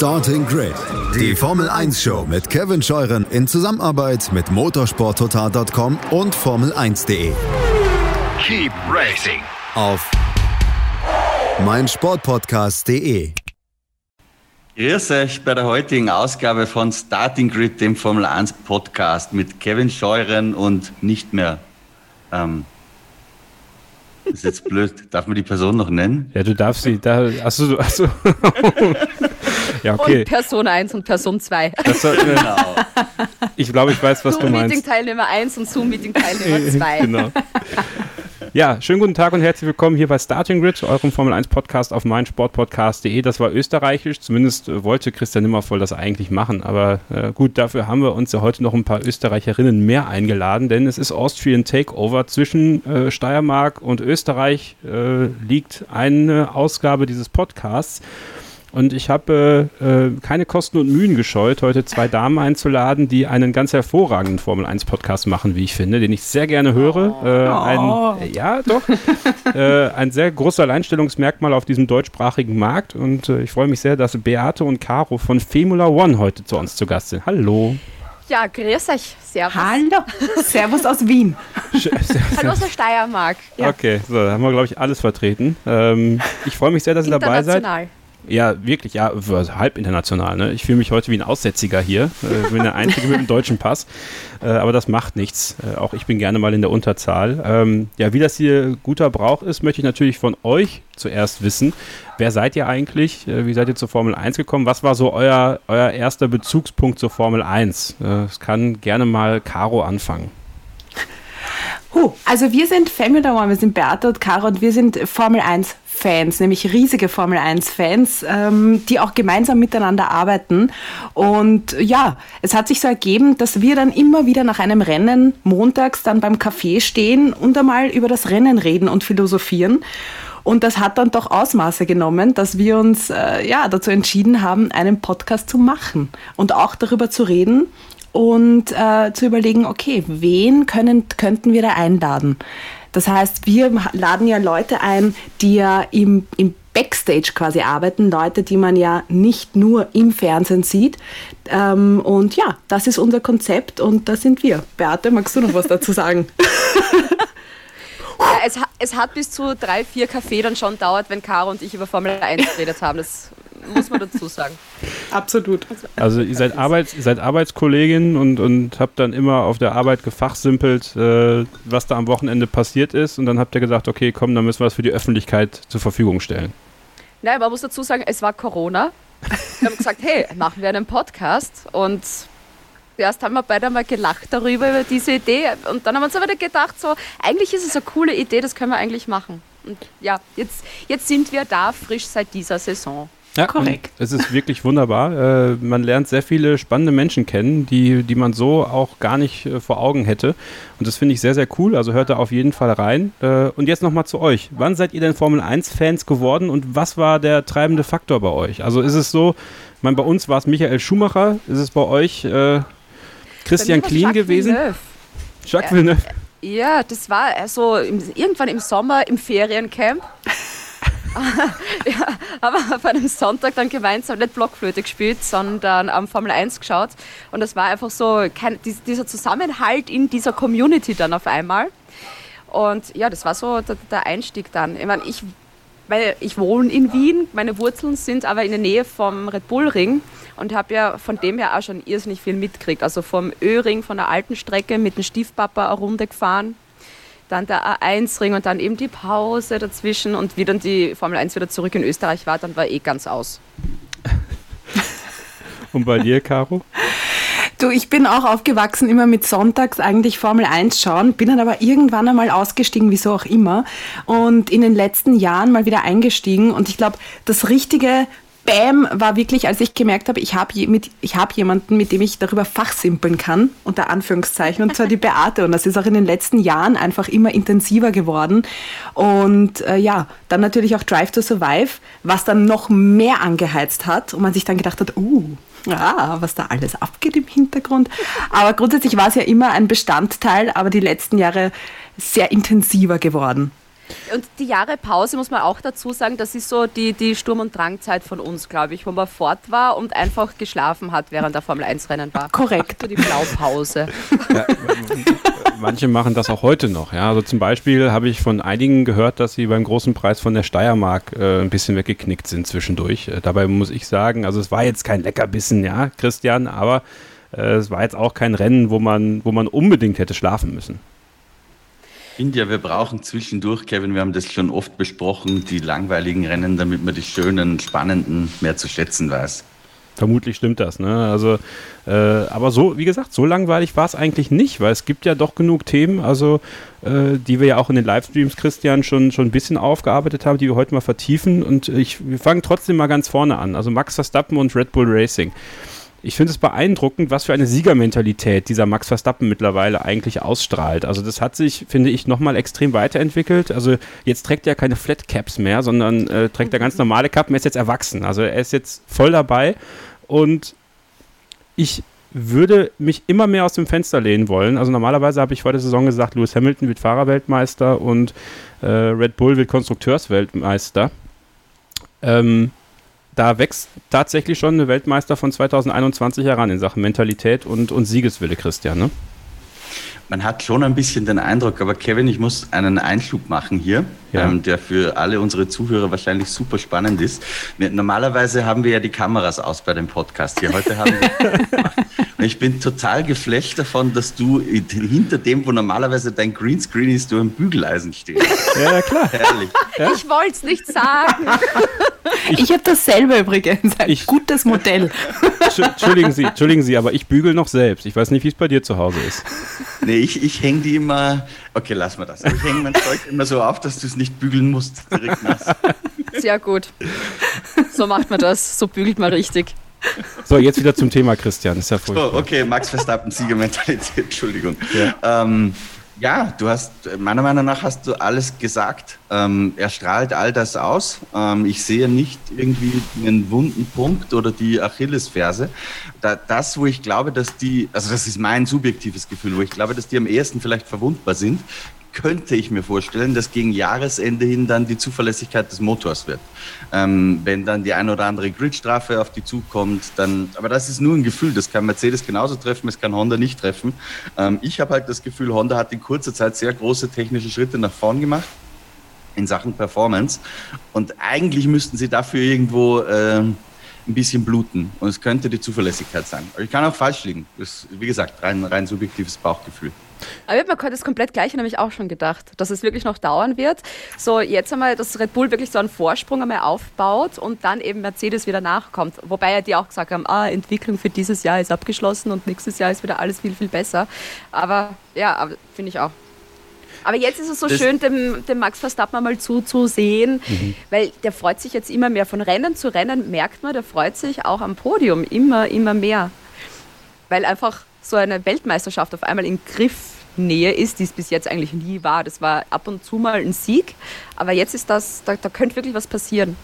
Starting Grid, die Formel 1 Show mit Kevin Scheuren in Zusammenarbeit mit motorsporttotal.com und Formel1.de. Keep racing Auf meinsportpodcast.de. Grüß euch bei der heutigen Ausgabe von Starting Grid, dem Formel 1 Podcast mit Kevin Scheuren und nicht mehr. Ähm, ist jetzt blöd. Darf man die Person noch nennen? Ja, du darfst sie da. Achso, achso. ja, okay. Und Person 1 und Person 2. Das, äh, Genau. ich glaube, ich weiß, was du meinst. Zoom-Meeting-Teilnehmer 1 und Zoom-Meeting-Teilnehmer 2. genau. Ja, schönen guten Tag und herzlich willkommen hier bei Starting Grid, eurem Formel 1 Podcast auf meinsportpodcast.de. Das war österreichisch, zumindest äh, wollte Christian Nimmervoll das eigentlich machen, aber äh, gut, dafür haben wir uns ja heute noch ein paar Österreicherinnen mehr eingeladen, denn es ist Austrian Takeover zwischen äh, Steiermark und Österreich äh, liegt eine Ausgabe dieses Podcasts. Und ich habe äh, keine Kosten und Mühen gescheut, heute zwei Damen einzuladen, die einen ganz hervorragenden Formel 1 Podcast machen, wie ich finde, den ich sehr gerne höre. Äh, ein, ja, doch. äh, ein sehr großes Alleinstellungsmerkmal auf diesem deutschsprachigen Markt. Und äh, ich freue mich sehr, dass Beate und Caro von Femula One heute zu uns zu Gast sind. Hallo. Ja, grüß euch. Servus. Hallo, Servus aus Wien. Hallo aus der Steiermark. Okay, so, da haben wir, glaube ich, alles vertreten. Ähm, ich freue mich sehr, dass ihr dabei seid. International. Ja, wirklich, ja, also halb international. Ne? Ich fühle mich heute wie ein Aussätziger hier. Äh, bin der Einzige mit dem deutschen Pass. Äh, aber das macht nichts. Äh, auch ich bin gerne mal in der Unterzahl. Ähm, ja, wie das hier guter Brauch ist, möchte ich natürlich von euch zuerst wissen. Wer seid ihr eigentlich? Äh, Wie seid ihr zur Formel 1 gekommen? Was war so euer, euer erster Bezugspunkt zur Formel 1? Äh, Es kann gerne mal Caro anfangen. Huh, also wir sind Family One, wir sind Beate und Caro und wir sind Formel 1 Fans, nämlich riesige Formel 1 Fans, ähm, die auch gemeinsam miteinander arbeiten. Und ja, es hat sich so ergeben, dass wir dann immer wieder nach einem Rennen montags dann beim Café stehen und einmal über das Rennen reden und philosophieren. Und das hat dann doch Ausmaße genommen, dass wir uns äh, ja, dazu entschieden haben, einen Podcast zu machen und auch darüber zu reden und äh, zu überlegen, okay, wen können, könnten wir da einladen? Das heißt, wir laden ja Leute ein, die ja im, im Backstage quasi arbeiten, Leute, die man ja nicht nur im Fernsehen sieht. Ähm, und ja, das ist unser Konzept und da sind wir. Beate, magst du noch was dazu sagen? Ja, es, es hat bis zu drei, vier Kaffee dann schon dauert, wenn Caro und ich über Formel 1 geredet haben. Das muss man dazu sagen. Absolut. Also ihr seid, Arbeits, ihr seid Arbeitskollegin und, und habt dann immer auf der Arbeit gefachsimpelt, äh, was da am Wochenende passiert ist und dann habt ihr gesagt, okay, komm, dann müssen wir das für die Öffentlichkeit zur Verfügung stellen. Nein, man muss dazu sagen, es war Corona. Wir haben gesagt, hey, machen wir einen Podcast. Und erst haben wir beide mal gelacht darüber, über diese Idee. Und dann haben wir uns aber wieder gedacht, so, eigentlich ist es eine coole Idee, das können wir eigentlich machen. Und ja, jetzt, jetzt sind wir da frisch seit dieser Saison. Ja, Korrekt. Es ist wirklich wunderbar. Äh, man lernt sehr viele spannende Menschen kennen, die, die man so auch gar nicht äh, vor Augen hätte. Und das finde ich sehr, sehr cool. Also hört da auf jeden Fall rein. Äh, und jetzt nochmal zu euch. Wann seid ihr denn Formel 1-Fans geworden und was war der treibende Faktor bei euch? Also ist es so, ich meine, bei uns war es Michael Schumacher, ist es bei euch äh, Christian Bei Jacques gewesen? Villeneuve. Jacques Ja. Villeneuve. Ja, das war also im, irgendwann im Sommer im Feriencamp. ja, haben wir auf einem Sonntag dann gemeinsam nicht Blockflöte gespielt, sondern am Formel 1 geschaut. Und das war einfach so kein, dies- dieser Zusammenhalt in dieser Community dann auf einmal. Und ja, das war so der, der Einstieg dann. Ich meine, ich, weil ich wohne in Wien, meine Wurzeln sind aber in der Nähe vom Red Bull Ring und habe ja von dem her auch schon irrsinnig viel mitgekriegt. Also vom Ö-Ring, von der alten Strecke mit dem Stiefpapa eine Runde gefahren, dann der A1-Ring und dann eben die Pause dazwischen und wie dann die Formel 1 wieder zurück in Österreich war, dann war eh ganz aus. Und bei dir, Caro? Du, ich bin auch aufgewachsen immer mit Sonntags eigentlich Formel 1 schauen, bin dann aber irgendwann einmal ausgestiegen, wieso auch immer, und in den letzten Jahren mal wieder eingestiegen. Und ich glaube, das richtige Bam war wirklich, als ich gemerkt habe, ich habe mit- hab jemanden, mit dem ich darüber fachsimpeln kann, unter Anführungszeichen, und zwar die Beate. Und das ist auch in den letzten Jahren einfach immer intensiver geworden. Und äh, ja, dann natürlich auch Drive to Survive, was dann noch mehr angeheizt hat und man sich dann gedacht hat, uh, ja, was da alles abgeht im Hintergrund. Aber grundsätzlich war es ja immer ein Bestandteil, aber die letzten Jahre sehr intensiver geworden. Und die Jahre Pause muss man auch dazu sagen, das ist so die, die Sturm- und Drangzeit von uns, glaube ich, wo man fort war und einfach geschlafen hat, während der Formel 1-Rennen war. Korrekt. So die Blaupause. Ja, manche machen das auch heute noch. Ja. Also zum Beispiel habe ich von einigen gehört, dass sie beim großen Preis von der Steiermark äh, ein bisschen weggeknickt sind zwischendurch. Äh, dabei muss ich sagen, also es war jetzt kein Leckerbissen, ja, Christian, aber äh, es war jetzt auch kein Rennen, wo man, wo man unbedingt hätte schlafen müssen. Ich finde ja, wir brauchen zwischendurch, Kevin, wir haben das schon oft besprochen, die langweiligen Rennen, damit man die schönen, spannenden mehr zu schätzen weiß. Vermutlich stimmt das, ne? Also, äh, aber so, wie gesagt, so langweilig war es eigentlich nicht, weil es gibt ja doch genug Themen, also äh, die wir ja auch in den Livestreams, Christian, schon, schon ein bisschen aufgearbeitet haben, die wir heute mal vertiefen. Und ich, wir fangen trotzdem mal ganz vorne an. Also Max Verstappen und Red Bull Racing. Ich finde es beeindruckend, was für eine Siegermentalität dieser Max Verstappen mittlerweile eigentlich ausstrahlt. Also das hat sich, finde ich, nochmal extrem weiterentwickelt. Also jetzt trägt er keine Flat Caps mehr, sondern äh, trägt er ganz normale Kappen. Er ist jetzt erwachsen. Also er ist jetzt voll dabei und ich würde mich immer mehr aus dem Fenster lehnen wollen. Also normalerweise habe ich vor der Saison gesagt, Lewis Hamilton wird Fahrerweltmeister und äh, Red Bull wird Konstrukteursweltmeister. Ähm, da wächst tatsächlich schon eine Weltmeister von 2021 heran in Sachen Mentalität und, und Siegeswille, Christian. Ne? Man hat schon ein bisschen den Eindruck, aber Kevin, ich muss einen Einschub machen hier, Ja. ähm, der für alle unsere Zuhörer wahrscheinlich super spannend ist. Wir, normalerweise haben wir ja die Kameras aus bei dem Podcast hier. Heute haben wir. Und ich bin total geflasht davon, dass du hinter dem, wo normalerweise dein Greenscreen ist, du ein Bügeleisen stehst. Ja, ja, klar. Herrlich. Ich wollte es nicht sagen. Ich, habe dasselbe übrigens. Ein Ich- gutes Modell. Entsch- Entschuldigen Sie, Entschuldigen Sie, aber ich bügel noch selbst. Ich weiß nicht, wie es bei dir zu Hause ist. Nee, ich, ich hänge die immer. Okay, lass mal das. Ich hänge mein Zeug immer so auf, dass du es nicht bügeln musst. Direkt nass. Sehr gut. So macht man das. So bügelt man richtig. So, jetzt wieder zum Thema, Christian. Ist ja So, furchtbar. okay, Max Verstappen, Siegermentalität, Entschuldigung. Ja. Ja. Ähm, ja, du hast, meiner Meinung nach hast du alles gesagt. Ähm, er strahlt all das aus. Ähm, ich sehe nicht irgendwie einen wunden Punkt oder die Achillesferse. Da, das, wo ich glaube, dass die, also das ist mein subjektives Gefühl, wo ich glaube, dass die am ehesten vielleicht verwundbar sind, könnte ich mir vorstellen, dass gegen Jahresende hin dann die Zuverlässigkeit des Motors wird. Ähm, wenn dann die ein oder andere Gridstrafe auf die zukommt, dann, aber das ist nur ein Gefühl, das kann Mercedes genauso treffen, es kann Honda nicht treffen. Ähm, ich habe halt das Gefühl, Honda hat in kurzer Zeit sehr große technische Schritte nach vorn gemacht in Sachen Performance und eigentlich müssten sie dafür irgendwo ähm, ein bisschen bluten und es könnte die Zuverlässigkeit sein. Aber ich kann auch falsch liegen. Das ist, wie gesagt, rein, rein subjektives Bauchgefühl. Aber ich habe mir das komplett gleiche nämlich auch schon gedacht, dass es wirklich noch dauern wird. So jetzt einmal, dass Red Bull wirklich so einen Vorsprung einmal aufbaut und dann eben Mercedes wieder nachkommt. Wobei ja die auch gesagt haben, ah, Entwicklung für dieses Jahr ist abgeschlossen und nächstes Jahr ist wieder alles viel, viel besser. Aber ja, finde ich auch. Aber jetzt ist es so Das- schön, dem, dem Max Verstappen einmal zuzusehen, weil der freut sich jetzt immer mehr. Von Rennen zu Rennen merkt man, der freut sich auch am Podium immer, immer mehr weil einfach so eine Weltmeisterschaft auf einmal in Griffnähe ist, die es bis jetzt eigentlich nie war. Das war ab und zu mal ein Sieg, aber jetzt ist das, da, da könnte wirklich was passieren.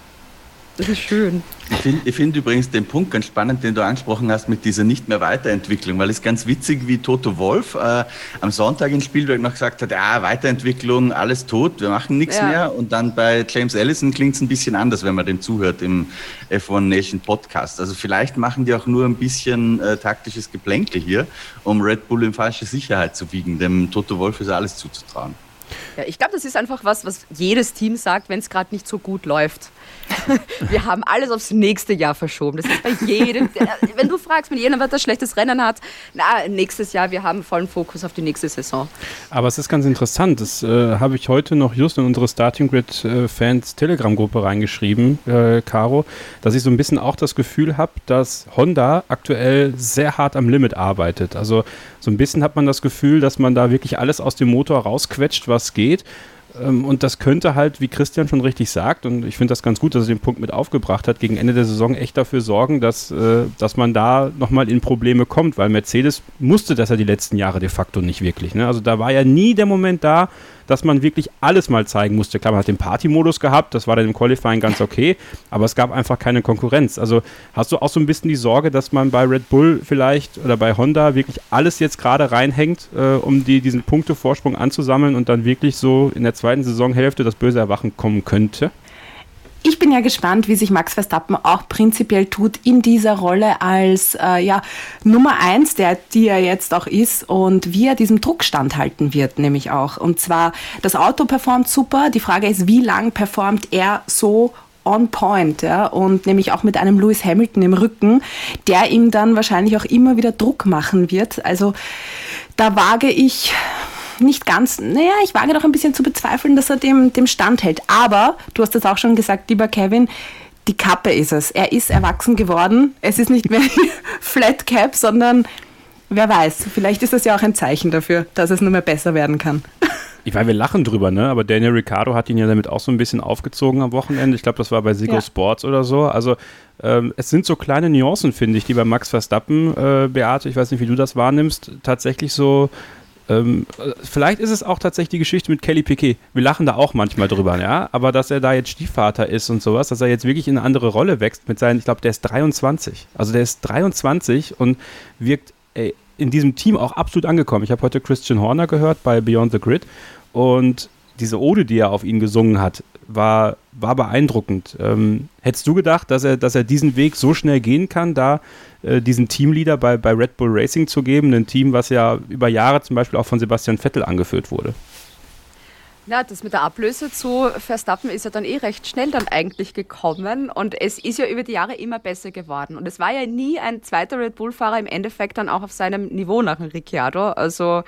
Das ist schön. Ich finde find übrigens den Punkt ganz spannend, den du angesprochen hast mit dieser nicht mehr Weiterentwicklung, weil es ganz witzig, wie Toto Wolf äh, am Sonntag in Spielberg noch gesagt hat, ja, Weiterentwicklung, alles tot, wir machen nichts Ja. mehr. Und dann bei James Allison klingt es ein bisschen anders, wenn man dem zuhört im F1 Nation Podcast. Also vielleicht machen die auch nur ein bisschen äh, taktisches Geplänkel hier, um Red Bull in falsche Sicherheit zu wiegen. Dem Toto Wolf ist alles zuzutrauen. Ja, ich glaube, das ist einfach was, was jedes Team sagt, wenn es gerade nicht so gut läuft. Wir haben alles aufs nächste Jahr verschoben. Das ist bei jedem. Wenn du fragst, wenn jemand ein schlechtes Rennen hat, na, nächstes Jahr, wir haben vollen Fokus auf die nächste Saison. Aber es ist ganz interessant. Das äh, habe ich heute noch just in unsere Starting Grid äh, Fans Telegram-Gruppe reingeschrieben, äh, Caro, dass ich so ein bisschen auch das Gefühl habe, dass Honda aktuell sehr hart am Limit arbeitet. Also so ein bisschen hat man das Gefühl, dass man da wirklich alles aus dem Motor rausquetscht, was geht. Ähm, Und das könnte halt, wie Christian schon richtig sagt, und ich finde das ganz gut, dass er den Punkt mit aufgebracht hat, gegen Ende der Saison echt dafür sorgen, dass, äh, dass man da nochmal in Probleme kommt, weil Mercedes musste das ja die letzten Jahre de facto nicht wirklich. Ne? Also da war ja nie der Moment da, dass man wirklich alles mal zeigen musste. Klar, man hat den Party-Modus gehabt, das war dann im Qualifying ganz okay, aber es gab einfach keine Konkurrenz. Also hast du auch so ein bisschen die Sorge, dass man bei Red Bull vielleicht oder bei Honda wirklich alles jetzt gerade reinhängt, äh, um die, diesen Punktevorsprung anzusammeln und dann wirklich so in der zweiten Saisonhälfte das böse Erwachen kommen könnte? Ich bin ja gespannt, wie sich Max Verstappen auch prinzipiell tut in dieser Rolle als äh, ja, Nummer eins, der, die er jetzt auch ist und wie er diesem Druck standhalten wird, nämlich auch. Und zwar, das Auto performt super. Die Frage ist, wie lang performt er so on point, ja, und nämlich auch mit einem Lewis Hamilton im Rücken, der ihm dann wahrscheinlich auch immer wieder Druck machen wird. Also da wage ich nicht ganz, naja, ich wage doch ein bisschen zu bezweifeln, dass er dem, dem standhält. Aber, du hast das auch schon gesagt, lieber Kevin, die Kappe ist es. Er ist erwachsen geworden. Es ist nicht mehr Flat Cap, sondern wer weiß, vielleicht ist das ja auch ein Zeichen dafür, dass es nur mehr besser werden kann. Ich weiß, wir lachen drüber, ne? Aber Daniel Ricciardo hat ihn ja damit auch so ein bisschen aufgezogen am Wochenende. Ich glaube, das war bei Sigo ja. Sports oder so. Also ähm, es sind so kleine Nuancen, finde ich, die bei Max Verstappen, äh, Beate, ich weiß nicht, wie du das wahrnimmst, tatsächlich so ähm, vielleicht ist es auch tatsächlich die Geschichte mit Kelly Piquet. Wir lachen da auch manchmal drüber, ja. Aber dass er da jetzt Stiefvater ist und sowas, dass er jetzt wirklich in eine andere Rolle wächst mit seinen, ich glaube, der ist 23. Also der ist 23 und wirkt ey, in diesem Team auch absolut angekommen. Ich habe heute Christian Horner gehört bei Beyond the Grid und diese Ode, die er auf ihn gesungen hat, war, war beeindruckend. Ähm, hättest du gedacht, dass er, dass er diesen Weg so schnell gehen kann, da äh, diesen Teamleader bei, bei Red Bull Racing zu geben, ein Team, was ja über Jahre zum Beispiel auch von Sebastian Vettel angeführt wurde? Ja, das mit der Ablöse zu Verstappen ist ja dann eh recht schnell dann eigentlich gekommen und es ist ja über die Jahre immer besser geworden. Und es war ja nie ein zweiter Red Bull-Fahrer im Endeffekt dann auch auf seinem Niveau nach dem Ricciardo. Also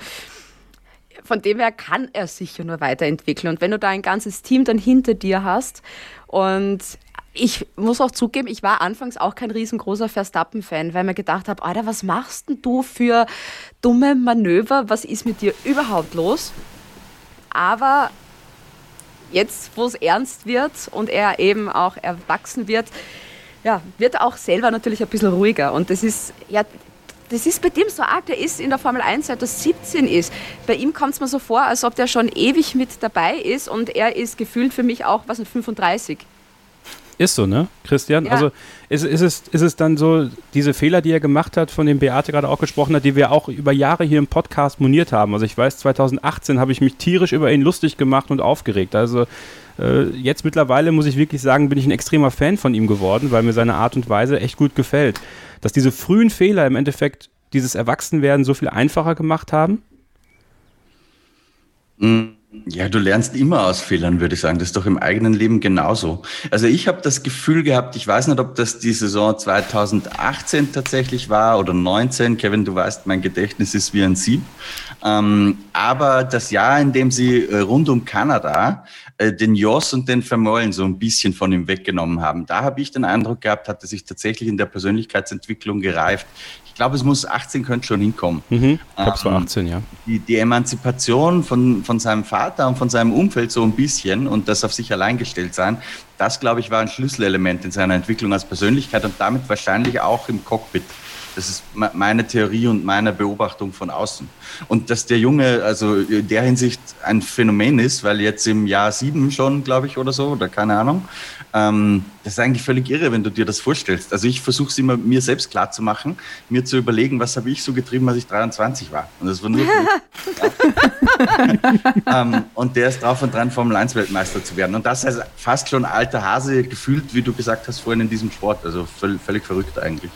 von dem her kann er sich ja nur weiterentwickeln. Und wenn du da ein ganzes Team dann hinter dir hast und ich muss auch zugeben, ich war anfangs auch kein riesengroßer Verstappen-Fan, weil mir gedacht habe, Alter, was machst denn du für dumme Manöver? Was ist mit dir überhaupt los? Aber jetzt, wo es ernst wird und er eben auch erwachsen wird, ja, wird auch selber natürlich ein bisschen ruhiger. Und das ist, ja, das ist bei dem so arg, der ist in der Formel 1 seit er 17 ist. Bei ihm kommt es mir so vor, als ob der schon ewig mit dabei ist und er ist gefühlt für mich auch, was nicht, 35. Ist so, ne, Christian? Ja. Also ist, ist, es, ist es dann so, diese Fehler, die er gemacht hat, von denen Beate gerade auch gesprochen hat, die wir auch über Jahre hier im Podcast moniert haben. Also ich weiß, 2018 habe ich mich tierisch über ihn lustig gemacht und aufgeregt. Also äh, jetzt mittlerweile muss ich wirklich sagen, bin ich ein extremer Fan von ihm geworden, weil mir seine Art und Weise echt gut gefällt. Dass diese frühen Fehler im Endeffekt dieses Erwachsenwerden so viel einfacher gemacht haben? Mhm. Ja, du lernst immer aus Fehlern, würde ich sagen. Das ist doch im eigenen Leben genauso. Also ich habe das Gefühl gehabt, ich weiß nicht, ob das die Saison 2018 tatsächlich war oder 19. Kevin, du weißt, mein Gedächtnis ist wie ein Sieb. Ähm, aber das Jahr, in dem sie äh, rund um Kanada äh, den Joss und den Vermeulen so ein bisschen von ihm weggenommen haben, da habe ich den Eindruck gehabt, hat er sich tatsächlich in der Persönlichkeitsentwicklung gereift glaube, es muss 18 könnte schon hinkommen. Mhm. Ich glaube, es war 18, ja. Die, die, Emanzipation von, von seinem Vater und von seinem Umfeld so ein bisschen und das auf sich allein gestellt sein, das, glaube ich, war ein Schlüsselelement in seiner Entwicklung als Persönlichkeit und damit wahrscheinlich auch im Cockpit. Das ist meine Theorie und meine Beobachtung von außen. Und dass der Junge also in der Hinsicht ein Phänomen ist, weil jetzt im Jahr sieben schon, glaube ich, oder so, oder keine Ahnung, ähm, das ist eigentlich völlig irre, wenn du dir das vorstellst. Also ich versuche es immer mir selbst klar zu machen, mir zu überlegen, was habe ich so getrieben, als ich 23 war. Und das war nur ähm, Und der ist drauf und dran, Formel 1 Weltmeister zu werden. Und das heißt fast schon alter Hase gefühlt, wie du gesagt hast vorhin in diesem Sport. Also völlig, völlig verrückt eigentlich.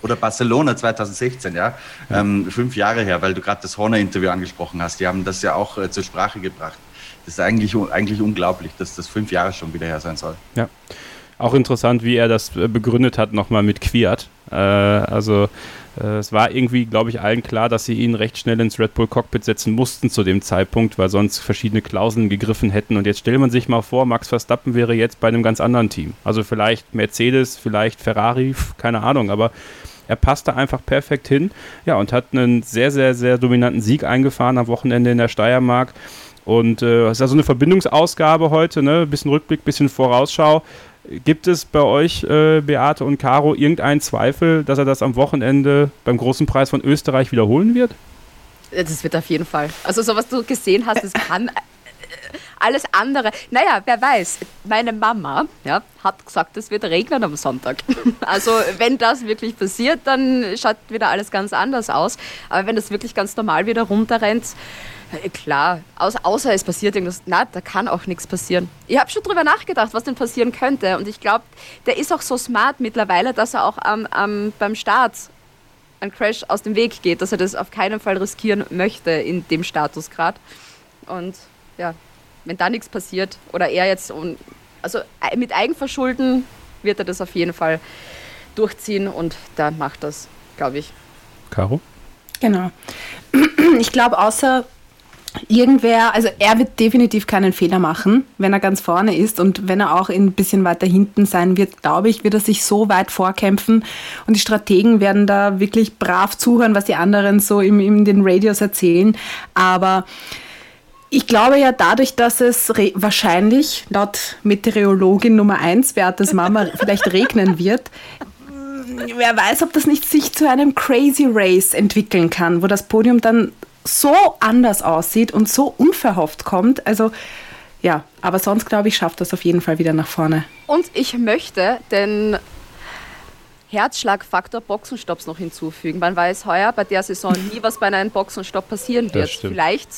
Oder Barcelona 2016, ja, ähm, fünf Jahre her, weil du gerade das Horner-Interview angesprochen hast. Die haben das ja auch äh, zur Sprache gebracht. Das ist eigentlich, eigentlich unglaublich, dass das fünf Jahre schon wieder her sein soll. Ja. Auch interessant, wie er das äh, begründet hat, nochmal mit Quiert. Äh, also äh, es war irgendwie, glaube ich, allen klar, dass sie ihn recht schnell ins Red Bull Cockpit setzen mussten zu dem Zeitpunkt, weil sonst verschiedene Klauseln gegriffen hätten. Und jetzt stellt man sich mal vor, Max Verstappen wäre jetzt bei einem ganz anderen Team. Also vielleicht Mercedes, vielleicht Ferrari, keine Ahnung, aber er passte einfach perfekt hin. Ja, und hat einen sehr, sehr, sehr dominanten Sieg eingefahren am Wochenende in der Steiermark. Und äh, es ist ja so eine Verbindungsausgabe heute, ne? Bisschen Rückblick, bisschen Vorausschau. Gibt es bei euch, äh, Beate und Caro, irgendeinen Zweifel, dass er das am Wochenende beim großen Preis von Österreich wiederholen wird? Das wird auf jeden Fall. Also so was du gesehen hast, das kann alles andere, naja, wer weiß, meine Mama ja, hat gesagt, es wird regnen am Sonntag. Also wenn das wirklich passiert, dann schaut wieder alles ganz anders aus. Aber wenn das wirklich ganz normal wieder runterrennt, äh, Klar, außer es passiert irgendwas. Na, da kann auch nichts passieren. Ich habe schon drüber nachgedacht, was denn passieren könnte. Und ich glaube, der ist auch so smart mittlerweile, dass er auch ähm, ähm, beim Start ein Crash aus dem Weg geht, dass er das auf keinen Fall riskieren möchte in dem Statusgrad. Und ja, wenn da nichts passiert oder er jetzt, also mit Eigenverschulden wird er das auf jeden Fall durchziehen und da macht das, glaube ich. Caro? Genau. Ich glaube, außer irgendwer, also er wird definitiv keinen Fehler machen, wenn er ganz vorne ist und wenn er auch ein bisschen weiter hinten sein wird, glaube ich, wird er sich so weit vorkämpfen und die Strategen werden da wirklich brav zuhören, was die anderen so im, in den Radios erzählen, aber ich glaube ja dadurch, dass es wahrscheinlich laut Meteorologin Nummer 1, Beates Mama, vielleicht regnen wird, wer weiß, ob das nicht sich zu einem Crazy Race entwickeln kann, wo das Podium dann so anders aussieht und so unverhofft kommt. Also ja, aber sonst glaube ich, schafft das auf jeden Fall wieder nach vorne. Und ich möchte den Herzschlagfaktor Boxenstopps noch hinzufügen. Man weiß heuer bei der Saison nie, was bei einem Boxenstopp passieren wird. Vielleicht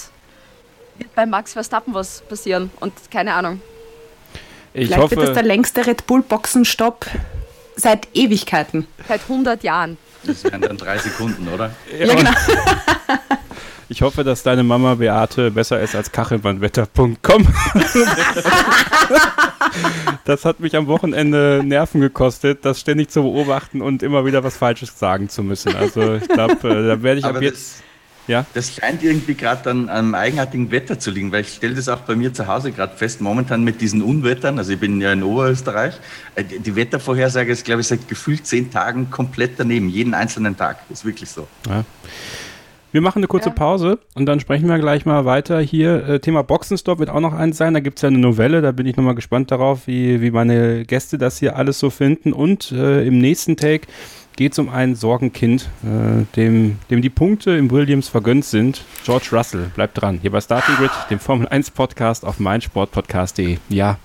wird bei Max Verstappen was passieren und keine Ahnung. Ich Vielleicht hoffe, wird es der längste Red Bull Boxenstopp seit Ewigkeiten. Seit 100 Jahren. Das wären dann drei Sekunden, oder? Ja, genau. Ich hoffe, dass deine Mama Beate besser ist als kachelbandwetter.com. das hat mich am Wochenende Nerven gekostet, das ständig zu beobachten und immer wieder was Falsches sagen zu müssen. Also ich glaube, äh, da werde ich Aber ab jetzt. Ja? Das scheint irgendwie gerade an einem eigenartigen Wetter zu liegen, weil ich stelle das auch bei mir zu Hause gerade fest, momentan mit diesen Unwettern, also ich bin ja in Oberösterreich, äh, die Wettervorhersage ist, glaube ich, seit gefühlt zehn Tagen komplett daneben, jeden einzelnen Tag, ist wirklich so. Ja. Wir machen eine kurze ja. Pause und dann sprechen wir gleich mal weiter hier. Äh, Thema Boxenstopp wird auch noch eins sein. Da gibt es ja eine Novelle, da bin ich nochmal gespannt darauf, wie, wie meine Gäste das hier alles so finden. Und äh, im nächsten Take geht es um ein Sorgenkind, äh, dem, dem die Punkte im Williams vergönnt sind. George Russell, bleibt dran. Hier bei Starting Grid, dem Formel 1 Podcast auf meinsportpodcast.de. Ja.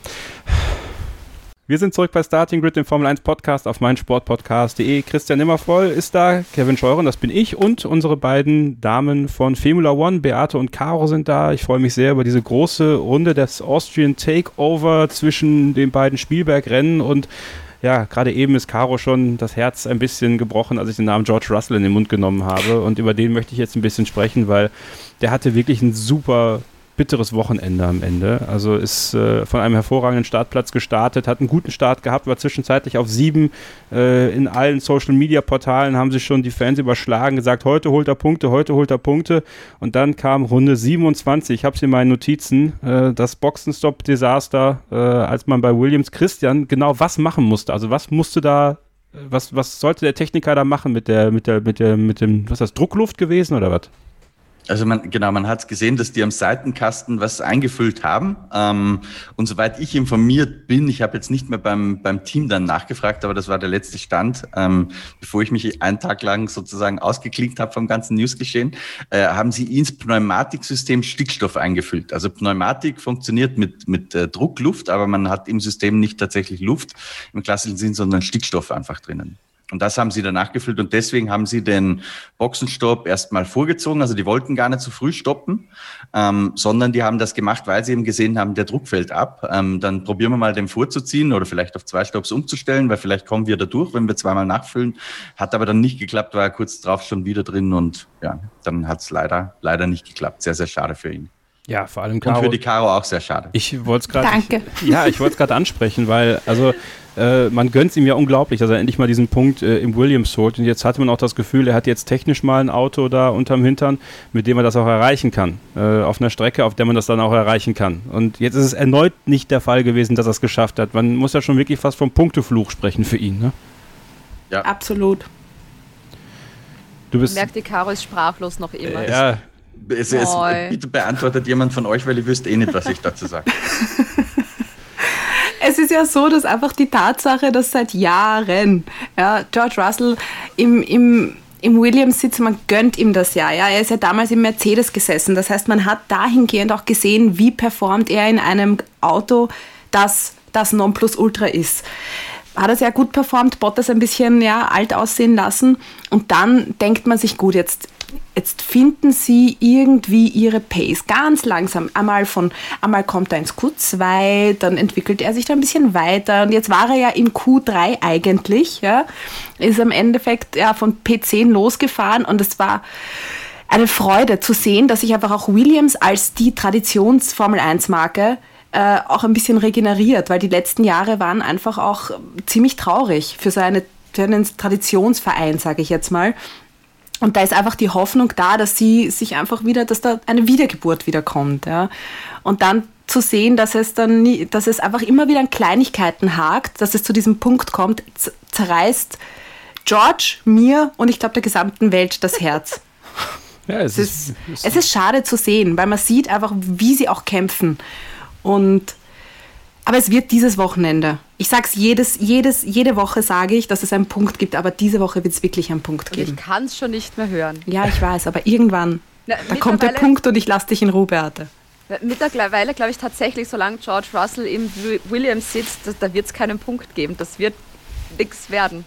Wir sind zurück bei Starting Grid, dem Formel 1 Podcast auf meinsportpodcast.de. Christian Nimmervoll ist da, Kevin Scheuren, das bin ich und unsere beiden Damen von Formula One, Beate und Caro sind da. Ich freue mich sehr über diese große Runde des Austrian Takeover zwischen den beiden Spielbergrennen und ja, gerade eben ist Caro schon das Herz ein bisschen gebrochen, als ich den Namen George Russell in den Mund genommen habe. Und über den möchte ich jetzt ein bisschen sprechen, weil der hatte wirklich einen super bitteres Wochenende am Ende. Also ist äh, von einem hervorragenden Startplatz gestartet, hat einen guten Start gehabt, war zwischenzeitlich auf sieben. Äh, in allen Social-Media-Portalen haben sich schon die Fans überschlagen, gesagt, heute holt er Punkte, heute holt er Punkte. Und dann kam Runde 27, ich habe es in meinen Notizen, äh, das Boxenstopp-Desaster, äh, als man bei Williams Christian genau was machen musste. Also was musste da was, was sollte der Techniker da machen mit der, mit der, mit der, mit dem, was ist das, Druckluft gewesen oder was? Also man, genau, man hat gesehen, dass die am Seitenkasten was eingefüllt haben. Ähm, und soweit ich informiert bin, ich habe jetzt nicht mehr beim, beim Team dann nachgefragt, aber das war der letzte Stand, ähm, bevor ich mich einen Tag lang sozusagen ausgeklinkt habe vom ganzen Newsgeschehen, äh, haben sie ins Pneumatiksystem Stickstoff eingefüllt. Also Pneumatik funktioniert mit, mit äh, Druckluft, aber man hat im System nicht tatsächlich Luft im klassischen Sinn, sondern Stickstoff einfach drinnen. Und das haben sie danach gefüllt und deswegen haben sie den Boxenstopp erstmal vorgezogen. Also die wollten gar nicht zu früh stoppen, ähm, sondern die haben das gemacht, weil sie eben gesehen haben, der Druck fällt ab. Ähm, dann probieren wir mal den vorzuziehen oder vielleicht auf zwei Stopps umzustellen, weil vielleicht kommen wir da durch, wenn wir zweimal nachfüllen. Hat aber dann nicht geklappt, war er kurz drauf schon wieder drin und ja, dann hat es leider, leider nicht geklappt. Sehr, sehr schade für ihn. Ja, vor allem Caro. Und für die Caro auch sehr schade. Ich wollte es gerade. Danke. Ich, ja, ich wollte es gerade ansprechen, weil also äh, man gönnt es ihm ja unglaublich, dass er endlich mal diesen Punkt äh, im Williams holt. Und jetzt hat man auch das Gefühl, er hat jetzt technisch mal ein Auto da unterm Hintern, mit dem er das auch erreichen kann. Äh, auf einer Strecke, auf der man das dann auch erreichen kann. Und jetzt ist es erneut nicht der Fall gewesen, dass er es geschafft hat. Man muss ja schon wirklich fast vom Punktefluch sprechen für ihn. Ne? Ja. Absolut. Du bist. Merkt, die Caro ist sprachlos noch immer. Ja. Es, es, bitte beantwortet jemand von euch, weil ihr wüsst eh nicht, was ich dazu sage. es ist ja so, dass einfach die Tatsache, dass seit Jahren ja, George Russell im, im im Williams sitzt, man gönnt ihm das ja, ja. Er ist ja damals im Mercedes gesessen. Das heißt, man hat dahingehend auch gesehen, wie performt er in einem Auto, das das Nonplusultra ist hat er sehr gut performt, Bottas ein bisschen ja, alt aussehen lassen. Und dann denkt man sich, gut, jetzt, jetzt finden sie irgendwie ihre Pace ganz langsam. Einmal, von, einmal kommt er ins Q2, dann entwickelt er sich da ein bisschen weiter. Und jetzt war er ja im Q3 eigentlich, ja, ist am Endeffekt ja, von P10 losgefahren und es war eine Freude zu sehen, dass sich einfach auch Williams als die Traditions-Formel 1-Marke äh, auch ein bisschen regeneriert, weil die letzten Jahre waren einfach auch ziemlich traurig für so eine, für einen Traditionsverein, sage ich jetzt mal. Und da ist einfach die Hoffnung da, dass sie sich einfach wieder, dass da eine Wiedergeburt wiederkommt. Ja. Und dann zu sehen, dass es dann nie, dass es einfach immer wieder an Kleinigkeiten hakt, dass es zu diesem Punkt kommt, zerreißt George, mir und ich glaube der gesamten Welt das Herz. Ja, es, es, ist, ist, es ist schade zu sehen, weil man sieht einfach, wie sie auch kämpfen. Und aber es wird dieses Wochenende. Ich sage es jedes, jedes, jede Woche sage ich, dass es einen Punkt gibt, aber diese Woche wird es wirklich einen Punkt geben. Und ich kann es schon nicht mehr hören. Ja, ich weiß, aber irgendwann, Na, da kommt der Punkt und ich lasse dich in Ruhe, Beate. Mittlerweile glaube ich tatsächlich, solange George Russell im Williams sitzt, da wird es keinen Punkt geben. Das wird nichts werden,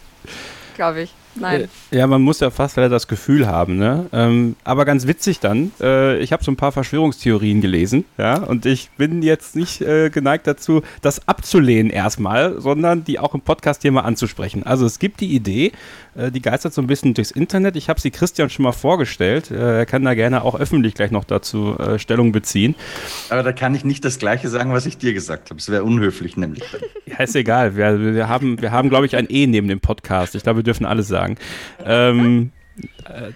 glaube ich. Nein. Äh, ja, man muss ja fast leider das Gefühl haben, ne? Ähm, aber ganz witzig dann, äh, ich habe so ein paar Verschwörungstheorien gelesen, ja, und ich bin jetzt nicht äh, geneigt dazu, das abzulehnen erstmal, sondern die auch im Podcast hier mal anzusprechen. Also es gibt die Idee, äh, die geistert so ein bisschen durchs Internet. Ich habe sie Christian schon mal vorgestellt. Äh, er kann da gerne auch öffentlich gleich noch dazu äh, Stellung beziehen. Aber da kann ich nicht das Gleiche sagen, was ich dir gesagt habe. Es wäre unhöflich nämlich. Ja, ist egal. Wir, wir haben, wir haben glaube ich, ein E neben dem Podcast. Ich glaube, wir dürfen alles sagen. Ähm,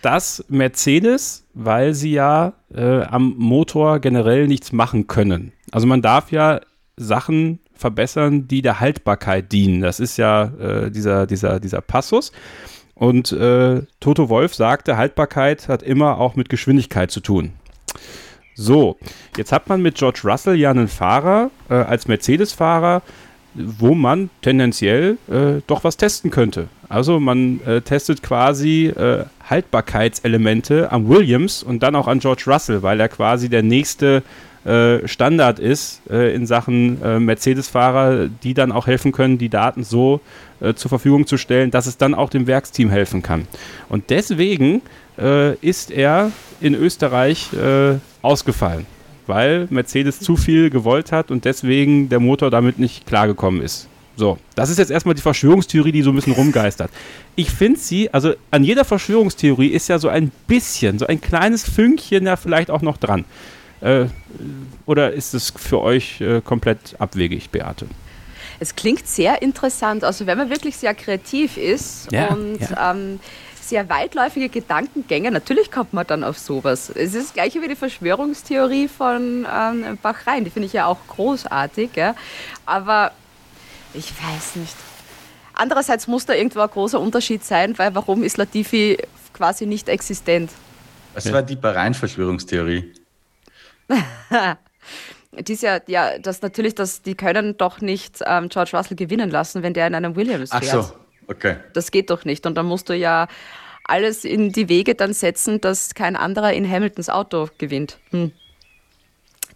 dass Mercedes, weil sie ja äh, am Motor generell nichts machen können. Also man darf ja Sachen verbessern, die der Haltbarkeit dienen. Das ist ja äh, dieser, dieser, dieser Passus. Und äh, Toto Wolf sagte, Haltbarkeit hat immer auch mit Geschwindigkeit zu tun. So, jetzt hat man mit George Russell ja einen Fahrer äh, als Mercedes-Fahrer, wo man tendenziell äh, doch was testen könnte. Also man äh, testet quasi äh, Haltbarkeitselemente am Williams und dann auch an George Russell, weil er quasi der nächste äh, Standard ist äh, in Sachen äh, Mercedes-Fahrer, die dann auch helfen können, die Daten so zur Verfügung zu stellen, dass es dann auch dem Werksteam helfen kann. Und deswegen ist er in Österreich ausgefallen, weil Mercedes zu viel gewollt hat und deswegen der Motor damit nicht klargekommen ist. So, das ist jetzt erstmal die Verschwörungstheorie, die so ein bisschen rumgeistert. Ich finde sie, also an jeder Verschwörungstheorie ist ja so ein bisschen, so ein kleines Fünkchen ja vielleicht auch noch dran. Äh, oder ist es für euch äh, komplett abwegig, Beate? Es klingt sehr interessant. Also wenn man wirklich sehr kreativ ist ja, und ja. Ähm, sehr weitläufige Gedankengänge, natürlich kommt man dann auf sowas. Es ist das gleiche wie die Verschwörungstheorie von ähm, Bachrein, die finde ich ja auch großartig. Ja? Aber ich weiß nicht. Andererseits muss da irgendwo ein großer Unterschied sein, weil warum ist Latifi quasi nicht existent? Was war die Bahrain-Verschwörungstheorie? die ist ja, ja, das natürlich, dass die können doch nicht ähm, George Russell gewinnen lassen, wenn der in einem Williams fährt. Ach so, okay. Das geht doch nicht. Und dann musst du ja alles in die Wege dann setzen, dass kein anderer in Hamiltons Auto gewinnt. Hm.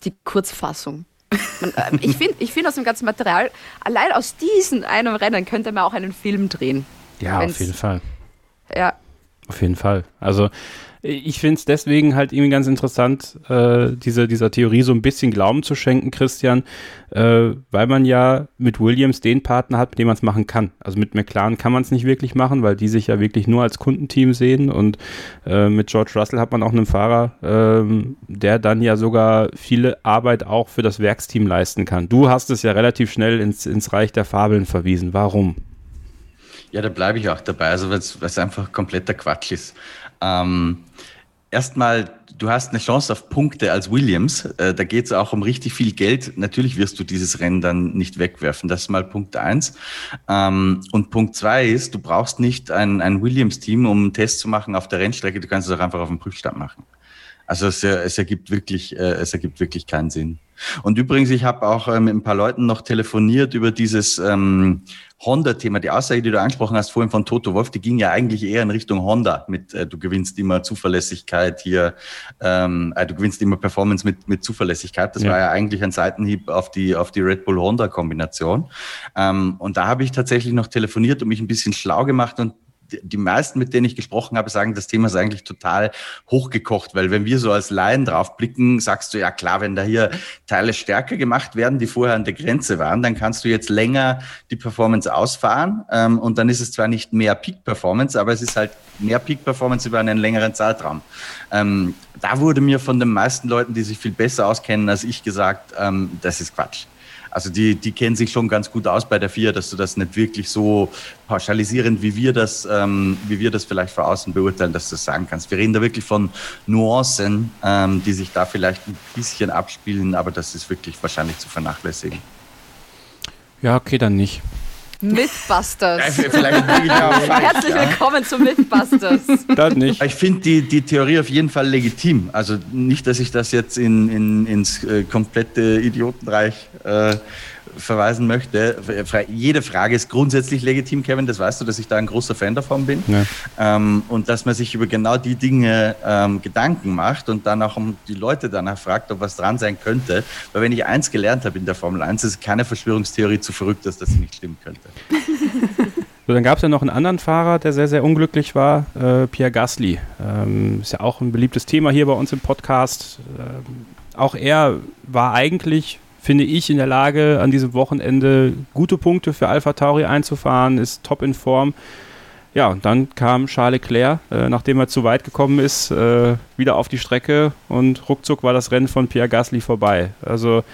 Die Kurzfassung. Man, äh, ich finde ich find aus dem ganzen Material, allein aus diesem einem Rennen könnte man auch einen Film drehen. Ja, auf jeden Fall. Ja. Auf jeden Fall. Also ich finde es deswegen halt irgendwie ganz interessant, äh, diese, dieser Theorie so ein bisschen Glauben zu schenken, Christian, äh, weil man ja mit Williams den Partner hat, mit dem man es machen kann. Also mit McLaren kann man es nicht wirklich machen, weil die sich ja wirklich nur als Kundenteam sehen und äh, mit George Russell hat man auch einen Fahrer, ähm, der dann ja sogar viele Arbeit auch für das Werksteam leisten kann. Du hast es ja relativ schnell ins, ins Reich der Fabeln verwiesen. Warum? Ja, da bleibe ich auch dabei, also weil es einfach kompletter Quatsch ist. Ähm, erstmal, du hast eine Chance auf Punkte als Williams. Äh, da geht es auch um richtig viel Geld. Natürlich wirst du dieses Rennen dann nicht wegwerfen. Das ist mal Punkt eins. Ähm, und Punkt zwei ist, du brauchst nicht ein, ein Williams-Team, um einen Test zu machen auf der Rennstrecke. Du kannst es auch einfach auf dem Prüfstand machen. Also es, es ergibt wirklich, äh, es ergibt wirklich keinen Sinn. Und übrigens, ich habe auch äh, mit ein paar Leuten noch telefoniert über dieses ähm, Honda-Thema. Die Aussage, die du angesprochen hast vorhin von Toto Wolf, die ging ja eigentlich eher in Richtung Honda. Mit äh, du gewinnst immer Zuverlässigkeit hier, ähm, äh, du gewinnst immer Performance mit mit Zuverlässigkeit. Das ja. war ja eigentlich ein Seitenhieb auf die auf die Red Bull Honda Kombination. Ähm, und da habe ich tatsächlich noch telefoniert und mich ein bisschen schlau gemacht und die meisten, mit denen ich gesprochen habe, sagen, das Thema ist eigentlich total hochgekocht, weil wenn wir so als Laien drauf blicken, sagst du, ja klar, wenn da hier Teile stärker gemacht werden, die vorher an der Grenze waren, dann kannst du jetzt länger die Performance ausfahren ähm, und dann ist es zwar nicht mehr Peak-Performance, aber es ist halt mehr Peak-Performance über einen längeren Zeitraum. Ähm, da wurde mir von den meisten Leuten, die sich viel besser auskennen als ich, gesagt, ähm, das ist Quatsch. Also die, die kennen sich schon ganz gut aus bei der FIA, dass du das nicht wirklich so pauschalisierend, wie wir das, ähm, wie wir das vielleicht von außen beurteilen, dass du das sagen kannst. Wir reden da wirklich von Nuancen, ähm, die sich da vielleicht ein bisschen abspielen, aber das ist wirklich wahrscheinlich zu vernachlässigen. Ja, okay, dann nicht. Mythbusters. Herzlich willkommen zu Mythbusters. Dann nicht. Ich finde die, die Theorie auf jeden Fall legitim. Also nicht, dass ich das jetzt in, in, ins äh, komplette Idiotenreich äh, verweisen möchte. Jede Frage ist grundsätzlich legitim, Kevin, das weißt du, dass ich da ein großer Fan davon bin. Ja. Ähm, und dass man sich über genau die Dinge ähm, Gedanken macht und dann auch um die Leute danach fragt, ob was dran sein könnte. Weil wenn ich eins gelernt habe in der Formel 1, ist keine Verschwörungstheorie zu verrückt, dass das nicht stimmen könnte. So, dann gab es ja noch einen anderen Fahrer, der sehr, sehr unglücklich war, äh, Pierre Gasly. Ähm, ist ja auch ein beliebtes Thema hier bei uns im Podcast. Ähm, auch er war eigentlich finde ich, in der Lage, an diesem Wochenende gute Punkte für Alpha Tauri einzufahren, ist top in Form. Ja, und dann kam Charles Leclerc, äh, nachdem er zu weit gekommen ist, äh, wieder auf die Strecke und ruckzuck war das Rennen von Pierre Gasly vorbei. Also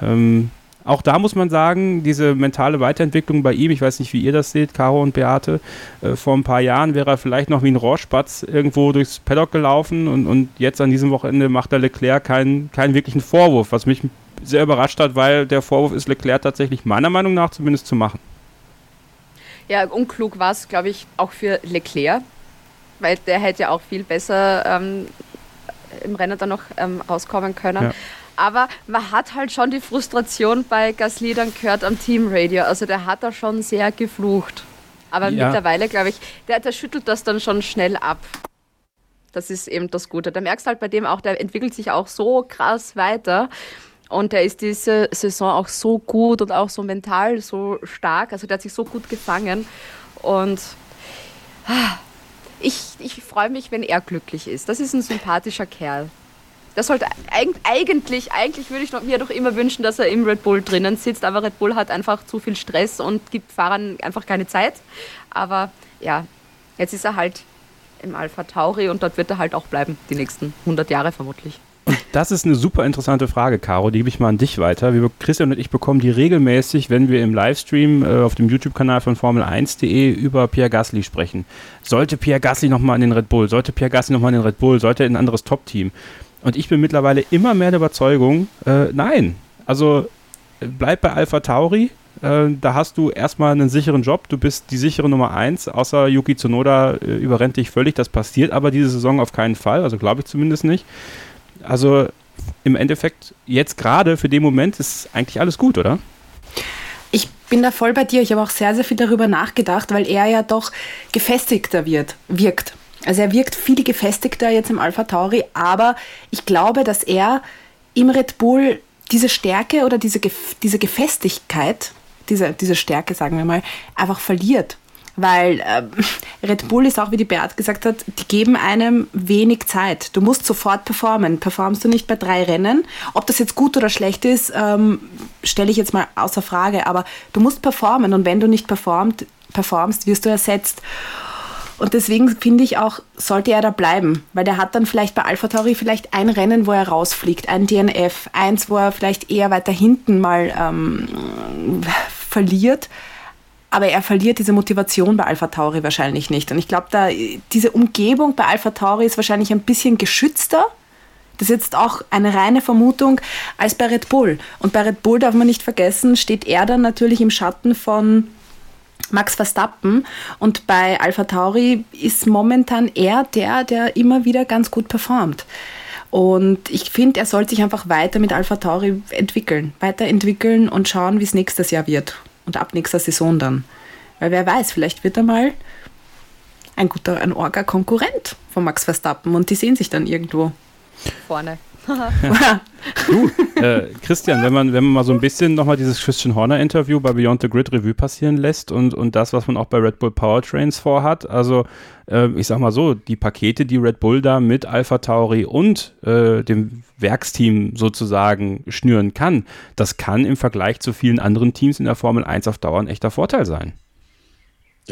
ähm, auch da muss man sagen, diese mentale Weiterentwicklung bei ihm, ich weiß nicht, wie ihr das seht, Caro und Beate, äh, vor ein paar Jahren wäre er vielleicht noch wie ein Rohrspatz irgendwo durchs Paddock gelaufen und, und jetzt an diesem Wochenende macht der Leclerc keinen, keinen wirklichen Vorwurf, was mich sehr überrascht hat, weil der Vorwurf ist Leclerc tatsächlich meiner Meinung nach zumindest zu machen. Ja, unklug war es, glaube ich, auch für Leclerc, weil der hätte ja auch viel besser ähm, im Rennen dann noch ähm, rauskommen können. Ja. Aber man hat halt schon die Frustration bei Gasly dann gehört am Teamradio. Also der hat da schon sehr geflucht. Aber ja. mittlerweile, glaube ich, der, der schüttelt das dann schon schnell ab. Das ist eben das Gute. Da merkst du halt bei dem auch, der entwickelt sich auch so krass weiter. Und er ist diese Saison auch so gut und auch so mental so stark. Also der hat sich so gut gefangen. Und ah, ich, ich freue mich, wenn er glücklich ist. Das ist ein sympathischer Kerl. Das sollte eigentlich, eigentlich würde ich mir doch immer wünschen, dass er im Red Bull drinnen sitzt, aber Red Bull hat einfach zu viel Stress und gibt Fahrern einfach keine Zeit. Aber ja, jetzt ist er halt im Alpha Tauri und dort wird er halt auch bleiben, die nächsten 100 Jahre vermutlich. Das ist eine super interessante Frage, Caro. Die gebe ich mal an dich weiter. Wir, Christian und ich bekommen die regelmäßig, wenn wir im Livestream äh, auf dem YouTube-Kanal von Formel1.de über Pierre Gasly sprechen. Sollte Pierre Gasly nochmal in den Red Bull? Sollte Pierre Gasly nochmal in den Red Bull? Sollte er in ein anderes Top-Team? Und ich bin mittlerweile immer mehr der Überzeugung, äh, nein. Also bleib bei Alpha Tauri. Äh, da hast du erstmal einen sicheren Job. Du bist die sichere Nummer 1. Außer Yuki Tsunoda äh, überrennt dich völlig. Das passiert aber diese Saison auf keinen Fall. Also glaube ich zumindest nicht. Also im Endeffekt, jetzt gerade für den Moment ist eigentlich alles gut, oder? Ich bin da voll bei dir. Ich habe auch sehr, sehr viel darüber nachgedacht, weil er ja doch gefestigter wird, wirkt. Also er wirkt viel gefestigter jetzt im Alpha Tauri, aber ich glaube, dass er im Red Bull diese Stärke oder diese, diese Gefestigkeit, diese, diese Stärke, sagen wir mal, einfach verliert. Weil äh, Red Bull ist auch, wie die Beat gesagt hat, die geben einem wenig Zeit. Du musst sofort performen. Performst du nicht bei drei Rennen? Ob das jetzt gut oder schlecht ist, ähm, stelle ich jetzt mal außer Frage. Aber du musst performen und wenn du nicht performt, performst, wirst du ersetzt. Und deswegen finde ich auch, sollte er da bleiben, weil der hat dann vielleicht bei Alpha Tauri vielleicht ein Rennen, wo er rausfliegt, ein DNF, eins, wo er vielleicht eher weiter hinten mal ähm, verliert. Aber er verliert diese Motivation bei Alpha Tauri wahrscheinlich nicht. Und ich glaube, da diese Umgebung bei Alpha Tauri ist wahrscheinlich ein bisschen geschützter. Das ist jetzt auch eine reine Vermutung als bei Red Bull. Und bei Red Bull darf man nicht vergessen, steht er dann natürlich im Schatten von Max Verstappen. Und bei Alpha Tauri ist momentan er der, der immer wieder ganz gut performt. Und ich finde, er soll sich einfach weiter mit Alpha Tauri entwickeln, weiterentwickeln und schauen, wie es nächstes Jahr wird. Und ab nächster Saison dann. Weil wer weiß, vielleicht wird er mal ein guter, ein Orga-Konkurrent von Max Verstappen und die sehen sich dann irgendwo. Vorne. Du, äh, Christian, wenn man, wenn man mal so ein bisschen nochmal dieses Christian Horner-Interview bei Beyond the Grid Revue passieren lässt und, und das, was man auch bei Red Bull Powertrains vorhat, also äh, ich sag mal so, die Pakete, die Red Bull da mit Alpha Tauri und äh, dem Werksteam sozusagen schnüren kann, das kann im Vergleich zu vielen anderen Teams in der Formel 1 auf Dauer ein echter Vorteil sein.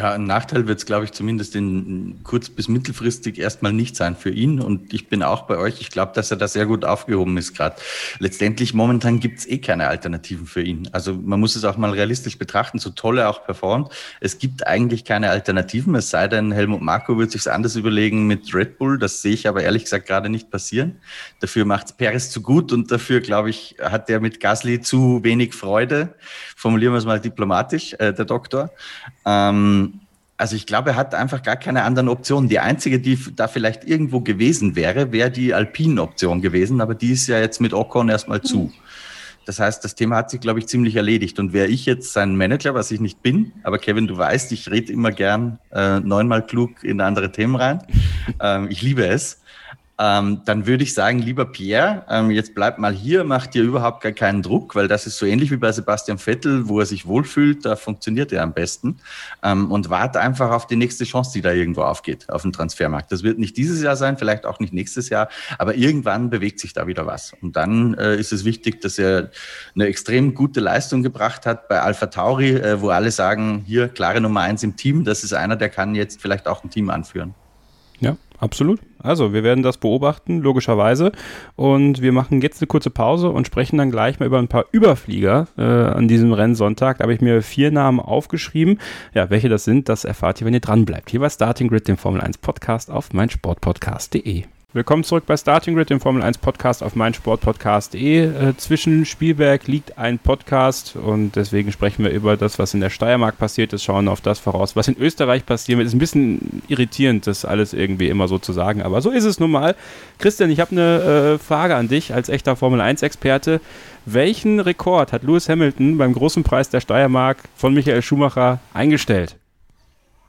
Ja, ein Nachteil wird es, glaube ich, zumindest in kurz- bis mittelfristig erstmal nicht sein für ihn. Und ich bin auch bei euch. Ich glaube, dass er da sehr gut aufgehoben ist gerade. Letztendlich, momentan gibt es eh keine Alternativen für ihn. Also man muss es auch mal realistisch betrachten, so toll er auch performt. Es gibt eigentlich keine Alternativen, es sei denn, Helmut Marko wird sich anders überlegen mit Red Bull. Das sehe ich aber ehrlich gesagt gerade nicht passieren. Dafür macht es Perez zu gut und dafür, glaube ich, hat er mit Gasly zu wenig Freude. Formulieren wir es mal diplomatisch, äh, der Doktor. Ähm, also ich glaube, er hat einfach gar keine anderen Optionen. Die einzige, die da vielleicht irgendwo gewesen wäre, wäre die Alpine-Option gewesen, aber die ist ja jetzt mit Ocon erstmal zu. Das heißt, das Thema hat sich, glaube ich, ziemlich erledigt. Und wäre ich jetzt sein Manager, was ich nicht bin, aber Kevin, du weißt, ich rede immer gern äh, neunmal klug in andere Themen rein. Ähm, ich liebe es ähm, dann würde ich sagen, lieber Pierre, ähm, jetzt bleib mal hier, mach dir überhaupt gar keinen Druck, weil das ist so ähnlich wie bei Sebastian Vettel, wo er sich wohlfühlt, da funktioniert er am besten. Ähm, und warte einfach auf die nächste Chance, die da irgendwo aufgeht, auf dem Transfermarkt. Das wird nicht dieses Jahr sein, vielleicht auch nicht nächstes Jahr, aber irgendwann bewegt sich da wieder was. Und dann äh, ist es wichtig, dass er eine extrem gute Leistung gebracht hat bei Alpha Tauri, äh, wo alle sagen, hier klare Nummer eins im Team, das ist einer, der kann jetzt vielleicht auch ein Team anführen. Absolut. Also, wir werden das beobachten, logischerweise. Und wir machen jetzt eine kurze Pause und sprechen dann gleich mal über ein paar Überflieger äh, an diesem Rennsonntag. Da habe ich mir vier Namen aufgeschrieben. Ja, welche das sind, das erfahrt ihr, wenn ihr dran bleibt. Hier bei Starting Grid, dem Formel 1 Podcast auf meinsportpodcast.de. Willkommen zurück bei Starting Grid, dem Formel 1 Podcast auf meinsportpodcast.de. Äh, zwischen Spielberg liegt ein Podcast und deswegen sprechen wir über das, was in der Steiermark passiert ist, schauen auf das voraus, was in Österreich passiert wird. Ist ein bisschen irritierend, das alles irgendwie immer so zu sagen, aber so ist es nun mal. Christian, ich habe eine äh, Frage an dich als echter Formel 1 Experte. Welchen Rekord hat Lewis Hamilton beim großen Preis der Steiermark von Michael Schumacher eingestellt?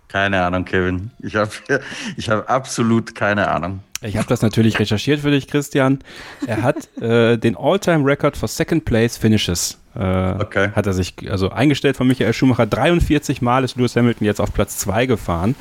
Keine Ahnung, Kevin. Ich habe ich hab absolut keine Ahnung. Ich habe das natürlich recherchiert für dich, Christian. Er hat äh, den All-Time-Record for Second Place Finishes. Äh, okay. Hat er sich also eingestellt von Michael Schumacher. 43 Mal ist Lewis Hamilton jetzt auf Platz 2 gefahren.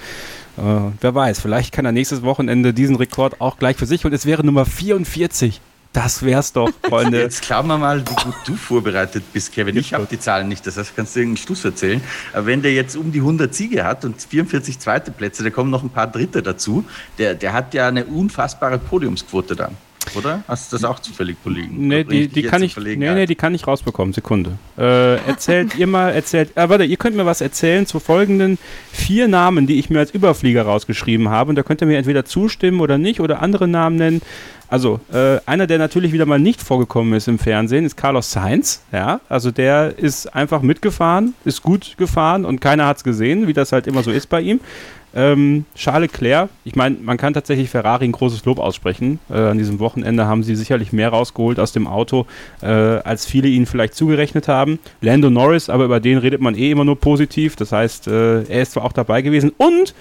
Äh, wer weiß, vielleicht kann er nächstes Wochenende diesen Rekord auch gleich für sich und es wäre Nummer 44. Das wär's doch, Freunde. Jetzt glauben wir mal, wie gut du vorbereitet bist, Kevin. Ich habe die Zahlen nicht, das heißt, kannst du irgendeinen Stuss erzählen. Aber wenn der jetzt um die 100 Siege hat und 44 zweite Plätze, da kommen noch ein paar Dritte dazu, der, der hat ja eine unfassbare Podiumsquote dann. Oder? Hast du das auch zufällig vorliegen? Nee, die, die kann ich, nee, nee, die kann ich rausbekommen. Sekunde. Äh, erzählt ihr mal, erzählt, äh, warte, ihr könnt mir was erzählen zu folgenden vier Namen, die ich mir als Überflieger rausgeschrieben habe. Und da könnt ihr mir entweder zustimmen oder nicht oder andere Namen nennen. Also, äh, einer, der natürlich wieder mal nicht vorgekommen ist im Fernsehen, ist Carlos Sainz. Ja, also der ist einfach mitgefahren, ist gut gefahren und keiner hat es gesehen, wie das halt immer so ist bei ihm. Ähm, Charles Leclerc, ich meine, man kann tatsächlich Ferrari ein großes Lob aussprechen. Äh, an diesem Wochenende haben sie sicherlich mehr rausgeholt aus dem Auto, äh, als viele ihnen vielleicht zugerechnet haben. Lando Norris, aber über den redet man eh immer nur positiv. Das heißt, äh, er ist zwar auch dabei gewesen. Und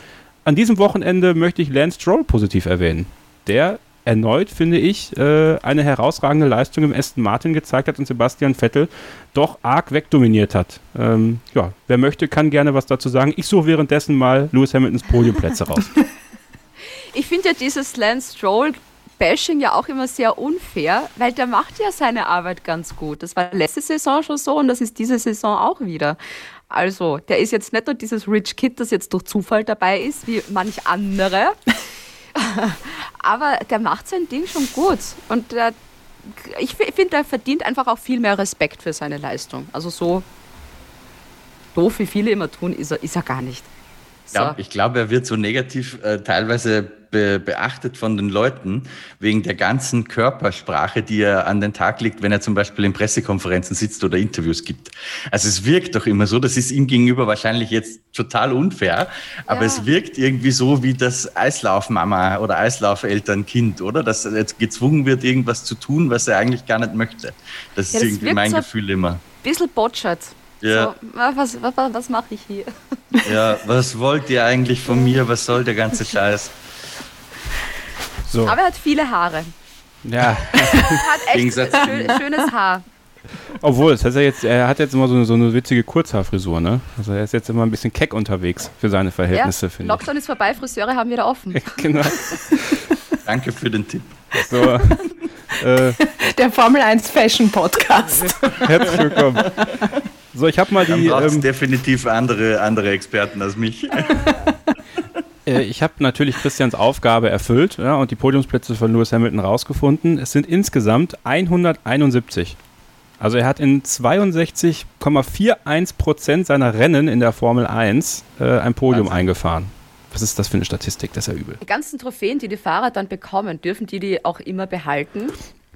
an diesem Wochenende möchte ich Lance Stroll positiv erwähnen. Der erneut, finde ich, äh, eine herausragende Leistung im Aston Martin gezeigt hat und Sebastian Vettel doch arg wegdominiert hat. Ähm, ja, wer möchte, kann gerne was dazu sagen. Ich suche währenddessen mal Lewis Hamiltons Podiumplätze raus. Ich finde ja dieses Lance Stroll Bashing ja auch immer sehr unfair, weil der macht ja seine Arbeit ganz gut. Das war letzte Saison schon so und das ist diese Saison auch wieder. Also, der ist jetzt nicht nur dieses Rich Kid, das jetzt durch Zufall dabei ist, wie manch andere, aber der macht sein Ding schon gut. Und der, ich finde, er verdient einfach auch viel mehr Respekt für seine Leistung. Also so doof, wie viele immer tun, ist er, ist er gar nicht. So. Ja, ich glaube, er wird so negativ äh, teilweise be beachtet von den Leuten wegen der ganzen Körpersprache, die er an den Tag legt, wenn er zum Beispiel in Pressekonferenzen sitzt oder Interviews gibt. Also es wirkt doch immer so, das ist ihm gegenüber wahrscheinlich jetzt total unfair, aber Ja. es wirkt irgendwie so wie das Eislaufmama oder Eislaufeltern-Kind, oder? Dass er jetzt gezwungen wird, irgendwas zu tun, was er eigentlich gar nicht möchte. Das Ja, ist das irgendwie mein so- Gefühl immer. Bisschen botschert. Ja. So, was, was, was mache ich hier? Ja, was wollt ihr eigentlich von mir? Was soll der ganze Scheiß? So, Aber er hat viele Haare. ja. Er hat echt schön, schönes Haar. Obwohl, das heißt er jetzt, er hat jetzt immer so eine, so eine witzige Kurzhaarfrisur, ne? Also er ist jetzt immer ein bisschen keck unterwegs für seine Ja, Verhältnisse, finde Lockdown ist vorbei, Friseure haben wieder offen. ich. Genau. Danke für den Tipp. So, äh, Der Formel 1 Fashion Podcast. herzlich willkommen. So, ich habe mal Dann die, es ähm, definitiv andere, andere Experten als mich. Äh, ich habe natürlich Christians Aufgabe erfüllt ja, und die Podiumsplätze von Lewis Hamilton rausgefunden. Es sind insgesamt 171. Also er hat in 62,41 Prozent seiner Rennen in der Formel 1 äh, ein Podium Wahnsinn. eingefahren. Was ist das für eine Statistik? Das ist ja übel. Die ganzen Trophäen, die die Fahrer dann bekommen, dürfen die die auch immer behalten.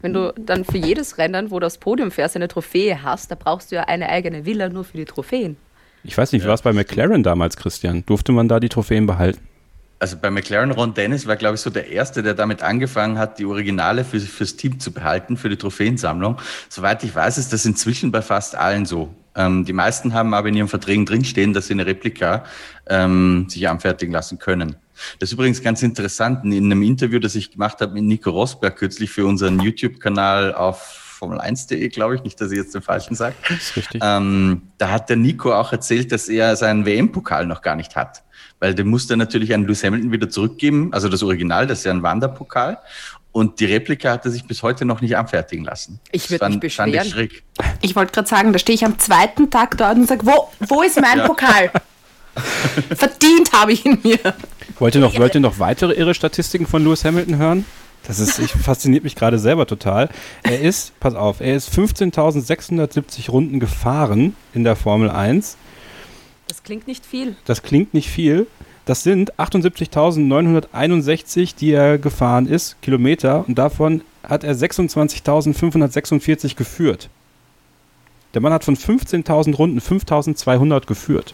Wenn du dann für jedes Rennen, wo du das Podium fährst, eine Trophäe hast, da brauchst du ja eine eigene Villa nur für die Trophäen. Ich weiß nicht, wie war es bei McLaren damals, Christian? Durfte man da die Trophäen behalten? Also bei McLaren Ron Dennis war, glaube ich, so der Erste, der damit angefangen hat, die Originale für, fürs Team zu behalten, für die Trophäensammlung. Soweit ich weiß, ist das inzwischen bei fast allen so. Ähm, die meisten haben aber in ihren Verträgen drinstehen, dass sie eine Replika ähm, sich anfertigen lassen können. Das ist übrigens ganz interessant. In einem Interview, das ich gemacht habe mit Nico Rosberg kürzlich für unseren YouTube-Kanal auf Formel1.de, glaube ich, nicht, dass ich jetzt den falschen sage. Das ist richtig. Ähm, da hat der Nico auch erzählt, dass er seinen WM-Pokal noch gar nicht hat. Weil den musste er natürlich an Lewis Hamilton wieder zurückgeben. Also das Original, das ist ja ein Wanderpokal. Und die Replika hat er sich bis heute noch nicht anfertigen lassen. Ich Das würd fand- mich Fand ich beschweren. schräg. Ich wollte gerade sagen, da stehe ich am zweiten Tag dort und sage, wo, wo ist mein Ja. Pokal? Verdient habe ich ihn mir. Wollt ihr noch, wollt ihr noch weitere irre Statistiken von Lewis Hamilton hören? Das ist, ich, fasziniert mich gerade selber total. Er ist, pass auf, er ist 15.670 Runden gefahren in der Formel 1. Das klingt nicht viel. Das klingt nicht viel. Das sind 78.961, die er gefahren ist, Kilometer. Und davon hat er 26.546 geführt. Der Mann hat von 15.000 Runden 5.200 geführt.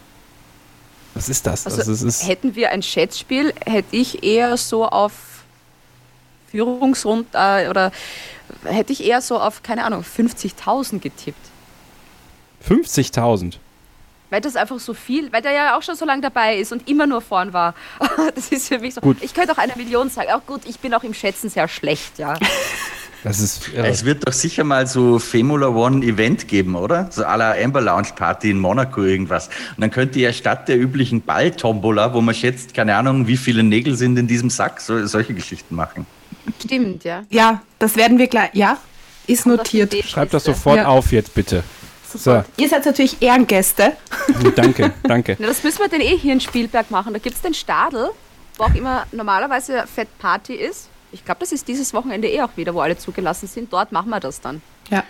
Was ist das? Also also ist, hätten wir ein Schätzspiel, hätte ich eher so auf Führungsrund äh, oder hätte ich eher so auf, keine Ahnung, 50.000 getippt. 50.000. Weil das einfach so viel, weil der ja auch schon so lange dabei ist und immer nur vorn war. Das ist für mich so. Gut. Ich könnte auch eine Million sagen. Auch gut, ich bin auch im Schätzen sehr schlecht, ja. Das ist irre. Es wird doch sicher mal so Formula One Event geben, oder? So à la Amber Lounge Party in Monaco irgendwas. Und dann könnt ihr ja statt der üblichen Balltombola, wo man schätzt, keine Ahnung, wie viele Nägel sind in diesem Sack, so, solche Geschichten machen. Stimmt, ja. Ja, das werden wir gleich. Ja, ist notiert. Schreibt das sofort Ja. auf jetzt bitte. So, Ihr seid natürlich Ehrengäste. danke, danke. Na, das müssen wir denn eh hier in Spielberg machen. Da gibt es den Stadel, wo auch immer normalerweise Fett Party ist. Ich glaube, das ist dieses Wochenende eh auch wieder, wo alle zugelassen sind. Dort machen wir das dann. Ja.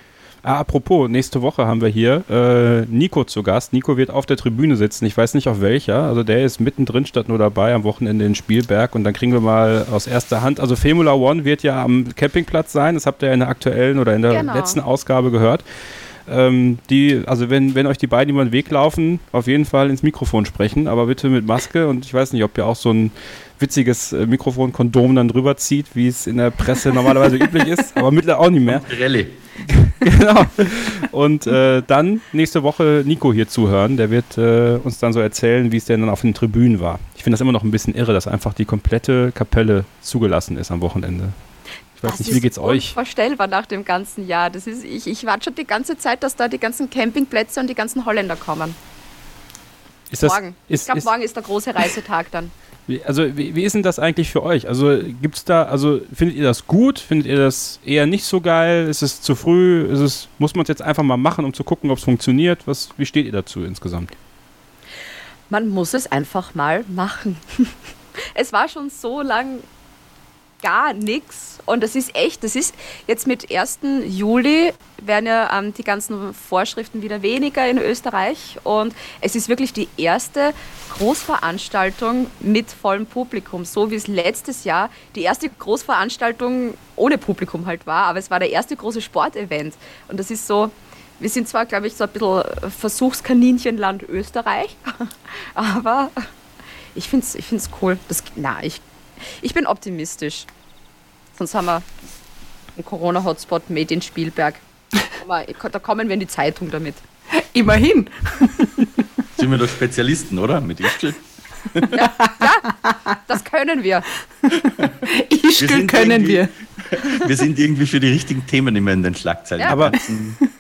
Ah, apropos, nächste Woche haben wir hier äh, Nico zu Gast. Nico wird auf der Tribüne sitzen. Ich weiß nicht auf welcher. Also der ist mittendrin statt nur dabei am Wochenende in Spielberg. Und dann kriegen wir mal aus erster Hand. Also Formula One wird ja am Campingplatz sein. Das habt ihr in der aktuellen oder in der Genau. letzten Ausgabe gehört. Ähm, die, also wenn, wenn euch die beiden über den Weg laufen, auf jeden Fall ins Mikrofon sprechen, aber bitte mit Maske. Und ich weiß nicht, ob ihr auch so ein witziges äh, Mikrofonkondom dann drüber zieht, wie es in der Presse normalerweise üblich ist, aber mittlerweile auch nicht mehr. Rallye. genau. Und äh, dann nächste Woche Nico hier zuhören. Der wird äh, uns dann so erzählen, wie es denn dann auf den Tribünen war. Ich finde das immer noch ein bisschen irre, dass einfach die komplette Kapelle zugelassen ist am Wochenende. Ich weiß Das nicht, wie ist geht's euch? Unvorstellbar nach dem ganzen Jahr. Das ist, ich, ich warte schon die ganze Zeit, dass da die ganzen Campingplätze und die ganzen Holländer kommen. Ist das, morgen. Ist, ich glaube, ist, morgen ist der große Reisetag dann. wie, also wie, wie ist denn das eigentlich für euch? Also gibt's da, also findet ihr das gut? Findet ihr das eher nicht so geil? Ist es zu früh? Ist es, muss man es jetzt einfach mal machen, um zu gucken, ob es funktioniert? Was, wie steht ihr dazu insgesamt? Man muss es einfach mal machen. es war schon so lang gar nichts. Und das ist echt, das ist jetzt mit 1. Juli werden ja ähm, die ganzen Vorschriften wieder weniger in Österreich. Und es ist wirklich die erste Großveranstaltung mit vollem Publikum, so wie es letztes Jahr die erste Großveranstaltung ohne Publikum halt war. Aber es war der erste große Sportevent. Und das ist so, wir sind zwar, glaube ich, so ein bisschen Versuchskaninchenland Österreich, aber ich finde es ich find's cool. Das, na, ich, ich bin optimistisch. Sonst haben wir einen Corona-Hotspot made in Spielberg. da kommen wir in die Zeitung damit. Immerhin. Sind wir doch Spezialisten, oder? Mit Ischgl? Ja, ja, das können wir. Ischgl können wir. Wir sind irgendwie für die richtigen Themen immer in den Schlagzeilen. Ja. Aber,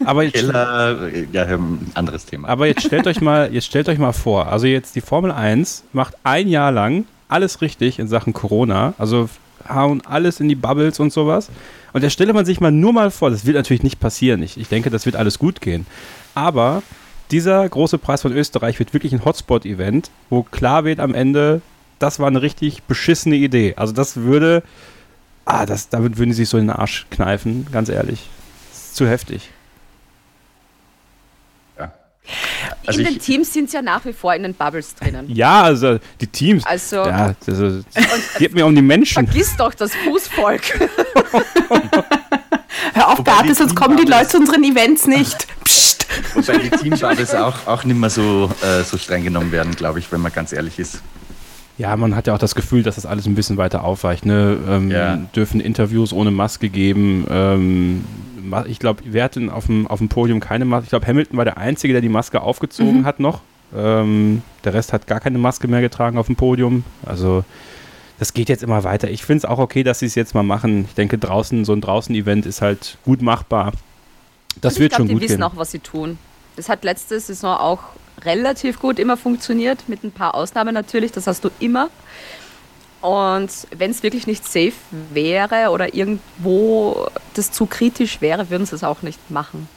aber jetzt, Keller, ja, ein anderes Thema. Aber jetzt stellt euch mal, jetzt stellt euch mal vor, also jetzt die Formel 1 macht ein Jahr lang alles richtig in Sachen Corona, also hauen alles in die Bubbles und sowas. Und da stelle man sich mal nur mal vor, das wird natürlich nicht passieren. Ich, ich denke, das wird alles gut gehen. Aber dieser große Preis von Österreich wird wirklich ein Hotspot-Event, wo klar wird am Ende, das war eine richtig beschissene Idee. Also das würde, ah, das, damit würden sie sich so in den Arsch kneifen, ganz ehrlich. Das ist zu heftig. Also in den Teams sind es ja nach wie vor in den Bubbles drinnen. Ja, also die Teams. Also, ja, also, geht mir um die Menschen. Vergiss doch das Fußvolk. Hör auf, Beate, sonst kommen die Leute zu unseren Events nicht. Psst. Wobei die Teambubbles auch, auch nicht mehr so, äh, so streng genommen werden, glaube ich, wenn man ganz ehrlich ist. Ja, man hat ja auch das Gefühl, dass das alles ein bisschen weiter aufweicht. Ne? Ähm, ja. Dürfen Interviews ohne Maske geben. Ähm, ich glaube, wir hatten auf dem, auf dem Podium keine Maske. Ich glaube, Hamilton war der Einzige, der die Maske aufgezogen mhm. hat noch. Ähm, der Rest hat gar keine Maske mehr getragen auf dem Podium. Also das geht jetzt immer weiter. Ich finde es auch okay, dass sie es jetzt mal machen. Ich denke, draußen, so ein Draußen-Event ist halt gut machbar. Das wird glaub, schon gut gehen. Die wissen auch, was sie tun. Das hat letzte Saison auch relativ gut immer funktioniert, mit ein paar Ausnahmen natürlich, das hast du immer. Und wenn es wirklich nicht safe wäre oder irgendwo das zu kritisch wäre, würden sie es auch nicht machen.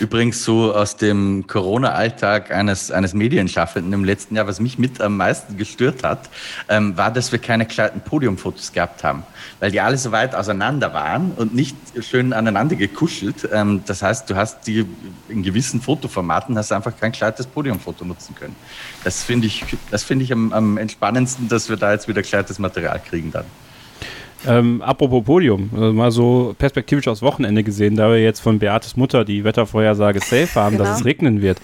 Übrigens so aus dem Corona-Alltag eines, eines Medienschaffenden im letzten Jahr, was mich mit am meisten gestört hat, ähm, war, dass wir keine gescheiten Podiumfotos gehabt haben, weil die alle so weit auseinander waren und nicht schön aneinander gekuschelt. Ähm, das heißt, du hast die in gewissen Fotoformaten hast einfach kein gescheites Podiumfoto nutzen können. Das finde ich, das finde ich am, am entspannendsten, dass wir da jetzt wieder gescheites Material kriegen dann. Ähm, apropos Podium, also mal so perspektivisch aufs Wochenende gesehen, da wir jetzt von Beates Mutter die Wettervorhersage safe haben, genau. dass es regnen wird.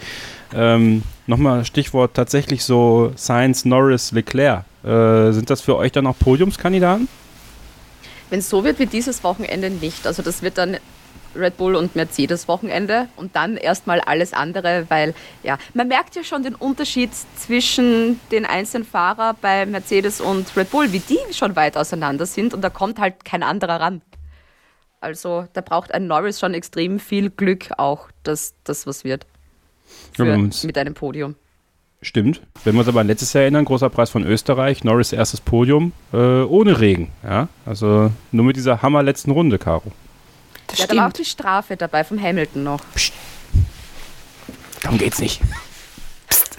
Ähm, Nochmal Stichwort tatsächlich so Science, Norris, Leclerc. Äh, sind das für euch dann auch Podiumskandidaten? Wenn es so wird wie dieses Wochenende nicht. Also das wird dann Red Bull und Mercedes Wochenende und dann erstmal alles andere, weil ja, man merkt ja schon den Unterschied zwischen den einzelnen Fahrern bei Mercedes und Red Bull, wie die schon weit auseinander sind und da kommt halt kein anderer ran. Also da braucht ein Norris schon extrem viel Glück auch, dass das was wird. Für, mit einem Podium. Stimmt. Wenn wir uns aber an letztes Jahr erinnern, großer Preis von Österreich, Norris erstes Podium, äh, ohne Regen. Ja? Also nur mit dieser Hammer letzten Runde, Caro. Das ja, da war auch die Strafe dabei vom Hamilton noch. Psst. Darum geht's nicht. Psst.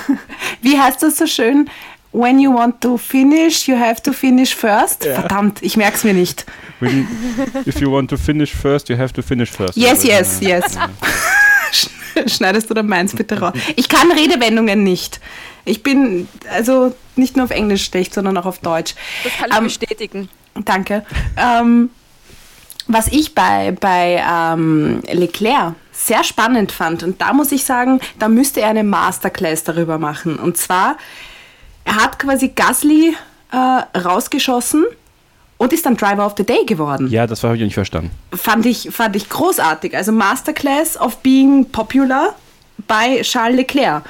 Wie heißt das so schön? When you want to finish, you have to finish first. Ja. Verdammt, ich merk's mir nicht. When, if you want to finish first, you have to finish first. Yes, yes, yes. Schneidest du dann meins bitte raus. Ich kann Redewendungen nicht. Ich bin also nicht nur auf Englisch schlecht, sondern auch auf Deutsch. Das kann ich ähm, bestätigen. Danke. Ähm, was ich bei, bei ähm, Leclerc sehr spannend fand, und da muss ich sagen, da müsste er eine Masterclass darüber machen. Und zwar, er hat quasi Gasly äh, rausgeschossen und ist dann Driver of the Day geworden. Ja, das habe ich nicht verstanden. Fand ich, fand ich großartig. Also Masterclass of being popular bei Charles Leclerc.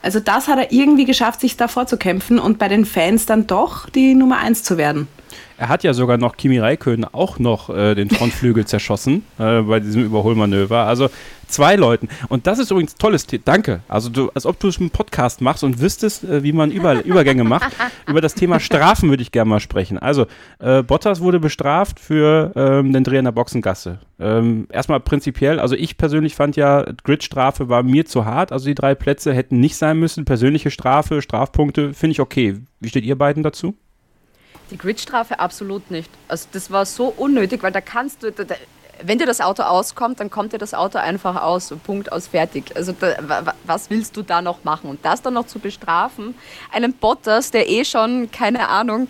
Also das hat er irgendwie geschafft, sich da vorzukämpfen und bei den Fans dann doch die Nummer 1 zu werden. Er hat ja sogar noch Kimi Räikkönen auch noch äh, den Frontflügel zerschossen äh, bei diesem Überholmanöver. Also zwei Leuten. Und das ist übrigens tolles Thema. Danke. Also du, als ob du einen Podcast machst und wüsstest, äh, wie man Über Übergänge macht. Über das Thema Strafen würde ich gerne mal sprechen. Also äh, Bottas wurde bestraft für ähm, den Dreh in der Boxengasse. Ähm, erstmal prinzipiell, also ich persönlich fand ja, Gridstrafe war mir zu hart. Also die drei Plätze hätten nicht sein müssen. Persönliche Strafe, Strafpunkte, finde ich okay. Wie steht ihr beiden dazu? Die Gridstrafe absolut nicht. Also das war so unnötig, weil da kannst du, da, wenn dir das Auto auskommt, dann kommt dir das Auto einfach aus, Punkt aus, fertig. Also da, was willst du da noch machen? Und das dann noch zu bestrafen, einen Bottas, der eh schon, keine Ahnung,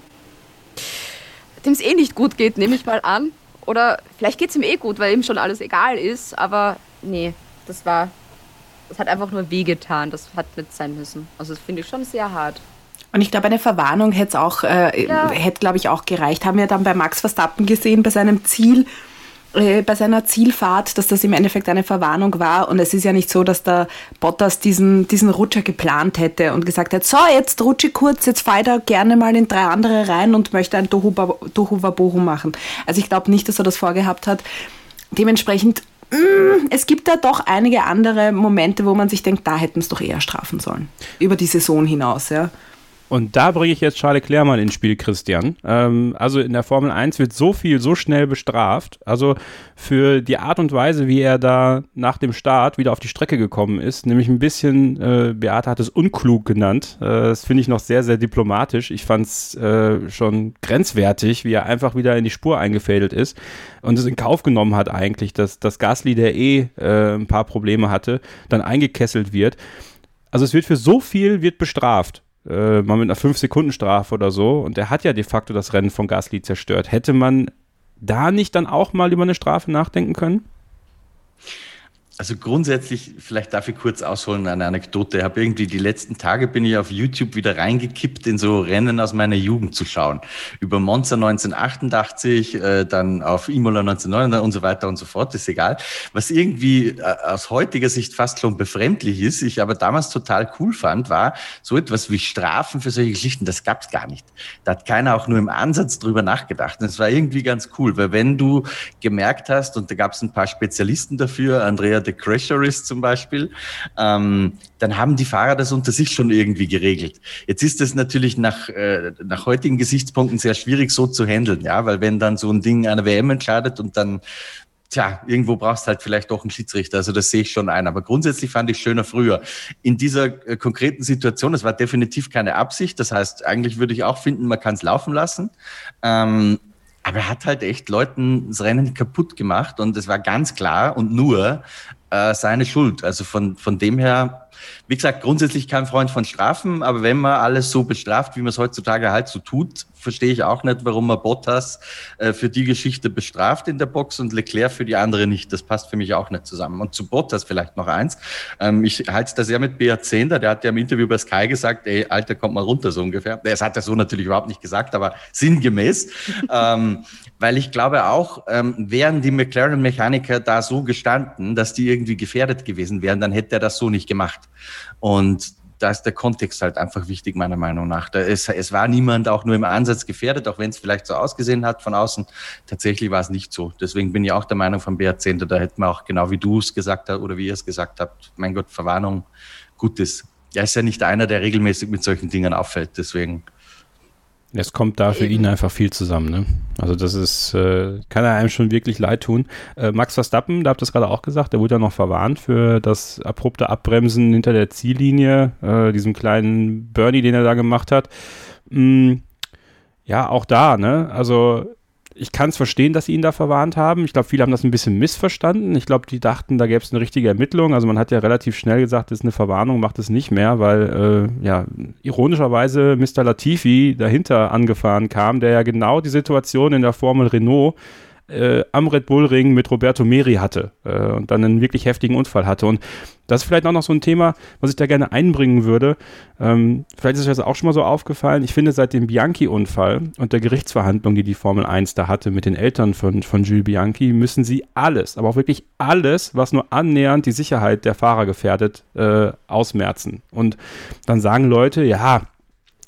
dem es eh nicht gut geht, nehme ich mal an. Oder vielleicht geht es ihm eh gut, weil ihm schon alles egal ist, aber nee, das war, das hat einfach nur wehgetan, das hat nicht sein müssen. Also das finde ich schon sehr hart. Und ich glaube, eine Verwarnung hätte es auch, äh, ja. hätte, glaube ich, auch gereicht. Haben wir dann bei Max Verstappen gesehen, bei seinem Ziel, äh, bei seiner Zielfahrt, dass das im Endeffekt eine Verwarnung war. Und es ist ja nicht so, dass der Bottas diesen, diesen Rutscher geplant hätte und gesagt hätte, so, jetzt rutsche ich kurz, jetzt fahre ich da gerne mal in drei andere rein und möchte ein Tohu Wabohu machen. Also ich glaube nicht, dass er das vorgehabt hat. Dementsprechend, mh, mm, es gibt da doch einige andere Momente, wo man sich denkt, da hätten es doch eher strafen sollen. Über die Saison hinaus, ja. Und da bringe ich jetzt Charles Leclerc ins Spiel, Christian. Ähm, also in der Formel 1 wird so viel so schnell bestraft. Also für die Art und Weise, wie er da nach dem Start wieder auf die Strecke gekommen ist, nämlich ein bisschen, äh, Beate hat es unklug genannt. Äh, das finde ich noch sehr, sehr diplomatisch. Ich fand es äh, schon grenzwertig, wie er einfach wieder in die Spur eingefädelt ist und es in Kauf genommen hat eigentlich, dass das Gasly, der eh äh, ein paar Probleme hatte, dann eingekesselt wird. Also es wird für so viel wird bestraft äh, mal mit einer 5-Sekunden-Strafe oder so. Und der hat ja de facto das Rennen von Gasly zerstört. Hätte man da nicht dann auch mal über eine Strafe nachdenken können? Also grundsätzlich, vielleicht darf ich kurz ausholen, eine Anekdote. Ich habe irgendwie die letzten Tage bin ich auf YouTube wieder reingekippt, in so Rennen aus meiner Jugend zu schauen. Über Monza 1988, äh, dann auf Imola 1999 und so weiter und so fort, ist egal. Was irgendwie äh, aus heutiger Sicht fast schon befremdlich ist, ich aber damals total cool fand, war so etwas wie Strafen für solche Geschichten, das gab es gar nicht. Da hat keiner auch nur im Ansatz drüber nachgedacht. Und es war irgendwie ganz cool, weil wenn du gemerkt hast, und da gab es ein paar Spezialisten dafür, Andrea de Crasherist zum Beispiel, ähm, dann haben die Fahrer das unter sich schon irgendwie geregelt. Jetzt ist das natürlich nach, äh, nach heutigen Gesichtspunkten sehr schwierig so zu handeln, ja, weil wenn dann so ein Ding einer WM entscheidet und dann Tja, irgendwo brauchst halt vielleicht doch einen Schiedsrichter. Also das sehe ich schon ein. Aber grundsätzlich fand ich schöner früher. In dieser äh, konkreten Situation, das war definitiv keine Absicht. Das heißt, eigentlich würde ich auch finden, man kann es laufen lassen. Ähm, aber er hat halt echt Leuten das Rennen kaputt gemacht und es war ganz klar und nur äh, seine Schuld. Also von, von dem her wie gesagt, grundsätzlich kein Freund von Strafen, aber wenn man alles so bestraft, wie man es heutzutage halt so tut, verstehe ich auch nicht, warum man Bottas äh, für die Geschichte bestraft in der Box und Leclerc für die andere nicht. Das passt für mich auch nicht zusammen. Und zu Bottas vielleicht noch eins. Ähm, ich halte es da sehr mit Beat Zehnder, der hat ja im Interview bei Sky gesagt, ey, Alter, kommt mal runter, so ungefähr. Das hat er so natürlich überhaupt nicht gesagt, aber sinngemäß. ähm, weil ich glaube auch, ähm, wären die McLaren-Mechaniker da so gestanden, dass die irgendwie gefährdet gewesen wären, dann hätte er das so nicht gemacht. Und da ist der Kontext halt einfach wichtig, meiner Meinung nach. Da ist, es war niemand auch nur im Ansatz gefährdet, auch wenn es vielleicht so ausgesehen hat von außen. Tatsächlich war es nicht so. Deswegen bin ich auch der Meinung von BR Center, da hätten wir auch genau wie du es gesagt hast oder wie ihr es gesagt habt, mein Gott, Verwarnung, Gutes. Er ist ja nicht einer, der regelmäßig mit solchen Dingen auffällt. Deswegen es kommt da für ihn einfach viel zusammen. Ne? Also das ist, äh, kann er einem schon wirklich leid tun. Äh, Max Verstappen, da habt ihr es gerade auch gesagt, der wurde ja noch verwarnt für das abrupte Abbremsen hinter der Ziellinie, äh, diesem kleinen Bernie, den er da gemacht hat. Mm, ja, auch da, ne? Also ich kann es verstehen, dass sie ihn da verwarnt haben. Ich glaube, viele haben das ein bisschen missverstanden. Ich glaube, die dachten, da gäbe es eine richtige Ermittlung. Also man hat ja relativ schnell gesagt, das ist eine Verwarnung, macht es nicht mehr, weil äh, ja ironischerweise Mr. Latifi dahinter angefahren kam, der ja genau die Situation in der Formel Renault äh, am Red Bull Ring mit Roberto Meri hatte äh, und dann einen wirklich heftigen Unfall hatte. Und das ist vielleicht auch noch so ein Thema, was ich da gerne einbringen würde. Ähm, vielleicht ist euch das auch schon mal so aufgefallen. Ich finde, seit dem Bianchi-Unfall und der Gerichtsverhandlung, die die Formel 1 da hatte mit den Eltern von, von Jules Bianchi, müssen sie alles, aber auch wirklich alles, was nur annähernd die Sicherheit der Fahrer gefährdet, äh, ausmerzen. Und dann sagen Leute, ja,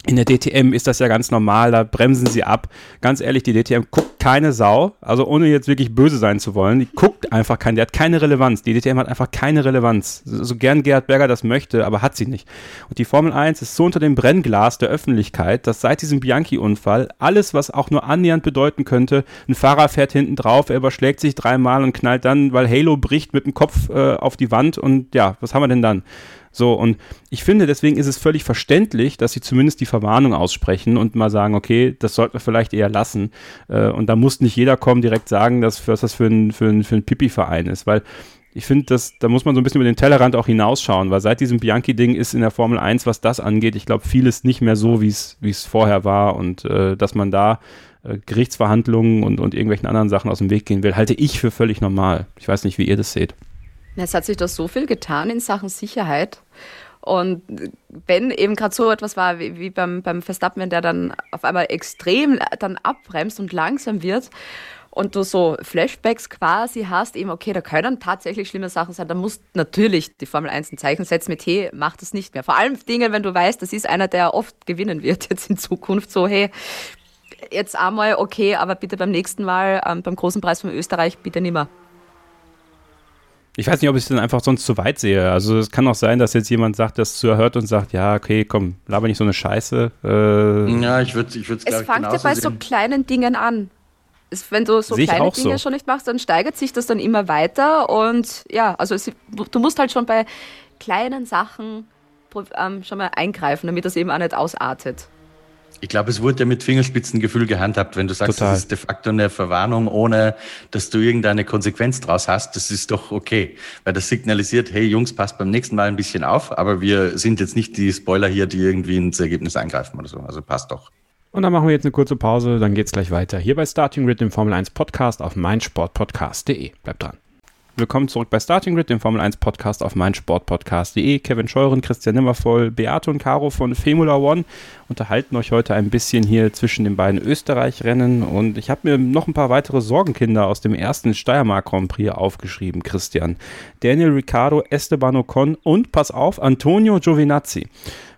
in der DTM ist das ja ganz normal, da bremsen sie ab. Ganz ehrlich, die DTM guckt keine Sau, also ohne jetzt wirklich böse sein zu wollen, die guckt einfach keinen, der hat keine Relevanz. Die DTM hat einfach keine Relevanz. So gern Gerhard Berger das möchte, aber hat sie nicht. Und die Formel 1 ist so unter dem Brennglas der Öffentlichkeit, dass seit diesem Bianchi-Unfall alles, was auch nur annähernd bedeuten könnte, ein Fahrer fährt hinten drauf, er überschlägt sich dreimal und knallt dann, weil Halo bricht mit dem Kopf äh, auf die Wand und ja, was haben wir denn dann? So, und ich finde, deswegen ist es völlig verständlich, dass sie zumindest die Verwarnung aussprechen und mal sagen, okay, das sollten wir vielleicht eher lassen. Äh, und da muss nicht jeder kommen, direkt sagen, dass, was das für ein, für ein, für ein Pipi-Verein ist, weil ich finde, da muss man so ein bisschen über den Tellerrand auch hinausschauen, weil seit diesem Bianchi-Ding ist in der Formel 1, was das angeht, ich glaube, vieles nicht mehr so, wie es vorher war und äh, dass man da äh, Gerichtsverhandlungen und, und irgendwelchen anderen Sachen aus dem Weg gehen will, halte ich für völlig normal. Ich weiß nicht, wie ihr das seht. Es hat sich da so viel getan in Sachen Sicherheit. Und wenn eben gerade so etwas war wie, wie beim, beim Verstappen, der dann auf einmal extrem dann abbremst und langsam wird und du so Flashbacks quasi hast, eben, okay, da können tatsächlich schlimme Sachen sein, dann muss natürlich die Formel 1 ein Zeichen setzen mit, hey, mach das nicht mehr. Vor allem Dinge, wenn du weißt, das ist einer, der oft gewinnen wird jetzt in Zukunft, so, hey, jetzt einmal okay, aber bitte beim nächsten Mal, ähm, beim großen Preis von Österreich, bitte nimmer. Ich weiß nicht, ob ich es dann einfach sonst zu weit sehe. Also es kann auch sein, dass jetzt jemand sagt, das zu erhört und sagt, ja, okay, komm, laber nicht so eine Scheiße. Äh, ja, ich würde ich Es fängt ja bei sehen. so kleinen Dingen an. Es, wenn du so kleine Dinge so. schon nicht machst, dann steigert sich das dann immer weiter. Und ja, also es, du, du, musst halt schon bei kleinen Sachen ähm, schon mal eingreifen, damit das eben auch nicht ausartet. Ich glaube, es wurde ja mit Fingerspitzengefühl gehandhabt, wenn du sagst, Total. das ist de facto eine Verwarnung, ohne dass du irgendeine Konsequenz draus hast. Das ist doch okay, weil das signalisiert, hey Jungs, passt beim nächsten Mal ein bisschen auf, aber wir sind jetzt nicht die Spoiler hier, die irgendwie ins Ergebnis eingreifen oder so. Also passt doch. Und dann machen wir jetzt eine kurze Pause, dann geht's gleich weiter. Hier bei Starting Grid, dem Formel 1 Podcast auf meinsportpodcast.de. Bleibt dran. Willkommen zurück bei Starting Grid, dem Formel 1 Podcast auf meinsportpodcast.de. Kevin Scheuren, Christian Nimmervoll, Beate und Caro von Femula One unterhalten euch heute ein bisschen hier zwischen den beiden Österreich-Rennen und ich habe mir noch ein paar weitere Sorgenkinder aus dem ersten Steiermark Grand Prix aufgeschrieben, Christian. Daniel Ricciardo, Esteban Ocon und, pass auf, Antonio Giovinazzi.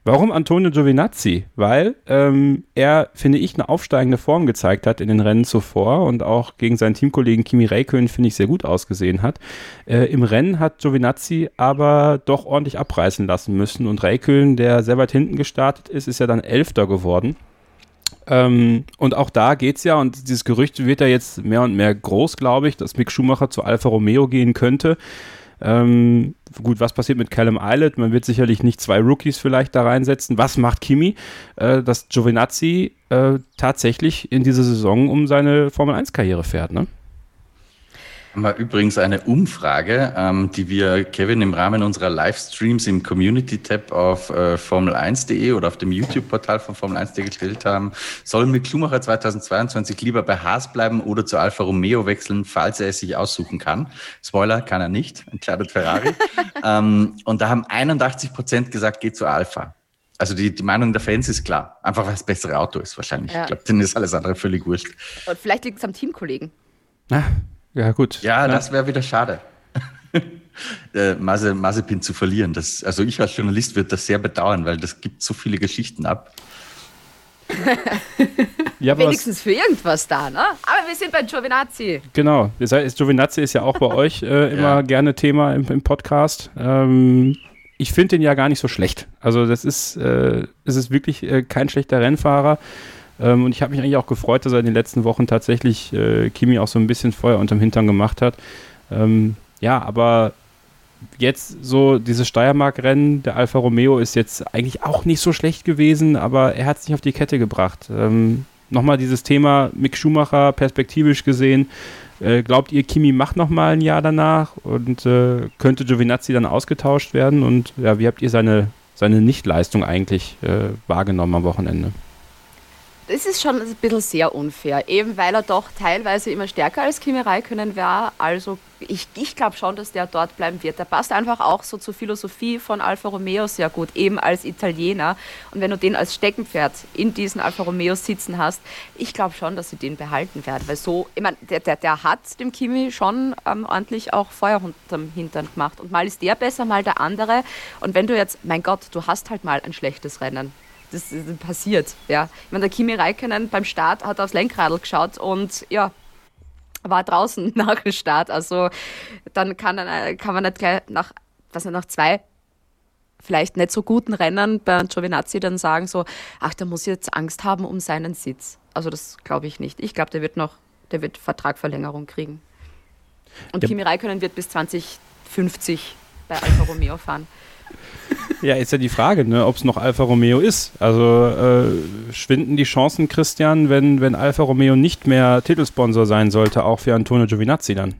Warum Antonio Giovinazzi? Weil ähm, er, finde ich, eine aufsteigende Form gezeigt hat in den Rennen zuvor und auch gegen seinen Teamkollegen Kimi Räikkönen, finde ich, sehr gut ausgesehen hat. Äh, Im Rennen hat Giovinazzi aber doch ordentlich abreißen lassen müssen und Räikkönen, der sehr weit hinten gestartet ist, ist ja dann Elfter geworden. Ähm, und auch da geht es ja, und dieses Gerücht wird ja jetzt mehr und mehr groß, glaube ich, dass Mick Schumacher zu Alfa Romeo gehen könnte. Ähm, gut, was passiert mit Callum Islet? Man wird sicherlich nicht zwei Rookies vielleicht da reinsetzen. Was macht Kimi? Äh, dass Giovinazzi äh, tatsächlich in dieser Saison um seine Formel-1-Karriere fährt, ne? Haben wir übrigens eine Umfrage, ähm, die wir, Kevin, im Rahmen unserer Livestreams im Community-Tab auf äh, Formel1.de oder auf dem YouTube-Portal von Formel1.de gestellt haben. Soll mit Schumacher 2022 lieber bei Haas bleiben oder zu Alfa Romeo wechseln, falls er es sich aussuchen kann? Spoiler, kann er nicht, entscheidet Ferrari. ähm, und da haben 81 Prozent gesagt, geht zu Alfa. Also die, die Meinung der Fans ist klar. Einfach weil es das bessere Auto ist wahrscheinlich. Ja. Ich glaube, denen ist alles andere völlig wurscht. Und vielleicht liegt es am Teamkollegen. Ah, ja, gut. Ja, ja. das wäre wieder schade. äh, Mazepin zu verlieren. Das, also ich als Journalist würde das sehr bedauern, weil das gibt so viele Geschichten ab. ja, Wenigstens für irgendwas da, ne? Aber wir sind bei Giovinazzi. Genau. Das heißt, Giovinazzi ist ja auch bei euch äh, immer ja. gerne Thema im, im Podcast. Ähm, ich finde den ja gar nicht so schlecht. Also das ist, äh, es ist wirklich äh, kein schlechter Rennfahrer. Ähm, und ich habe mich eigentlich auch gefreut, dass er in den letzten Wochen tatsächlich äh, Kimi auch so ein bisschen Feuer unterm Hintern gemacht hat. Ähm, ja, aber jetzt so dieses Steiermark-Rennen, der Alfa Romeo ist jetzt eigentlich auch nicht so schlecht gewesen, aber er hat es nicht auf die Kette gebracht. Ähm, Nochmal dieses Thema Mick Schumacher perspektivisch gesehen. Äh, glaubt ihr, Kimi macht nochmal ein Jahr danach und äh, könnte Giovinazzi dann ausgetauscht werden? Und ja, wie habt ihr seine, seine Nichtleistung eigentlich äh, wahrgenommen am Wochenende? Das ist schon ein bisschen sehr unfair, eben weil er doch teilweise immer stärker als Kimi Räikkönen war. Also ich, ich glaube schon, dass der dort bleiben wird. Der passt einfach auch so zur Philosophie von Alfa Romeo sehr gut, eben als Italiener. Und wenn du den als Steckenpferd in diesen Alfa Romeo sitzen hast, ich glaube schon, dass sie den behalten werden. Weil so, ich meine, der, der, der hat dem Kimi schon ähm, ordentlich auch Feuer unterm Hintern gemacht. Und mal ist der besser, mal der andere. Und wenn du jetzt, mein Gott, du hast halt mal ein schlechtes Rennen das, passiert. Ja. Ich meine, der Kimi Räikkönen beim Start hat aufs Lenkrad geschaut und ja, war draußen nach dem Start. Also dann kann, kann man nicht gleich nach, was nach zwei vielleicht nicht so guten Rennen bei Giovinazzi dann sagen so, ach, der muss jetzt Angst haben um seinen Sitz. Also das glaube ich nicht. Ich glaube, der wird noch, der wird Vertragverlängerung kriegen. Und ja. Kimi Räikkönen wird bis 2050 bei Alfa Romeo fahren. Ja, ist ja die Frage, ne, ob es noch Alfa Romeo ist. Also äh, schwinden die Chancen, Christian, wenn, wenn Alfa Romeo nicht mehr Titelsponsor sein sollte, auch für Antonio Giovinazzi dann?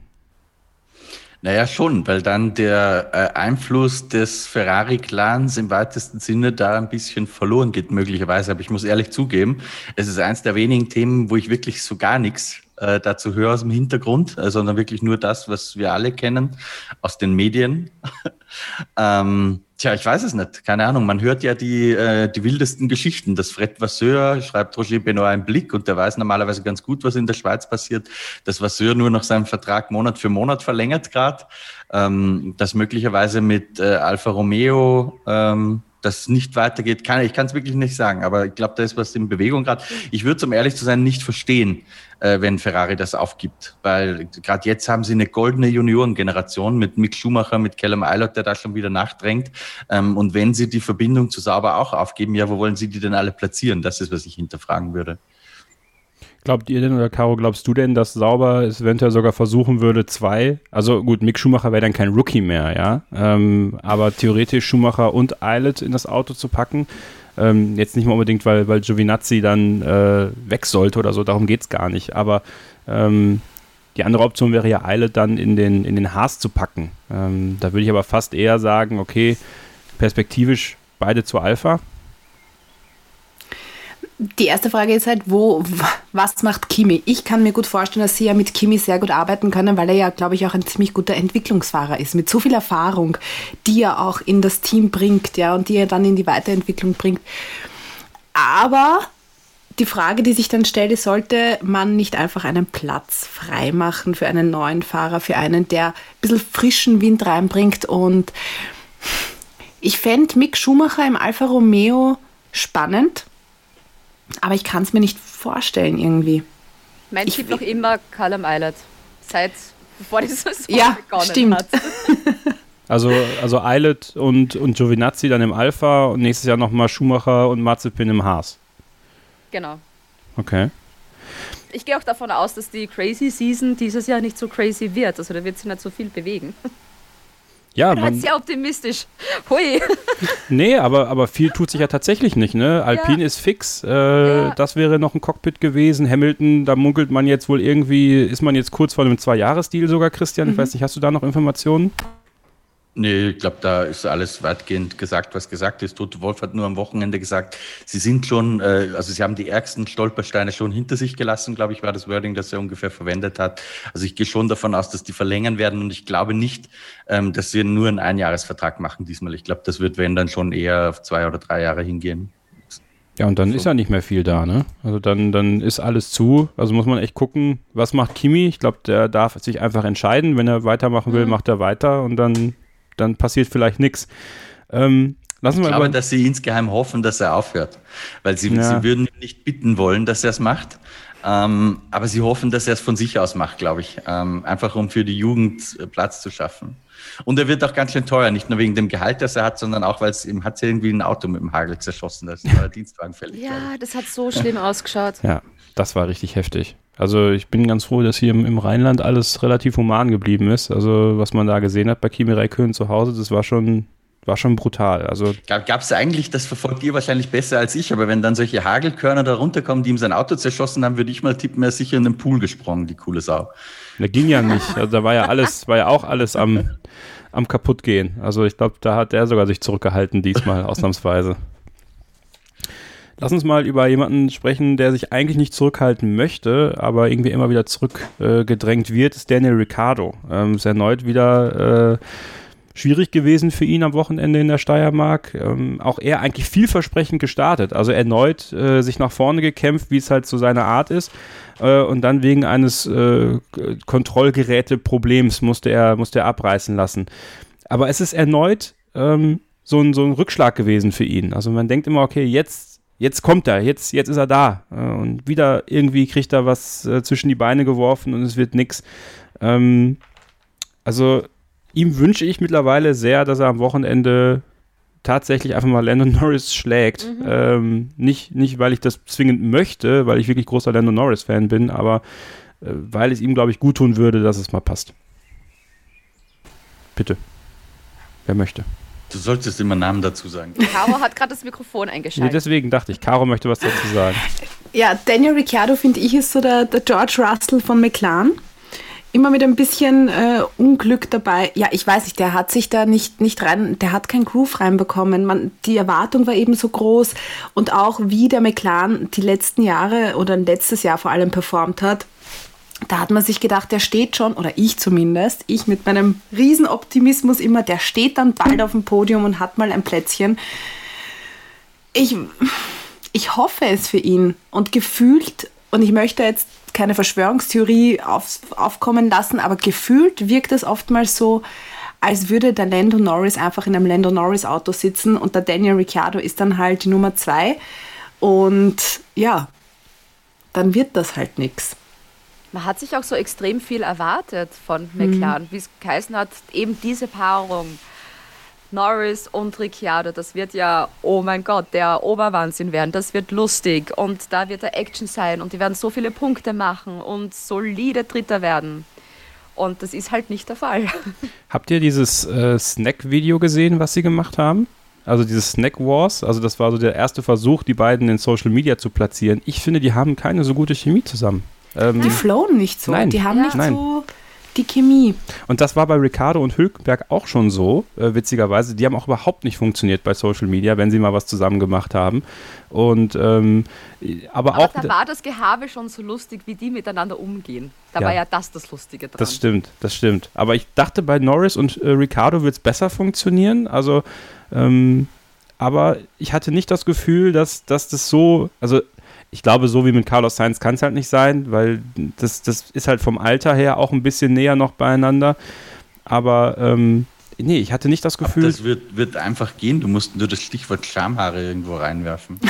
Naja, schon, weil dann der äh, Einfluss des Ferrari-Clans im weitesten Sinne da ein bisschen verloren geht, möglicherweise. Aber ich muss ehrlich zugeben, es ist eins der wenigen Themen, wo ich wirklich so gar nichts äh, dazu höre aus dem Hintergrund, äh, sondern wirklich nur das, was wir alle kennen aus den Medien. ähm, Tja, ich weiß es nicht. Keine Ahnung. Man hört ja die, äh, die wildesten Geschichten. Das Fred Vasseur schreibt Roger Benoit einen Blick und der weiß normalerweise ganz gut, was in der Schweiz passiert. Dass Vasseur nur noch seinen Vertrag Monat für Monat verlängert gerade. Ähm, dass möglicherweise mit äh, Alfa Romeo ähm, das nicht weitergeht, kann ich kann es wirklich nicht sagen, aber ich glaube, da ist was in Bewegung gerade. Ich würde, um ehrlich zu sein, nicht verstehen, äh, wenn Ferrari das aufgibt, weil gerade jetzt haben sie eine goldene Juniorengeneration mit Mick Schumacher, mit Callum Eilert, der da schon wieder nachdrängt. Ähm, und wenn sie die Verbindung zu Sauber auch aufgeben, ja, wo wollen sie die denn alle platzieren? Das ist, was ich hinterfragen würde. Glaubt ihr denn oder Caro, glaubst du denn, dass Sauber es eventuell sogar versuchen würde, zwei, also gut, Mick Schumacher wäre dann kein Rookie mehr, ja, ähm, aber theoretisch Schumacher und Eilert in das Auto zu packen, ähm, jetzt nicht mal unbedingt, weil, weil Giovinazzi dann äh, weg sollte oder so, darum geht es gar nicht, aber ähm, die andere Option wäre ja Eilert dann in den, in den Haas zu packen. Ähm, da würde ich aber fast eher sagen, okay, perspektivisch beide zu Alpha, die erste Frage ist halt, wo, was macht Kimi? Ich kann mir gut vorstellen, dass sie ja mit Kimi sehr gut arbeiten können, weil er ja, glaube ich, auch ein ziemlich guter Entwicklungsfahrer ist, mit so viel Erfahrung, die er auch in das Team bringt, ja, und die er dann in die Weiterentwicklung bringt. Aber die Frage, die sich dann stellt, ist, sollte man nicht einfach einen Platz freimachen für einen neuen Fahrer, für einen, der ein bisschen frischen Wind reinbringt und ich fände Mick Schumacher im Alfa Romeo spannend aber ich kann es mir nicht vorstellen irgendwie. Mein ich Tipp noch immer Callum Eilert. Seit bevor die Saison ja, begonnen stimmt. hat. Also, also Eilert und, und Giovinazzi dann im Alpha und nächstes Jahr nochmal Schumacher und Mazepin im Haas. Genau. Okay. Ich gehe auch davon aus, dass die Crazy Season dieses Jahr nicht so crazy wird. Also da wird sich nicht so viel bewegen. Ja, man, sehr optimistisch. Hui. Nee, aber, aber viel tut sich ja tatsächlich nicht. Ne? Alpine ja. ist fix. Äh, ja. Das wäre noch ein Cockpit gewesen. Hamilton, da munkelt man jetzt wohl irgendwie, ist man jetzt kurz vor einem Zwei-Jahres-Deal sogar, Christian? Mhm. Ich weiß nicht, hast du da noch Informationen? Nee, ich glaube, da ist alles weitgehend gesagt, was gesagt ist. Toto Wolf hat nur am Wochenende gesagt, sie sind schon, äh, also sie haben die ärgsten Stolpersteine schon hinter sich gelassen, glaube ich, war das Wording, das er ungefähr verwendet hat. Also ich gehe schon davon aus, dass die verlängern werden und ich glaube nicht, ähm, dass sie nur einen Einjahresvertrag machen diesmal. Ich glaube, das wird, wenn dann schon eher auf zwei oder drei Jahre hingehen. Ja, und dann so. ist ja nicht mehr viel da, ne? Also dann, dann ist alles zu. Also muss man echt gucken, was macht Kimi? Ich glaube, der darf sich einfach entscheiden. Wenn er weitermachen will, mhm. macht er weiter und dann dann passiert vielleicht nichts. Ähm, lassen ich wir glaube, dass sie insgeheim hoffen, dass er aufhört, weil sie, ja. sie würden nicht bitten wollen, dass er es macht. Ähm, aber sie hoffen, dass er es von sich aus macht, glaube ich. Ähm, einfach um für die Jugend äh, Platz zu schaffen. Und er wird auch ganz schön teuer, nicht nur wegen dem Gehalt, das er hat, sondern auch, weil es ihm hat irgendwie ein Auto mit dem Hagel zerschossen. Das ist ein Dienstwagen fällig. Ja, das hat so schlimm ausgeschaut. Ja, das war richtig heftig. Also ich bin ganz froh, dass hier im, im, Rheinland alles relativ human geblieben ist. Also was man da gesehen hat bei Kimi Räikkönen zu Hause, das war schon, war schon brutal. Also Gab es eigentlich, das verfolgt ihr wahrscheinlich besser als ich, aber wenn dann solche Hagelkörner da runterkommen, die ihm sein Auto zerschossen haben, würde ich mal tippen, er ist sicher in den Pool gesprungen, die coole Sau. Da ging ja nicht. Also da war ja alles, war ja auch alles am, am kaputtgehen. Also ich glaube, da hat er sogar sich zurückgehalten diesmal, ausnahmsweise. Lass uns mal über jemanden sprechen, der sich eigentlich nicht zurückhalten möchte, aber irgendwie immer wieder zurückgedrängt äh, wird, ist Daniel Ricciardo. Ähm, ist erneut wieder äh, schwierig gewesen für ihn am Wochenende in der Steiermark. Ähm, auch er eigentlich vielversprechend gestartet. Also erneut äh, sich nach vorne gekämpft, wie es halt so seine Art ist. Äh, und dann wegen eines äh, Kontrollgeräteproblems musste er, musste er abreißen lassen. Aber es ist erneut ähm, so, ein, so ein Rückschlag gewesen für ihn. Also man denkt immer, okay, jetzt jetzt kommt er, jetzt, jetzt ist er da. Und wieder irgendwie kriegt er was äh, zwischen die Beine geworfen und es wird nichts. Ähm, also ihm wünsche ich mittlerweile sehr, dass er am Wochenende tatsächlich einfach mal Landon Norris schlägt. Mhm. Ähm, nicht, nicht, weil ich das zwingend möchte, weil ich wirklich großer Landon Norris-Fan bin, aber äh, weil es ihm, glaube ich, gut tun würde, dass es mal passt. Bitte. Wer möchte? Du solltest immer Namen dazu sagen. Caro hat gerade das Mikrofon Nee, eingeschaltet. deswegen dachte ich, Caro möchte was dazu sagen. Ja, Daniel Ricciardo finde ich ist so der, der George Russell von McLaren. Immer mit ein bisschen äh, Unglück dabei. Ja, ich weiß nicht, der hat sich da nicht, nicht rein, der hat keinen Groove reinbekommen. Man, die Erwartung war eben so groß und auch wie der McLaren die letzten Jahre oder letztes Jahr vor allem performt hat. Da hat man sich gedacht, der steht schon, oder ich zumindest, ich mit meinem Riesenoptimismus immer, der steht dann bald auf dem Podium und hat mal ein Plätzchen. Ich, ich hoffe es für ihn und gefühlt, und ich möchte jetzt keine Verschwörungstheorie auf, aufkommen lassen, aber gefühlt wirkt es oftmals so, als würde der Lando Norris einfach in einem Lando Norris Auto sitzen und der Daniel Ricciardo ist dann halt die Nummer zwei und ja, dann wird das halt nichts. Man hat sich auch so extrem viel erwartet von Mhm. McLaren, wie es geheißen hat, eben diese Paarung. Norris und Ricciardo, das wird ja, oh mein Gott, der Oberwahnsinn werden. Das wird lustig und da wird der Action sein und die werden so viele Punkte machen und solide Dritter werden. Und das ist halt nicht der Fall. Habt ihr dieses äh, Snack-Video gesehen, was sie gemacht haben? Also dieses Snack Wars, also das war so der erste Versuch, die beiden in Social Media zu platzieren. Ich finde, die haben keine so gute Chemie zusammen. Ähm, Die flowen nicht so, Nein. die haben Ja. nicht Nein. so die Chemie. Und das war bei Ricardo und Hülkenberg auch schon so, äh, witzigerweise. Die haben auch überhaupt nicht funktioniert bei Social Media, wenn sie mal was zusammen gemacht haben. Und ähm, aber, Aber auch da war das Gehabe schon so lustig, wie die miteinander umgehen. Da Ja. war ja das das Lustige dran. das stimmt, das stimmt. Aber ich dachte, bei Norris und äh, Ricardo wird es besser funktionieren. Also, ähm, aber ich hatte nicht das Gefühl, dass, dass das so, also ich glaube, so wie mit Carlos Sainz kann es halt nicht sein, weil das, das ist halt vom Alter her auch ein bisschen näher noch beieinander. Aber ähm, nee, ich hatte nicht das Aber Gefühl. das wird, wird einfach gehen. Du musst nur das Stichwort Schamhaare irgendwo reinwerfen.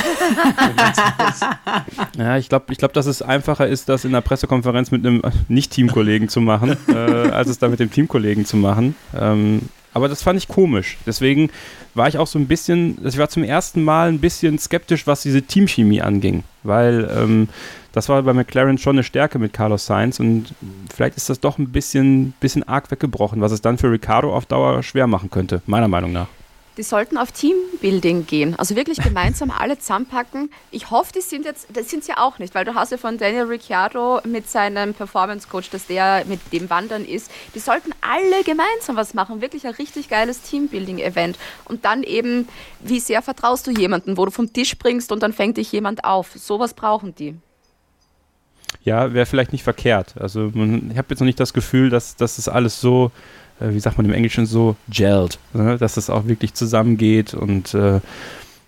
Ja, ich glaube, ich glaub, dass es einfacher ist, das in einer Pressekonferenz mit einem Nicht-Teamkollegen zu machen, äh, als es da mit dem Teamkollegen zu machen. Ähm, aber das fand ich komisch. Deswegen war ich auch so ein bisschen, also ich war zum ersten Mal ein bisschen skeptisch, was diese Teamchemie anging. Weil ähm, das war bei McLaren schon eine Stärke mit Carlos Sainz und vielleicht ist das doch ein bisschen, bisschen arg weggebrochen, was es dann für Ricardo auf Dauer schwer machen könnte, meiner Meinung nach. Die sollten auf Teambuilding gehen, also wirklich gemeinsam alle zusammenpacken. Ich hoffe, die sind jetzt, das sind sie auch nicht, weil du hast ja von Daniel Ricciardo mit seinem Performance Coach, dass der mit dem Wandern ist. Die sollten alle gemeinsam was machen, wirklich ein richtig geiles Teambuilding-Event. Und dann eben, wie sehr vertraust du jemanden, wo du vom Tisch springst und dann fängt dich jemand auf. Sowas brauchen die. Ja, wäre vielleicht nicht verkehrt. Also man, ich habe jetzt noch nicht das Gefühl, dass, dass das alles so, äh, wie sagt man im Englischen, so gelled, ne? dass das auch wirklich zusammengeht und äh,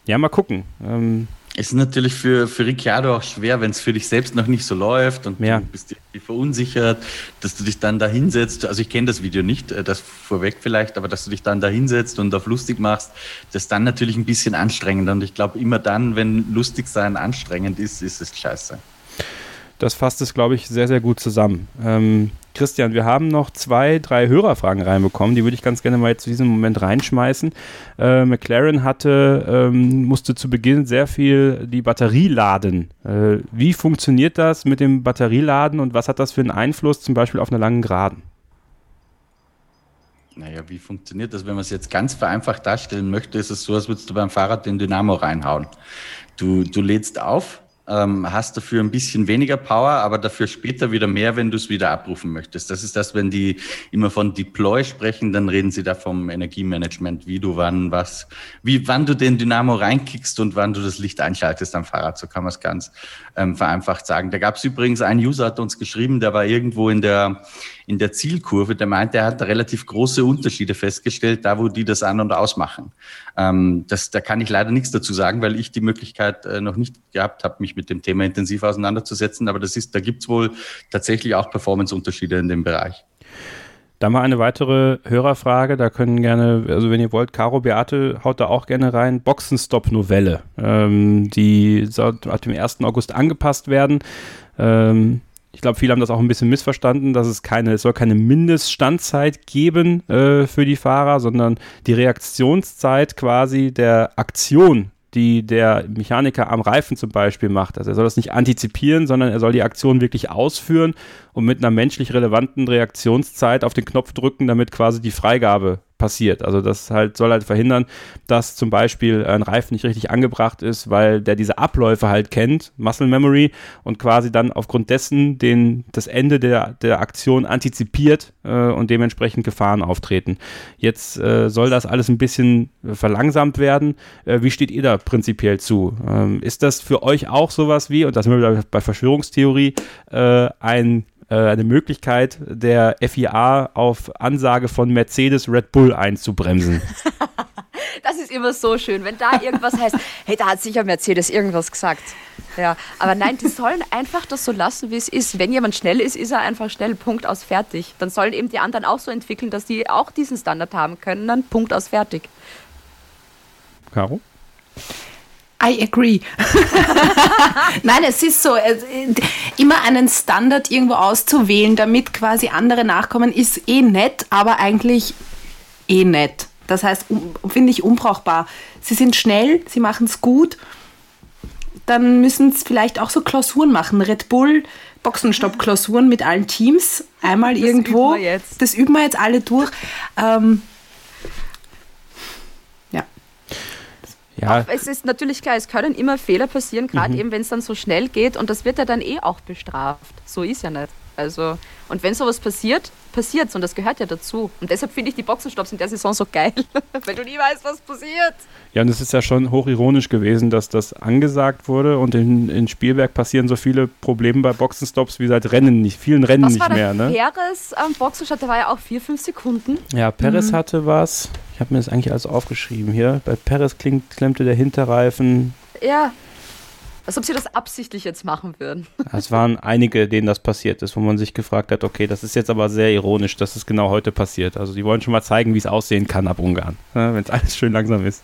ja, mal gucken. Ähm, Es ist natürlich für, für Ricciardo auch schwer, wenn es für dich selbst noch nicht so läuft und Ja. du bist irgendwie verunsichert, dass du dich dann da hinsetzt. Also ich kenne das Video nicht, äh, das vorweg vielleicht, aber dass du dich dann da hinsetzt und auf lustig machst, das ist dann natürlich ein bisschen anstrengender. Und ich glaube, immer dann, wenn lustig sein anstrengend ist, ist es scheiße. das fasst es, glaube ich, sehr, sehr gut zusammen. Ähm, Christian, wir haben noch zwei, drei Hörerfragen reinbekommen, die würde ich ganz gerne mal jetzt in diesem Moment reinschmeißen. Äh, McLaren hatte, ähm, musste zu Beginn sehr viel die Batterie laden. Äh, wie funktioniert das mit dem Batterieladen und was hat das für einen Einfluss zum Beispiel auf einer langen Geraden? Naja, wie funktioniert das? Wenn man es jetzt ganz vereinfacht darstellen möchte, ist es so, als würdest du beim Fahrrad den Dynamo reinhauen. Du, du lädst auf, ähm, hast dafür ein bisschen weniger Power, aber dafür später wieder mehr, wenn du es wieder abrufen möchtest. Das ist das, wenn die immer von Deploy sprechen, dann reden sie da vom Energiemanagement, wie du wann was, wie wann du den Dynamo reinkickst und wann du das Licht einschaltest am Fahrrad. So kann man es ganz ähm, vereinfacht sagen. Da gab es übrigens einen User, hat uns geschrieben, der war irgendwo in der in der Zielkurve, der meinte, er hat relativ große Unterschiede festgestellt, da wo die das an- und ausmachen. Ähm, das, da kann ich leider nichts dazu sagen, weil ich die Möglichkeit äh, noch nicht gehabt habe, mich mit dem Thema intensiv auseinanderzusetzen. Aber das ist, da gibt's wohl tatsächlich auch Performance-Unterschiede in dem Bereich. Dann mal eine weitere Hörerfrage. Da können gerne, also wenn ihr wollt, Caro Beate haut da auch gerne rein. Boxenstopp-Novelle. Ähm, die soll ab dem 1. August angepasst werden. Ähm, ich glaube, viele haben das auch ein bisschen missverstanden, dass es keine, es soll keine Mindeststandzeit geben äh, für die Fahrer, sondern die Reaktionszeit quasi der Aktion, die der Mechaniker am Reifen zum Beispiel macht. Also er soll das nicht antizipieren, sondern er soll die Aktion wirklich ausführen und mit einer menschlich relevanten Reaktionszeit auf den Knopf drücken, damit quasi die Freigabe passiert. Also das halt soll halt verhindern, dass zum Beispiel ein Reifen nicht richtig angebracht ist, weil der diese Abläufe halt kennt, Muscle Memory, und quasi dann aufgrund dessen den, das Ende der, der Aktion antizipiert äh, und dementsprechend Gefahren auftreten. Jetzt äh, soll das alles ein bisschen verlangsamt werden. Äh, wie steht ihr da prinzipiell zu? Ähm, ist das für euch auch sowas wie, und das sind wir bei Verschwörungstheorie, äh, ein eine Möglichkeit der FIA auf Ansage von Mercedes Red Bull einzubremsen. Das ist immer so schön, wenn da irgendwas heißt, hey, da hat sicher Mercedes irgendwas gesagt. Ja, aber nein, die sollen einfach das so lassen, wie es ist. Wenn jemand schnell ist, ist er einfach schnell, Punkt aus fertig. Dann sollen eben die anderen auch so entwickeln, dass die auch diesen Standard haben können, dann Punkt aus fertig. Caro? I agree. Nein, es ist so, immer einen Standard irgendwo auszuwählen, damit quasi andere nachkommen, ist eh nett, aber eigentlich eh nett. Das heißt, finde ich unbrauchbar. Sie sind schnell, sie machen es gut, dann müssen es vielleicht auch so Klausuren machen. Red Bull, Boxenstopp-Klausuren mit allen Teams, einmal Das irgendwo. üben wir jetzt. Das üben wir jetzt alle durch. Ähm, Ja, Es ist natürlich klar, es können immer Fehler passieren, gerade eben, wenn es dann so schnell geht und das wird ja dann eh auch bestraft. So ist ja nicht. Also, und wenn sowas passiert, passiert's und das gehört ja dazu. Und deshalb finde ich die Boxenstopps in der Saison so geil, weil du nie weißt, was passiert. ja, und es ist ja schon hochironisch gewesen, dass das angesagt wurde und in, in Spielberg passieren so viele Probleme bei Boxenstops wie seit Rennen nicht, vielen Rennen Was nicht war mehr, der ne? Perez am Boxenstopp? Der war ja auch vier, fünf Sekunden. Ja, Perez hatte was. Ich habe mir das eigentlich alles aufgeschrieben hier. Bei Perez klingt, klemmte der Hinterreifen. Ja. Als ob sie das absichtlich jetzt machen würden. Es waren einige, denen das passiert ist, wo man sich gefragt hat, okay, das ist jetzt aber sehr ironisch, dass es genau heute passiert. Also die wollen schon mal zeigen, wie es aussehen kann ab Ungarn, ne, wenn es alles schön langsam ist.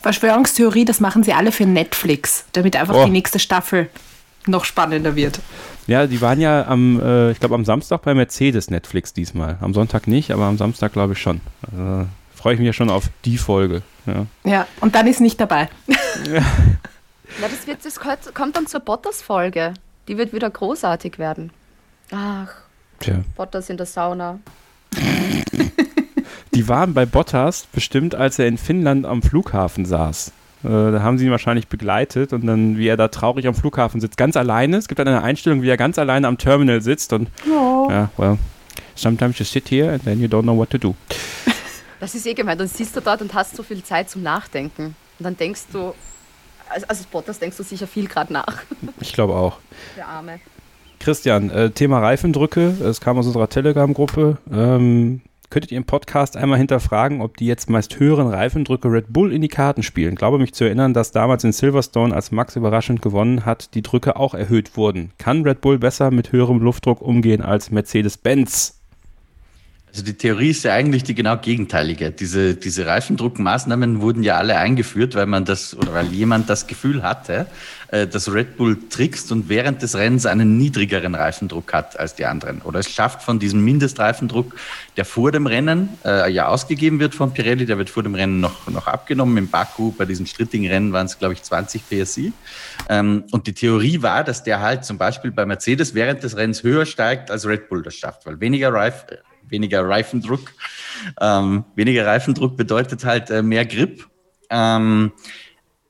Verschwörungstheorie, das machen sie alle für Netflix, damit einfach Oh. die nächste Staffel noch spannender wird. Ja, die waren ja am, äh, ich glaube am Samstag bei Mercedes Netflix diesmal. Am Sonntag nicht, aber am Samstag glaube ich schon. Also, freue ich mich ja schon auf die Folge. Ja. Ja, und dann ist nicht dabei. Ja, das, wird, das kommt- dann zur Bottas-Folge. Die wird wieder großartig werden. Ach, Tja. Bottas in der Sauna. Die waren bei Bottas bestimmt, als er in Finnland am Flughafen saß. Äh, da haben sie ihn wahrscheinlich begleitet und dann, wie er da traurig am Flughafen sitzt, ganz alleine. Es gibt dann eine Einstellung, wie er ganz alleine am Terminal sitzt und ja, well, sometimes you sit here and then you don't know what to do. Das ist eh gemeint. Dann sitzt du dort und hast so viel Zeit zum Nachdenken. Und dann denkst du, also als Bottas denkst du sicher viel gerade nach. Ich glaube auch. Der Arme. Christian, äh, Thema Reifendrücke, es kam aus unserer Telegram-Gruppe. Ähm, könntet ihr im Podcast einmal hinterfragen, ob die jetzt meist höheren Reifendrücke Red Bull in die Karten spielen? Glaube mich zu erinnern, dass damals in Silverstone, als Max überraschend gewonnen hat, die Drücke auch erhöht wurden. Kann Red Bull besser mit höherem Luftdruck umgehen als Mercedes-Benz? Also die Theorie ist ja eigentlich die genau gegenteilige. Diese, diese Reifendruckmaßnahmen wurden ja alle eingeführt, weil man das oder weil jemand das Gefühl hatte, äh, dass Red Bull trickst und während des Rennens einen niedrigeren Reifendruck hat als die anderen. Oder es schafft von diesem Mindestreifendruck, der vor dem Rennen äh, ja ausgegeben wird von Pirelli, der wird vor dem Rennen noch, noch abgenommen. Im Baku bei diesen strittigen Rennen waren es, glaube ich, 20 PSI. Ähm, und die Theorie war, dass der halt zum Beispiel bei Mercedes während des Rennens höher steigt, als Red Bull das schafft, weil weniger Reif weniger Reifendruck. Ähm, weniger Reifendruck bedeutet halt äh, mehr Grip. Ähm,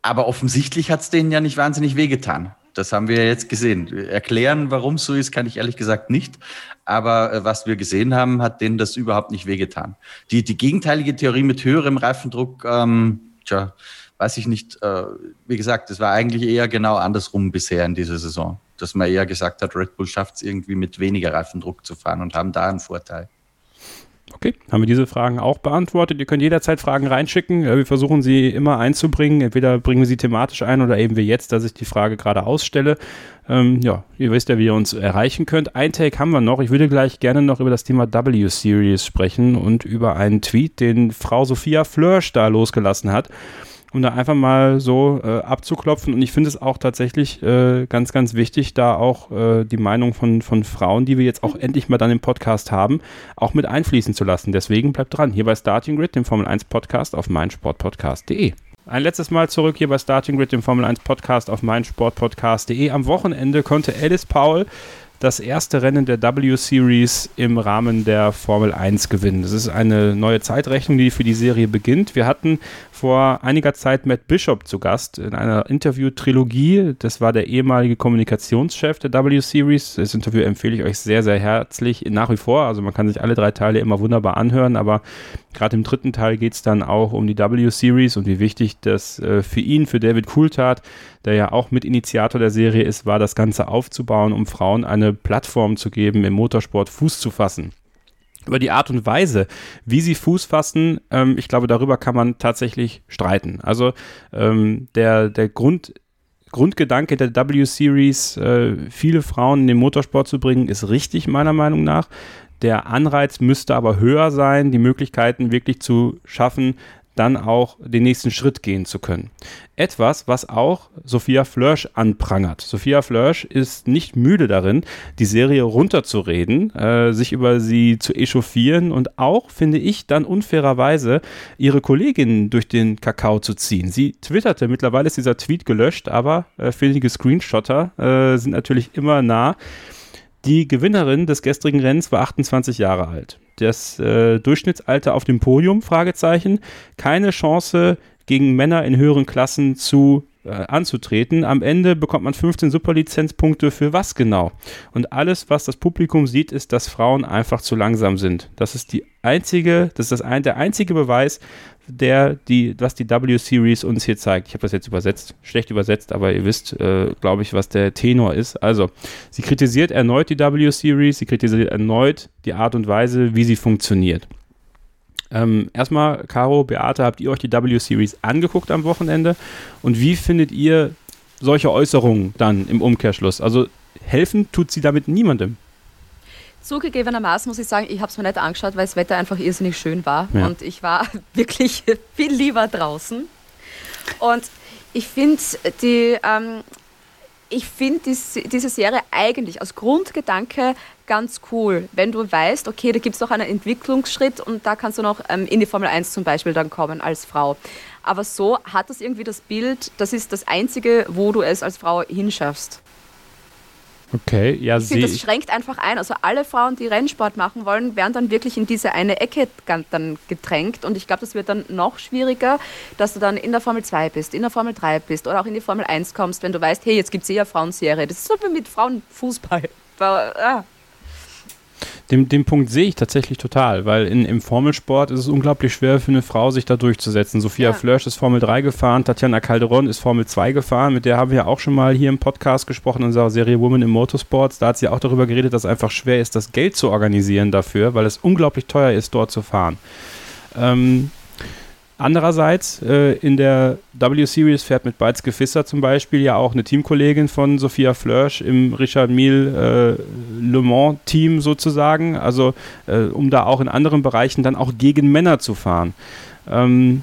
aber offensichtlich hat es denen ja nicht wahnsinnig wehgetan. Das haben wir jetzt gesehen. Erklären, warum es so ist, kann ich ehrlich gesagt nicht. Aber äh, was wir gesehen haben, hat denen das überhaupt nicht wehgetan. Die, die gegenteilige Theorie mit höherem Reifendruck, ähm, tja, weiß ich nicht. Äh, wie gesagt, es war eigentlich eher genau andersrum bisher in dieser Saison. Dass man eher gesagt hat, Red Bull schafft es irgendwie mit weniger Reifendruck zu fahren und haben da einen Vorteil. Okay, haben wir diese Fragen auch beantwortet. Ihr könnt jederzeit Fragen reinschicken. Wir versuchen sie immer einzubringen. Entweder bringen wir sie thematisch ein oder eben wie jetzt, dass ich die Frage gerade ausstelle. Ähm, ja, ihr wisst ja, wie ihr uns erreichen könnt. Ein Take haben wir noch. Ich würde gleich gerne noch über das Thema W-Series sprechen und über einen Tweet, den Frau Sophia Flörsch da losgelassen hat um da einfach mal so äh, abzuklopfen. Und ich finde es auch tatsächlich äh, ganz, ganz wichtig, da auch äh, die Meinung von, von Frauen, die wir jetzt auch endlich mal dann im Podcast haben, auch mit einfließen zu lassen. Deswegen bleibt dran, hier bei Starting Grid, dem Formel 1 Podcast auf meinsportpodcast.de. Ein letztes Mal zurück hier bei Starting Grid, dem Formel 1 Podcast auf meinsportpodcast.de. Am Wochenende konnte Alice Paul das erste Rennen der W-Series im Rahmen der Formel 1 gewinnen. Das ist eine neue Zeitrechnung, die für die Serie beginnt. Wir hatten vor einiger Zeit Matt Bishop zu Gast in einer Interview-Trilogie. Das war der ehemalige Kommunikationschef der W-Series. Das Interview empfehle ich euch sehr, sehr herzlich nach wie vor. Also man kann sich alle drei Teile immer wunderbar anhören, aber gerade im dritten Teil geht es dann auch um die W-Series und wie wichtig das äh, für ihn, für David Coulthard, der ja auch Mitinitiator der Serie ist, war, das Ganze aufzubauen, um Frauen eine Plattform zu geben, im Motorsport Fuß zu fassen über die Art und Weise, wie sie Fuß fassen, ähm, ich glaube, darüber kann man tatsächlich streiten. Also ähm, der, der Grund, Grundgedanke der W-Series, äh, viele Frauen in den Motorsport zu bringen, ist richtig, meiner Meinung nach. Der Anreiz müsste aber höher sein, die Möglichkeiten wirklich zu schaffen, dann auch den nächsten Schritt gehen zu können. Etwas, was auch Sophia Flörsch anprangert. Sophia Flörsch ist nicht müde darin, die Serie runterzureden, äh, sich über sie zu echauffieren und auch, finde ich, dann unfairerweise ihre Kolleginnen durch den Kakao zu ziehen. Sie twitterte, mittlerweile ist dieser Tweet gelöscht, aber äh, findige Screenshotter äh, sind natürlich immer nah. Die Gewinnerin des gestrigen Rennens war 28 Jahre alt das äh, Durchschnittsalter auf dem Podium, Fragezeichen, keine Chance gegen Männer in höheren Klassen zu äh, anzutreten. Am Ende bekommt man 15 Superlizenzpunkte für was genau? Und alles, was das Publikum sieht, ist, dass Frauen einfach zu langsam sind. Das ist die einzige, das ist das ein, der einzige Beweis, der die, was die W-Series uns hier zeigt. Ich habe das jetzt übersetzt, schlecht übersetzt, aber ihr wisst, äh, glaube ich, was der Tenor ist. Also, sie kritisiert erneut die W-Series, sie kritisiert erneut die Art und Weise, wie sie funktioniert. Ähm, erstmal, Caro, Beate, habt ihr euch die W-Series angeguckt am Wochenende? Und wie findet ihr solche Äußerungen dann im Umkehrschluss? Also helfen tut sie damit niemandem. Zugegebenermaßen muss ich sagen, ich habe es mir nicht angeschaut, weil das Wetter einfach irrsinnig schön war. Ja. Und ich war wirklich viel lieber draußen. Und ich finde die, ähm, ich finde dies, diese Serie eigentlich als Grundgedanke ganz cool, wenn du weißt, okay, da gibt es noch einen Entwicklungsschritt und da kannst du noch ähm, in die Formel 1 zum Beispiel dann kommen als Frau. Aber so hat das irgendwie das Bild, das ist das Einzige, wo du es als Frau hinschaffst. Okay, ja, ich finde, das schränkt einfach ein. Also alle Frauen, die Rennsport machen wollen, werden dann wirklich in diese eine Ecke dann gedrängt. Und ich glaube, das wird dann noch schwieriger, dass du dann in der Formel 2 bist, in der Formel 3 bist oder auch in die Formel 1 kommst, wenn du weißt, hey, jetzt gibt es eh eine Frauenserie. Das ist so wie mit Frauenfußball. Ja. Den, den Punkt sehe ich tatsächlich total, weil in, im Formelsport ist es unglaublich schwer für eine Frau, sich da durchzusetzen. Sophia ja. Flörsch ist Formel 3 gefahren, Tatjana Calderon ist Formel 2 gefahren, mit der haben wir auch schon mal hier im Podcast gesprochen, in unserer Serie Women in Motorsports. Da hat sie auch darüber geredet, dass es einfach schwer ist, das Geld zu organisieren dafür, weil es unglaublich teuer ist, dort zu fahren. Ähm, Andererseits, äh, in der W-Series fährt mit Beizke Fisser zum Beispiel ja auch eine Teamkollegin von Sophia Flörsch im Richard Mille äh, Le Mans-Team sozusagen, also äh, um da auch in anderen Bereichen dann auch gegen Männer zu fahren. Ähm,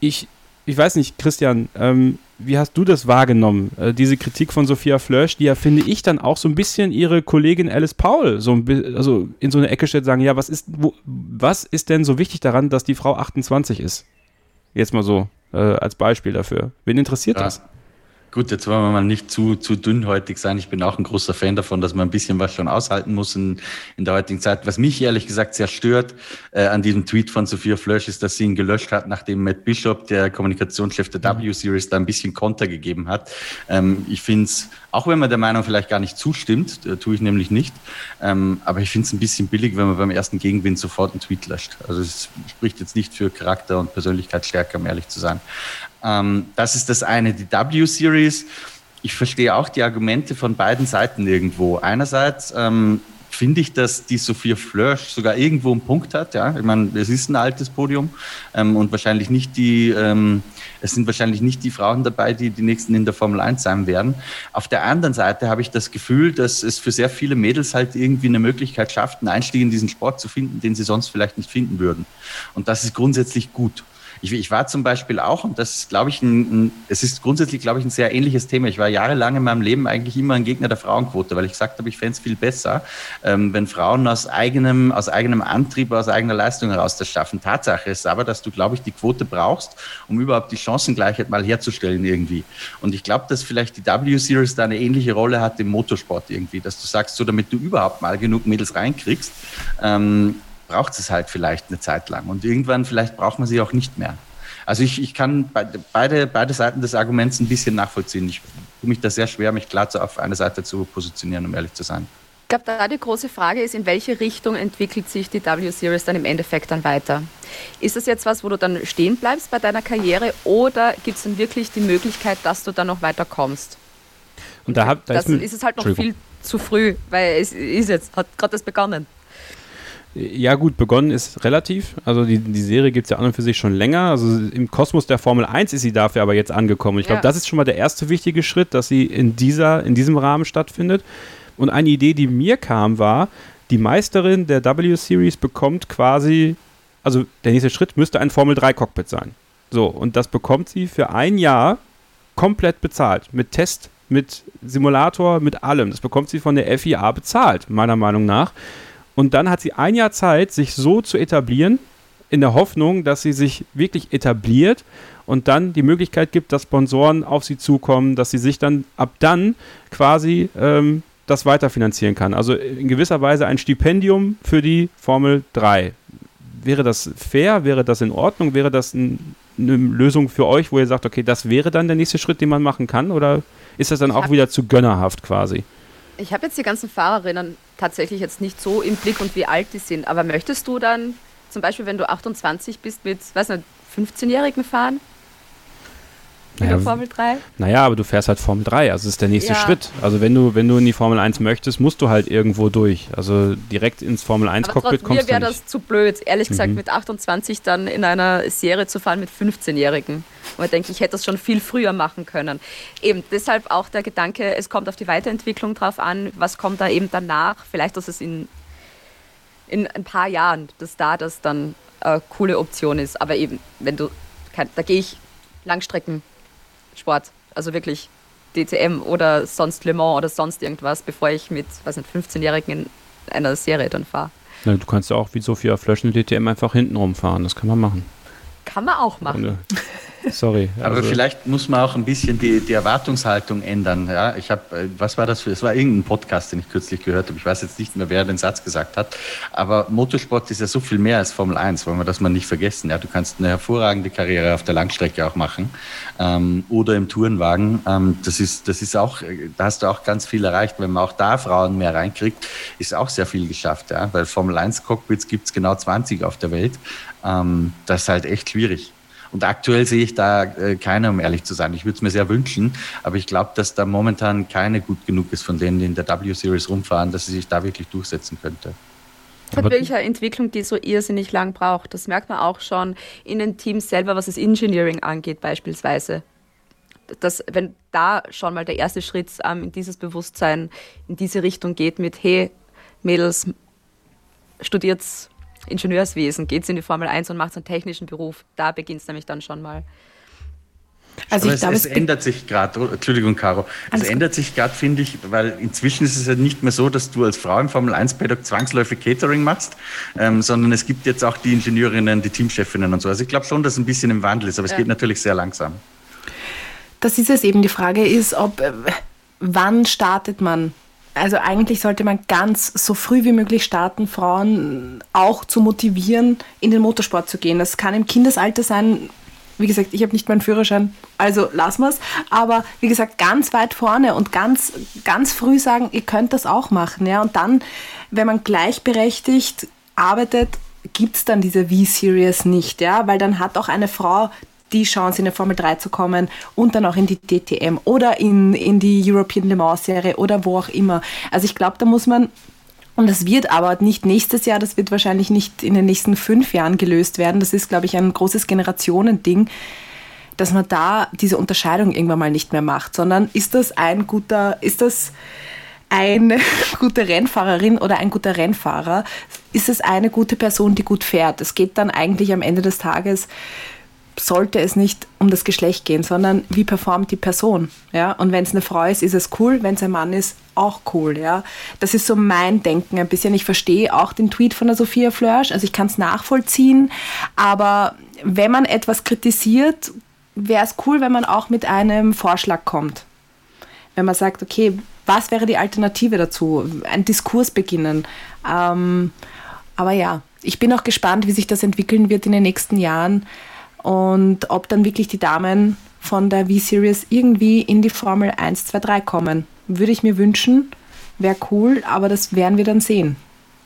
ich, ich weiß nicht, Christian, ähm, wie hast du das wahrgenommen? Äh, diese Kritik von Sophia Flörsch, die ja, finde ich, dann auch so ein bisschen ihre Kollegin Alice Paul so ein, also in so eine Ecke stellt, sagen, ja, was ist, wo, was ist denn so wichtig daran, dass die Frau 28 ist? Jetzt mal so äh, als Beispiel dafür. Wen interessiert ja. das? Gut, jetzt wollen wir mal nicht zu, zu dünnhäutig sein. Ich bin auch ein großer Fan davon, dass man ein bisschen was schon aushalten muss in, in der heutigen Zeit. Was mich ehrlich gesagt sehr stört äh, an diesem Tweet von Sophia Flösch ist, dass sie ihn gelöscht hat, nachdem Matt Bishop, der Kommunikationschef der W-Series, da ein bisschen Konter gegeben hat. Ähm, ich finde es, auch wenn man der Meinung vielleicht gar nicht zustimmt, äh, tue ich nämlich nicht, ähm, aber ich finde es ein bisschen billig, wenn man beim ersten Gegenwind sofort einen Tweet löscht. Also es spricht jetzt nicht für Charakter und Persönlichkeitsstärke, um ehrlich zu sein. Ähm, das ist das eine, die W-Series. Ich verstehe auch die Argumente von beiden Seiten irgendwo. Einerseits ähm, finde ich, dass die Sophia Flörsch sogar irgendwo einen Punkt hat. Ja, ich meine, es ist ein altes Podium ähm, und wahrscheinlich nicht die, ähm, es sind wahrscheinlich nicht die Frauen dabei, die die nächsten in der Formel 1 sein werden. Auf der anderen Seite habe ich das Gefühl, dass es für sehr viele Mädels halt irgendwie eine Möglichkeit schafft, einen Einstieg in diesen Sport zu finden, den sie sonst vielleicht nicht finden würden. Und das ist grundsätzlich gut. Ich, ich war zum Beispiel auch, und das ist, glaube ich, ein, ein, es ist grundsätzlich, glaube ich, ein sehr ähnliches Thema. Ich war jahrelang in meinem Leben eigentlich immer ein Gegner der Frauenquote, weil ich gesagt habe, ich fände es viel besser, ähm, wenn Frauen aus eigenem, aus eigenem Antrieb, aus eigener Leistung heraus das schaffen. Tatsache ist aber, dass du, glaube ich, die Quote brauchst, um überhaupt die Chancengleichheit mal herzustellen irgendwie. Und ich glaube, dass vielleicht die W-Series da eine ähnliche Rolle hat im Motorsport irgendwie, dass du sagst, so damit du überhaupt mal genug Mädels reinkriegst, ähm, braucht es halt vielleicht eine Zeit lang. Und irgendwann vielleicht braucht man sie auch nicht mehr. Also ich, ich kann beide, beide Seiten des Arguments ein bisschen nachvollziehen. Ich tue mich da sehr schwer, mich klar auf eine Seite zu positionieren, um ehrlich zu sein. Ich glaube, da die große Frage ist, in welche Richtung entwickelt sich die W-Series dann im Endeffekt dann weiter? Ist das jetzt was, wo du dann stehen bleibst bei deiner Karriere oder gibt es dann wirklich die Möglichkeit, dass du dann noch weiterkommst? Und da, hab, da das ist, ist es halt noch viel zu früh, weil es ist jetzt, hat gerade das begonnen. Ja, gut, begonnen ist relativ. Also die, die Serie gibt es ja an und für sich schon länger. Also im Kosmos der Formel 1 ist sie dafür aber jetzt angekommen. Ich glaube, ja. das ist schon mal der erste wichtige Schritt, dass sie in, dieser, in diesem Rahmen stattfindet. Und eine Idee, die mir kam, war, die Meisterin der W-Series bekommt quasi, also der nächste Schritt müsste ein Formel 3-Cockpit sein. So, und das bekommt sie für ein Jahr komplett bezahlt. Mit Test, mit Simulator, mit allem. Das bekommt sie von der FIA bezahlt, meiner Meinung nach. Und dann hat sie ein Jahr Zeit, sich so zu etablieren, in der Hoffnung, dass sie sich wirklich etabliert und dann die Möglichkeit gibt, dass Sponsoren auf sie zukommen, dass sie sich dann ab dann quasi ähm, das weiterfinanzieren kann. Also in gewisser Weise ein Stipendium für die Formel 3. Wäre das fair? Wäre das in Ordnung? Wäre das ein, eine Lösung für euch, wo ihr sagt, okay, das wäre dann der nächste Schritt, den man machen kann? Oder ist das dann auch wieder zu gönnerhaft quasi? Ich habe jetzt die ganzen Fahrerinnen tatsächlich jetzt nicht so im Blick und wie alt die sind, aber möchtest du dann zum Beispiel, wenn du 28 bist, mit, weiß nicht, 15-Jährigen fahren? Naja, der Formel 3? Naja, aber du fährst halt Formel 3, also das ist der nächste ja. Schritt. Also wenn du, wenn du in die Formel 1 möchtest, musst du halt irgendwo durch. Also direkt ins Formel 1 aber Cockpit kommst du Mir wäre das zu blöd, ehrlich gesagt, mhm. mit 28 dann in einer Serie zu fahren mit 15-Jährigen. Und ich denke, ich hätte das schon viel früher machen können. Eben deshalb auch der Gedanke, es kommt auf die Weiterentwicklung drauf an, was kommt da eben danach. Vielleicht, dass es in, in ein paar Jahren, dass da das dann eine coole Option ist. Aber eben, wenn du, da gehe ich Langstrecken Sport. Also wirklich DTM oder sonst Le Mans oder sonst irgendwas, bevor ich mit, was nicht, 15-Jährigen in einer Serie dann fahre. Du kannst ja auch wie Sophia Flöschen DTM einfach hinten rumfahren, das kann man machen. Kann man auch machen. Sorry. Aber also vielleicht muss man auch ein bisschen die, die Erwartungshaltung ändern. Ja, ich habe, äh, was war das für, es war irgendein Podcast, den ich kürzlich gehört habe. Ich weiß jetzt nicht mehr, wer den Satz gesagt hat. Aber Motorsport ist ja so viel mehr als Formel 1, wollen wir das mal nicht vergessen. Ja, du kannst eine hervorragende Karriere auf der Langstrecke auch machen ähm, oder im Tourenwagen. Ähm, das ist, das ist auch, da hast du auch ganz viel erreicht. Wenn man auch da Frauen mehr reinkriegt, ist auch sehr viel geschafft. Ja, weil Formel 1 Cockpits gibt es genau 20 auf der Welt. Ähm, das ist halt echt schwierig. Und aktuell sehe ich da äh, keine, um ehrlich zu sein. Ich würde es mir sehr wünschen, aber ich glaube, dass da momentan keine gut genug ist von denen, die in der W-Series rumfahren, dass sie sich da wirklich durchsetzen könnte. Das hat wirklich eine Entwicklung, die so irrsinnig lang braucht. Das merkt man auch schon in den Teams selber, was das Engineering angeht beispielsweise. Dass, wenn da schon mal der erste Schritt ähm, in dieses Bewusstsein, in diese Richtung geht mit, hey, Mädels, studiert's Ingenieurswesen, geht es in die Formel 1 und macht einen technischen Beruf. Da beginnt es nämlich dann schon mal. Also es, es ändert sich gerade, Entschuldigung, Caro, es ändert sich gerade, finde ich, weil inzwischen ist es ja nicht mehr so, dass du als Frau im Formel 1-Paddock zwangsläufig Catering machst, ähm, sondern es gibt jetzt auch die Ingenieurinnen, die Teamchefinnen und so. Also ich glaube schon, dass es ein bisschen im Wandel ist, aber es ja. geht natürlich sehr langsam. Das ist es eben. Die Frage ist, ob, äh, wann startet man also eigentlich sollte man ganz so früh wie möglich starten, Frauen auch zu motivieren, in den Motorsport zu gehen. Das kann im Kindesalter sein. Wie gesagt, ich habe nicht meinen Führerschein, also lassen wir es. Aber wie gesagt, ganz weit vorne und ganz, ganz früh sagen, ihr könnt das auch machen. Ja? Und dann, wenn man gleichberechtigt arbeitet, gibt es dann diese V-Series nicht, ja, weil dann hat auch eine Frau die Chance, in die Formel 3 zu kommen und dann auch in die DTM oder in, in die European Le Mans Serie oder wo auch immer. Also ich glaube, da muss man und das wird aber nicht nächstes Jahr, das wird wahrscheinlich nicht in den nächsten fünf Jahren gelöst werden. Das ist, glaube ich, ein großes Generationending, dass man da diese Unterscheidung irgendwann mal nicht mehr macht, sondern ist das ein guter, ist das eine gute Rennfahrerin oder ein guter Rennfahrer? Ist es eine gute Person, die gut fährt? Es geht dann eigentlich am Ende des Tages sollte es nicht um das Geschlecht gehen, sondern wie performt die Person. Ja? Und wenn es eine Frau ist, ist es cool, wenn es ein Mann ist, auch cool. Ja? Das ist so mein Denken ein bisschen. Ich verstehe auch den Tweet von der Sophia Flörsch, also ich kann es nachvollziehen, aber wenn man etwas kritisiert, wäre es cool, wenn man auch mit einem Vorschlag kommt. Wenn man sagt, okay, was wäre die Alternative dazu? Ein Diskurs beginnen. Ähm, aber ja, ich bin auch gespannt, wie sich das entwickeln wird in den nächsten Jahren und ob dann wirklich die Damen von der V-Series irgendwie in die Formel 1, 2, 3 kommen. Würde ich mir wünschen, wäre cool, aber das werden wir dann sehen.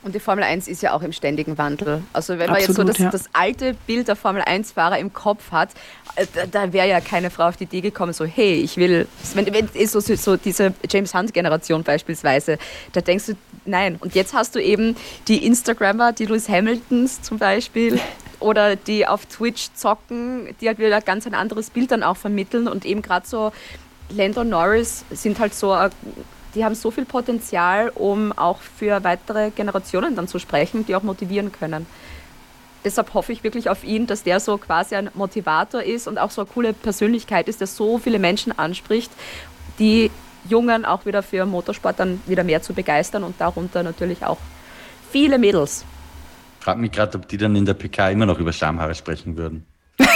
Und die Formel 1 ist ja auch im ständigen Wandel. Also wenn man Absolut, jetzt so das, ja. das alte Bild der Formel 1-Fahrer im Kopf hat, äh, da, da wäre ja keine Frau auf die Idee gekommen, so hey, ich will, wenn, wenn ist so, so diese James Hunt-Generation beispielsweise, da denkst du, nein. Und jetzt hast du eben die Instagrammer, die Lewis Hamiltons zum Beispiel, oder die auf Twitch zocken, die halt wieder ganz ein anderes Bild dann auch vermitteln und eben gerade so Lando Norris sind halt so, äh, die haben so viel Potenzial, um auch für weitere Generationen dann zu sprechen, die auch motivieren können. Deshalb hoffe ich wirklich auf ihn, dass der so quasi ein Motivator ist und auch so eine coole Persönlichkeit ist, der so viele Menschen anspricht, die Jungen auch wieder für Motorsport dann wieder mehr zu begeistern und darunter natürlich auch viele Mädels. Frag mich gerade, ob die dann in der PK immer noch über Schamhaare sprechen würden.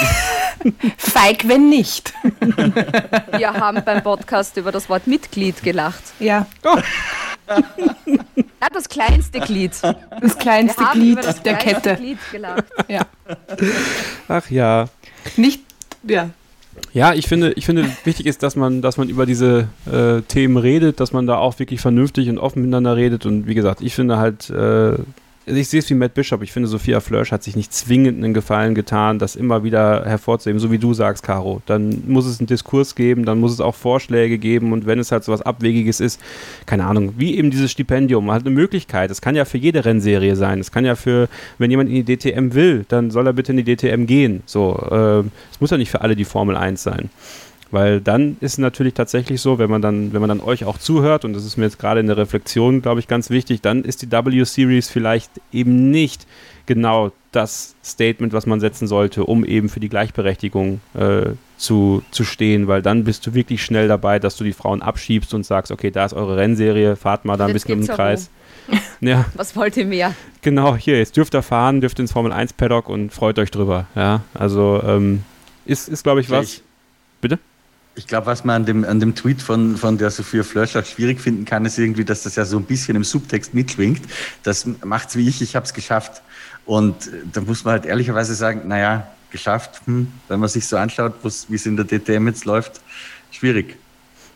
Feig, wenn nicht. Wir haben beim Podcast über das Wort Mitglied gelacht. Ja, Ja, das kleinste Glied. das kleinste Wir haben Glied über das der kleinste Kette. Glied gelacht. Ja. Ach ja. Nicht, ja. Ja, ich finde, ich finde, wichtig ist, dass man, dass man über diese äh, Themen redet, dass man da auch wirklich vernünftig und offen miteinander redet. Und wie gesagt, ich finde halt, äh, ich sehe es wie Matt Bishop. Ich finde, Sophia Flörsch hat sich nicht zwingend einen Gefallen getan, das immer wieder hervorzuheben, so wie du sagst, Caro. Dann muss es einen Diskurs geben, dann muss es auch Vorschläge geben und wenn es halt so was Abwegiges ist, keine Ahnung, wie eben dieses Stipendium, man hat eine Möglichkeit. Es kann ja für jede Rennserie sein. Es kann ja für, wenn jemand in die DTM will, dann soll er bitte in die DTM gehen. So, äh, es muss ja nicht für alle die Formel 1 sein. Weil dann ist es natürlich tatsächlich so, wenn man dann, wenn man dann euch auch zuhört, und das ist mir jetzt gerade in der Reflexion, glaube ich, ganz wichtig, dann ist die W-Series vielleicht eben nicht genau das Statement, was man setzen sollte, um eben für die Gleichberechtigung äh, zu, zu stehen, weil dann bist du wirklich schnell dabei, dass du die Frauen abschiebst und sagst, okay, da ist eure Rennserie, fahrt mal da ein Jetzt bisschen im geht's Kreis. Ja, Was wollt ihr mehr? genau, hier, jetzt dürft ihr fahren, dürft ins Formel 1 Paddock und freut euch drüber. Ja, also ähm, ist, ist glaube ich, was. Ich- Bitte? Ich glaube, was man an dem, an dem Tweet von, von der Sophia Flörsch auch schwierig finden kann, ist irgendwie, dass das ja so ein bisschen im Subtext mitschwingt. Das macht's wie ich, ich habe es geschafft. Und äh, da muss man halt ehrlicherweise sagen, naja, geschafft, hm, wenn man sich so anschaut, wo's- wie es in der DTM jetzt läuft, schwierig.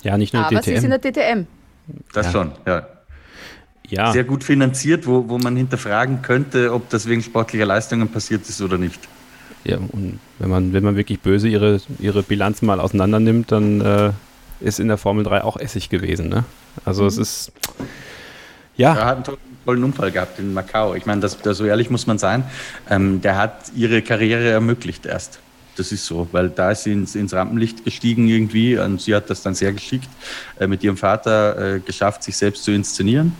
Ja, nicht nur Aber sie ist in DTM. der DTM. Das Ja. schon, ja. Ja. Sehr gut finanziert, wo, wo man hinterfragen könnte, ob das wegen sportlicher Leistungen passiert ist oder nicht. Ja, und wenn man, wenn man wirklich böse ihre, ihre Bilanzen mal auseinander nimmt, dann äh, ist in der Formel 3 auch Essig gewesen. Ne? Also es ist. Ja, Er hat einen tollen, tollen Unfall gehabt in Macau. Ich meine, das, das, so ehrlich muss man sein. Ähm, der hat ihre Karriere ermöglicht erst. Das ist so, weil da ist sie ins, ins Rampenlicht gestiegen irgendwie und sie hat das dann sehr geschickt äh, mit ihrem Vater äh, geschafft, sich selbst zu inszenieren.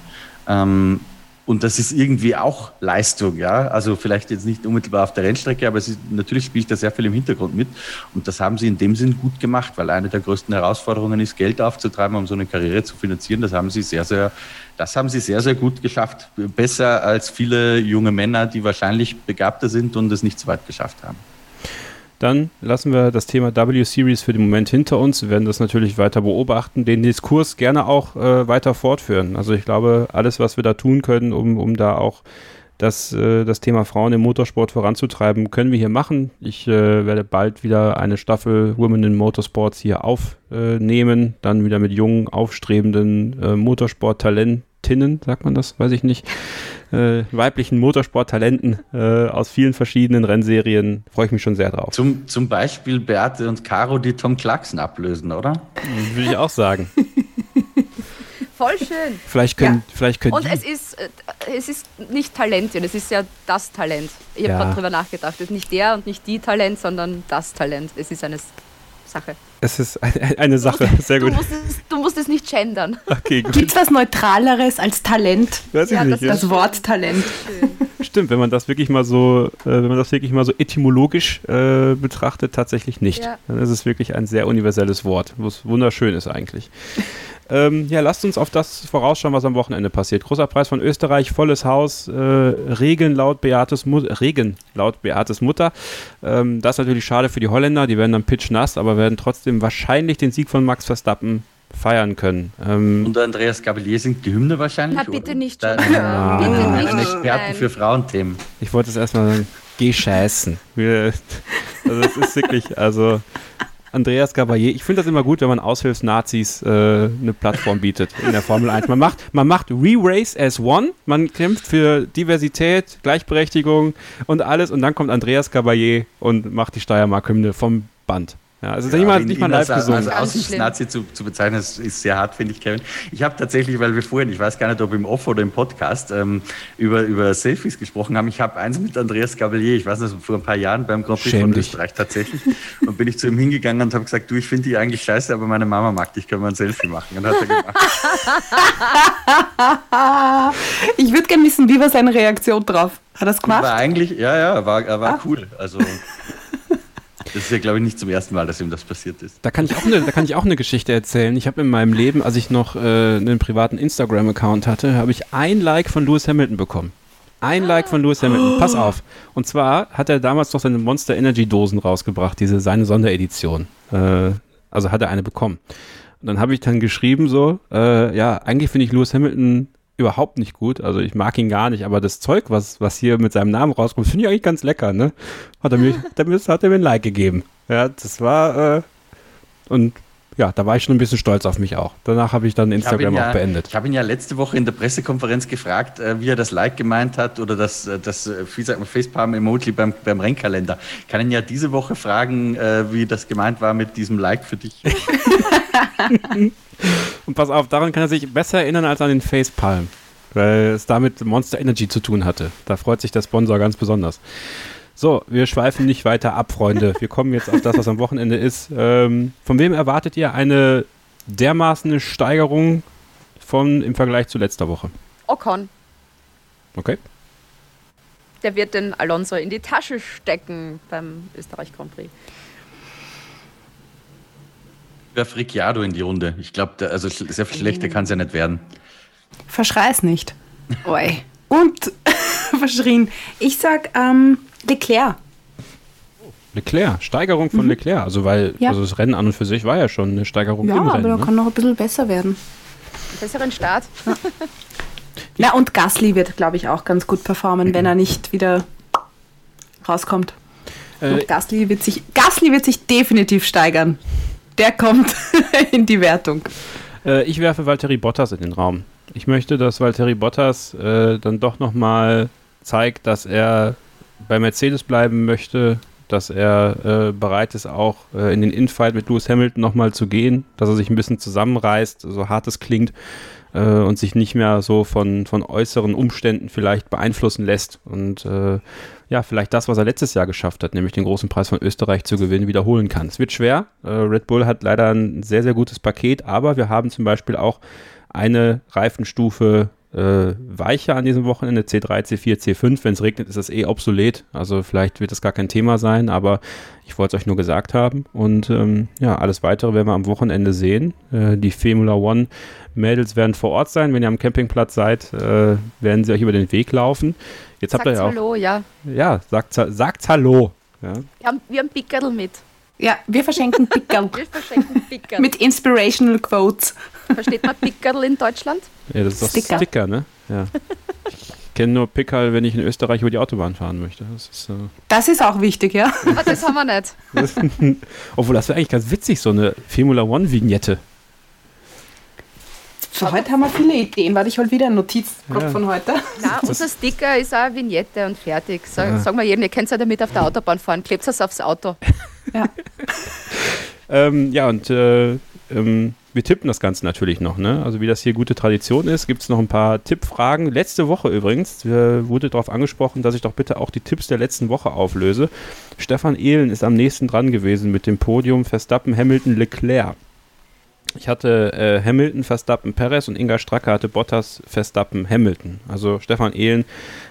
Ähm, und das ist irgendwie auch Leistung, ja. Also vielleicht jetzt nicht unmittelbar auf der Rennstrecke, aber ist, natürlich spielt da sehr viel im Hintergrund mit. Und das haben sie in dem Sinn gut gemacht, weil eine der größten Herausforderungen ist, Geld aufzutreiben, um so eine Karriere zu finanzieren. Das haben sie sehr, sehr, das haben sie sehr, sehr gut geschafft. Besser als viele junge Männer, die wahrscheinlich begabter sind und es nicht so weit geschafft haben. Dann lassen wir das Thema W-Series für den Moment hinter uns. Wir werden das natürlich weiter beobachten, den Diskurs gerne auch äh, weiter fortführen. Also ich glaube, alles, was wir da tun können, um, um da auch das, äh, das Thema Frauen im Motorsport voranzutreiben, können wir hier machen. Ich äh, werde bald wieder eine Staffel Women in Motorsports hier aufnehmen, dann wieder mit jungen, aufstrebenden äh, Motorsport-Talentinnen, sagt man das, weiß ich nicht, äh, weiblichen Motorsport-Talenten äh, aus vielen verschiedenen Rennserien. Freue ich mich schon sehr drauf. Zum, zum Beispiel Beate und Caro, die Tom Clarkson ablösen, oder? Würde ich auch sagen. Voll schön. Vielleicht können, vielleicht können Und es ist, äh, es ist nicht Talentin, es ist ja das Talent. Ich habe Ja. gerade drüber nachgedacht. Es ist nicht der und nicht die Talent, sondern das Talent. Es ist eine Sache. Es ist eine, eine Sache, sehr gut. Du musst, es, du musst es nicht gendern. Okay, gut. Gibt es was Neutraleres als Talent? Weiß ich Ja, nicht. das Ja. Das Wort Talent. Stimmt, wenn man das wirklich mal so, äh, wenn man das wirklich mal so etymologisch äh, betrachtet, tatsächlich nicht. Ja. Dann ist es wirklich ein sehr universelles Wort, was wunderschön ist eigentlich. Ähm, ja, lasst uns auf das vorausschauen, was am Wochenende passiert. Großer Preis von Österreich, volles Haus, äh, Regen laut Beates Mu Regen laut Beates Mutter. Ähm, das ist natürlich schade für die Holländer, die werden dann pitchnass, aber werden trotzdem wahrscheinlich den Sieg von Max Verstappen feiern können. Ähm, Und Andreas Gabalier singt die Hymne wahrscheinlich. Na, bitte oder? nicht Da. Ah. Bitte nicht. Experten für Frauenthemen. Ich wollte es erstmal sagen, geh scheißen. Also es ist wirklich, also Andreas Gabalier, ich finde das immer gut, wenn man Aushilfsnazis äh, eine Plattform bietet in der Formel 1. Man macht, man macht Re-Race as One, man kämpft für Diversität, Gleichberechtigung und alles und dann kommt Andreas Gabalier und macht die Steiermark-Hymne vom Band. Ja, also nicht, mal, nicht mal live als, gesungen. als Ganz Aussichtsnazi zu, zu bezeichnen, ist, ist sehr hart, finde ich, Kevin. Ich habe tatsächlich, weil wir vorhin, ich weiß gar nicht, ob im Off oder im Podcast, ähm, über, über Selfies gesprochen haben. Ich habe eins mit Andreas Gabalier, ich weiß nicht, vor ein paar Jahren beim Grand Prix Schäm von. Österreich tatsächlich. Und bin ich zu ihm hingegangen und habe gesagt, du, ich finde die eigentlich scheiße, aber meine Mama mag dich, können wir ein Selfie machen. Und hat er gemacht. Ich würde gerne wissen, wie war seine Reaktion drauf? Hat er es War gemacht? eigentlich, ja, ja, war, er war Ah. cool. Also, das ist ja, glaube ich, nicht zum ersten Mal, dass ihm das passiert ist. Da kann ich auch eine, da kann ich auch eine Geschichte erzählen. Ich habe in meinem Leben, als ich noch äh, einen privaten Instagram-Account hatte, habe ich ein Like von Lewis Hamilton bekommen. Ein Like von Lewis Hamilton. Pass auf. Und zwar hat er damals noch seine Monster Energy Dosen rausgebracht, diese seine Sonderedition. Äh, also hat er eine bekommen. Und dann habe ich dann geschrieben so, äh, ja, eigentlich finde ich Lewis Hamilton überhaupt nicht gut. Also ich mag ihn gar nicht, aber das Zeug, was, was hier mit seinem Namen rauskommt, finde ich eigentlich ganz lecker, ne? Hat er mir, hat er mir ein Like gegeben. Ja, das war, äh, und ja, da war ich schon ein bisschen stolz auf mich auch. Danach habe ich dann Ich Instagram ja, auch beendet. ich habe ihn ja letzte Woche in der Pressekonferenz gefragt, äh, wie er das Like gemeint hat oder das, äh, das äh, wie sagt man, Facepalm-Emoji beim, beim Rennkalender. Kann ihn ja diese Woche fragen, wie das gemeint war mit diesem Like für dich. Und pass auf, daran kann er sich besser erinnern als an den Facepalm, weil es damit Monster Energy zu tun hatte. Da freut sich der Sponsor ganz besonders. So, wir schweifen nicht weiter ab, Freunde. Wir kommen jetzt auf das, was am Wochenende ist. Ähm, von wem erwartet ihr eine dermaßen Steigerung von im Vergleich zu letzter Woche? Ocon, Okay. der wird den Alonso in die Tasche stecken beim Österreich Grand Prix. Werf Ricciardo in die Runde. Ich glaube, also sehr viel schlechter kann es ja nicht werden. Verschrei's nicht. Oi. Und verschrien. Ich sag ähm, Leclerc. Leclerc, Steigerung von Leclerc. Also, weil Ja. also das Rennen an und für sich war ja schon eine Steigerung Ja, im aber Rennen. er Ne? kann noch ein bisschen besser werden. Besseren Start. Na, und Gasly wird, glaube ich, auch ganz gut performen, wenn er nicht wieder rauskommt. Äh, Und Gasly wird sich, Gasly wird sich definitiv steigern. Der kommt in die Wertung. Äh, ich werfe Valtteri Bottas in den Raum. Ich möchte, dass Valtteri Bottas äh, dann doch nochmal zeigt, dass er bei Mercedes bleiben möchte, dass er äh, bereit ist, auch äh, in den Infight mit Lewis Hamilton nochmal zu gehen, dass er sich ein bisschen zusammenreißt, so hart es klingt, äh, und sich nicht mehr so von, von äußeren Umständen vielleicht beeinflussen lässt und äh, ja, vielleicht das, was er letztes Jahr geschafft hat, nämlich den großen Preis von Österreich zu gewinnen, wiederholen kann. Es wird schwer. Äh, Red Bull hat leider ein sehr, sehr gutes Paket, aber wir haben zum Beispiel auch eine Reifenstufe äh, weicher an diesem Wochenende, C3, C4, C5. Wenn es regnet, ist das eh obsolet. Also vielleicht wird das gar kein Thema sein, aber ich wollte es euch nur gesagt haben. Und ähm, ja, alles weitere werden wir am Wochenende sehen. Äh, die Formula One Mädels werden vor Ort sein. Wenn ihr am Campingplatz seid, äh, werden sie euch über den Weg laufen. Jetzt habt ihr ja auch. Hallo, ja. Ja, sagt, sagt's Hallo. Ja. Wir haben, wir haben Pickerl mit. Ja, wir verschenken Pickerl Wir verschenken Pickerl. mit Inspirational Quotes. Versteht man Pickerl in Deutschland? ja, das ist doch Sticker, Sticker. ne? Ja. Ich kenne nur Pickerl, wenn ich in Österreich über die Autobahn fahren möchte. Das ist, äh, Das ist auch wichtig, ja. Ah, das haben wir nicht. Obwohl, das wäre eigentlich ganz witzig, so eine Formula One-Vignette. Für heute haben wir viele Ideen. Warte, ich hol wieder einen Notizblock Ja. von heute. Nein, unser Sticker ist auch eine Vignette und fertig. Sag, Sagen wir jedem, ihr könnt ja damit auf der Autobahn fahren. Klebt es aufs Auto. Ja. Ähm, ja, und äh, ähm, wir tippen das Ganze natürlich noch, ne? Also wie das hier gute Tradition ist, gibt es noch ein paar Tippfragen. Letzte Woche übrigens äh, wurde darauf angesprochen, dass ich doch bitte auch die Tipps der letzten Woche auflöse. Stefan Ehlen ist am nächsten dran gewesen mit dem Podium Verstappen, Hamilton, Leclerc. Ich hatte äh, Hamilton, Verstappen, Perez und Inga Stracke hatte Bottas, Verstappen, Hamilton. Also Stefan Ehlen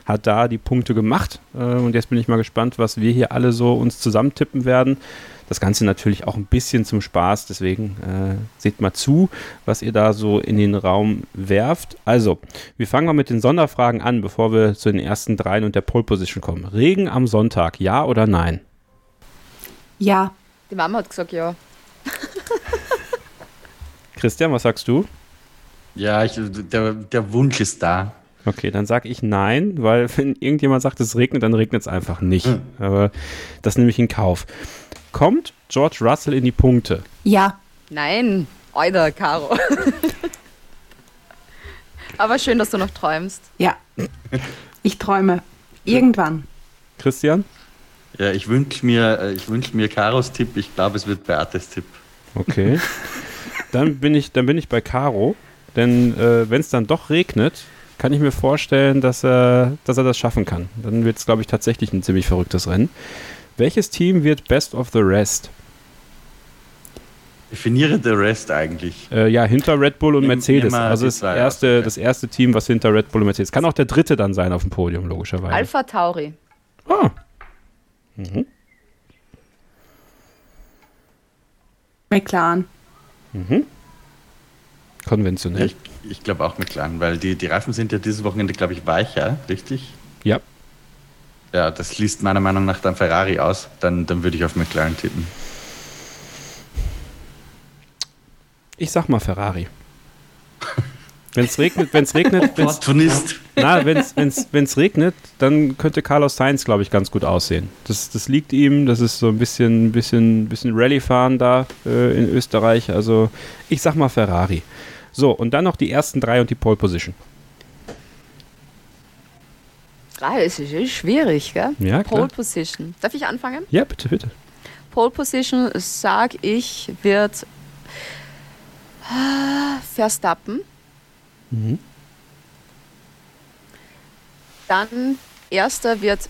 hat da die Punkte gemacht äh, und jetzt bin ich mal gespannt, was wir hier alle so uns zusammentippen werden. Das Ganze natürlich auch ein bisschen zum Spaß, deswegen äh, seht mal zu, was ihr da so in den Raum werft. Also, wir fangen mal mit den Sonderfragen an, bevor wir zu den ersten dreien und der Pole Position kommen. Regen am Sonntag, ja oder nein? Ja. Die Mama hat gesagt, ja. Christian, was sagst du? Ja, ich, der, der Wunsch ist da. Okay, dann sage ich nein, weil wenn irgendjemand sagt, es regnet, dann regnet es einfach nicht. Hm. Aber das nehme ich in Kauf. Kommt George Russell in die Punkte? Ja. Nein, Alter, Caro. Aber schön, dass du noch träumst. Ja. Ich träume. Irgendwann. Christian? Ja, ich wünsche mir, äh, ich wünsch mir Karos Tipp. Ich glaube, es wird Beates Tipp. Okay. dann, bin ich, dann bin ich bei Caro. Denn äh, wenn es dann doch regnet, kann ich mir vorstellen, dass er, dass er das schaffen kann. Dann wird es, glaube ich, tatsächlich ein ziemlich verrücktes Rennen. Welches Team wird Best of the Rest? Definiere the rest eigentlich. Äh, ja, hinter Red Bull und Nimm- Mercedes. Also das erste, aus, okay. das erste Team, was hinter Red Bull und Mercedes. Kann auch der dritte dann sein auf dem Podium, logischerweise. Alpha Tauri. Ah, McLaren. Konventionell. Ich, ich glaube auch McLaren, weil die, die Reifen sind ja dieses Wochenende, glaube ich, weicher, richtig? Ja. Ja, das liest meiner Meinung nach dann Ferrari aus. Dann, dann würde ich auf McLaren tippen. Ich sag mal Ferrari. Wenn es regnet, wenn es regnet, wenn's, na, wenn's, wenn's, wenn's regnet, dann könnte Carlos Sainz, glaube ich, ganz gut aussehen. Das, das liegt ihm, das ist so ein bisschen, bisschen, bisschen Rallye-Fahren da äh, in Österreich. Also ich sag mal Ferrari. So, und dann noch die ersten drei und die Pole Position. Drei ist ist schwierig, gell? Ja, klar. Pole Position. Darf ich anfangen? Ja, bitte, bitte. Pole Position, sag ich, wird ah, Verstappen. Mhm. Dann erster wird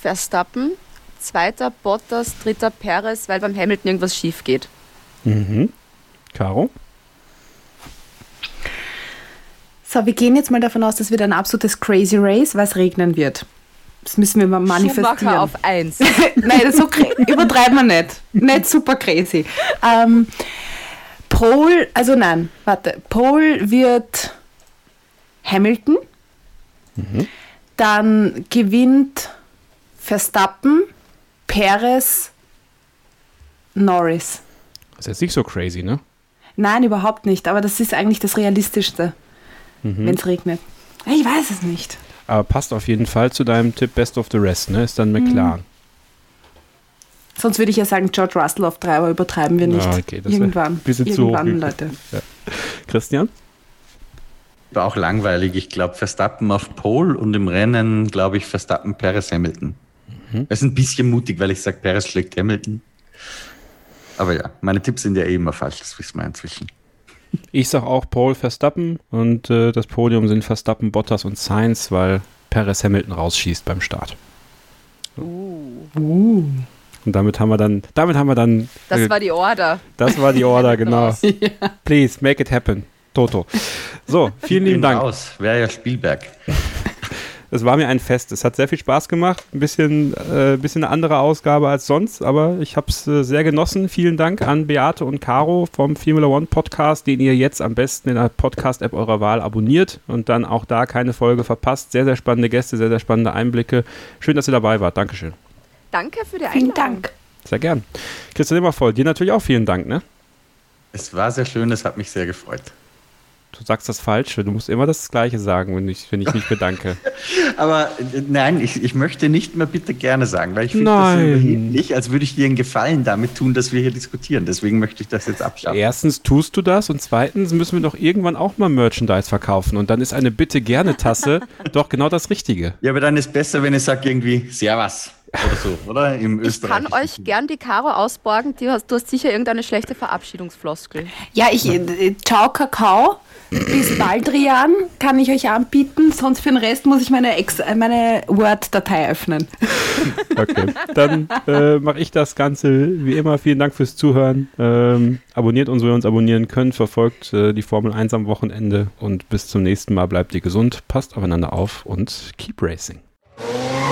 Verstappen, zweiter Bottas, dritter Perez, weil beim Hamilton irgendwas schief geht. Mhm. Caro? So, wir gehen jetzt mal davon aus, das wird ein absolutes Crazy Race, weil es regnen wird. Das müssen wir mal manifestieren. Schumacher auf eins. Nein, das so übertreiben wir nicht. Nicht super crazy. Ähm, Pole, also nein, warte. Pole wird Hamilton. Dann gewinnt Verstappen, Perez, Norris. Das ist jetzt nicht so crazy, ne? Nein, überhaupt nicht. Aber das ist eigentlich das Realistischste, wenn es regnet. Ich weiß es nicht. Aber passt auf jeden Fall zu deinem Tipp Best of the Rest, ne? Ist dann McLaren. Sonst würde ich ja sagen, George Russell auf drei, aber übertreiben wir nicht. Ja, okay, Irgendwann. ein bisschen zu hoch Irgendwann, gegriffen. Leute. Christian? War auch langweilig. Ich glaube, Verstappen auf Pole und im Rennen, glaube ich, Verstappen, Perez, Hamilton. Das ist ein bisschen mutig, weil ich sage, Perez schlägt Hamilton. Aber ja, meine Tipps sind ja eh immer falsch, das wissen wir inzwischen. Ich sag auch Paul Verstappen und äh, das Podium sind Verstappen, Bottas und Sainz, weil Perez Hamilton rausschießt beim Start. Und damit haben wir dann, damit haben wir dann, Das äh, war die Order. das war die Order, genau. Raus. Please make it happen. Toto. So, vielen lieben Dank. Raus. Wäre ja Spielberg. Es war mir ein Fest. Es hat sehr viel Spaß gemacht. Ein bisschen, äh, bisschen eine andere Ausgabe als sonst, aber ich habe es äh, sehr genossen. Vielen Dank an Beate und Caro vom Formula One Podcast, den ihr jetzt am besten in der Podcast-App eurer Wahl abonniert und dann auch da keine Folge verpasst. Sehr, sehr spannende Gäste, sehr, sehr spannende Einblicke. Schön, dass ihr dabei wart. Dankeschön. Danke für die Einladung. Vielen Dank. Sehr gern. Christian Immervoll, dir natürlich auch vielen Dank, ne? Es war sehr schön, es hat mich sehr gefreut. Du sagst das Falsche. Du musst immer das Gleiche sagen, wenn ich, wenn ich mich bedanke. Aber äh, nein, ich, ich möchte nicht mehr bitte gerne sagen, weil ich finde das Nein. überheblich, als würde ich dir einen Gefallen damit tun, dass wir hier diskutieren. Deswegen möchte ich das jetzt abschaffen. Erstens tust du das und zweitens müssen wir doch irgendwann auch mal Merchandise verkaufen und dann ist eine Bitte gerne Tasse doch genau das Richtige. Ja, aber dann ist besser, wenn ich sage irgendwie Servus. oder so, oder? Im Ich kann euch gern die Caro ausborgen. Du hast sicher irgendeine schlechte Verabschiedungsfloskel. Ja, ich, äh, ciao Kakao. Bis Baldrian kann ich euch anbieten, sonst für den Rest muss ich meine, Ex- meine Word-Datei öffnen. Okay, dann äh, mache ich das Ganze wie immer. Vielen Dank fürs Zuhören. Ähm, abonniert uns, wo ihr uns abonnieren könnt. Verfolgt äh, die Formel 1 am Wochenende und bis zum nächsten Mal. Bleibt ihr gesund, passt aufeinander auf und keep racing.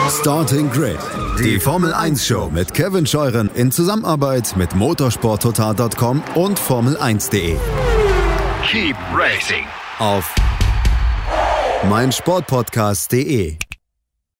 Starting Grid, die Formel 1 Show mit Kevin Scheuren in Zusammenarbeit mit motorsporttotal.com und Formel1.de. Keep racing. Auf meinsportpodcast.de.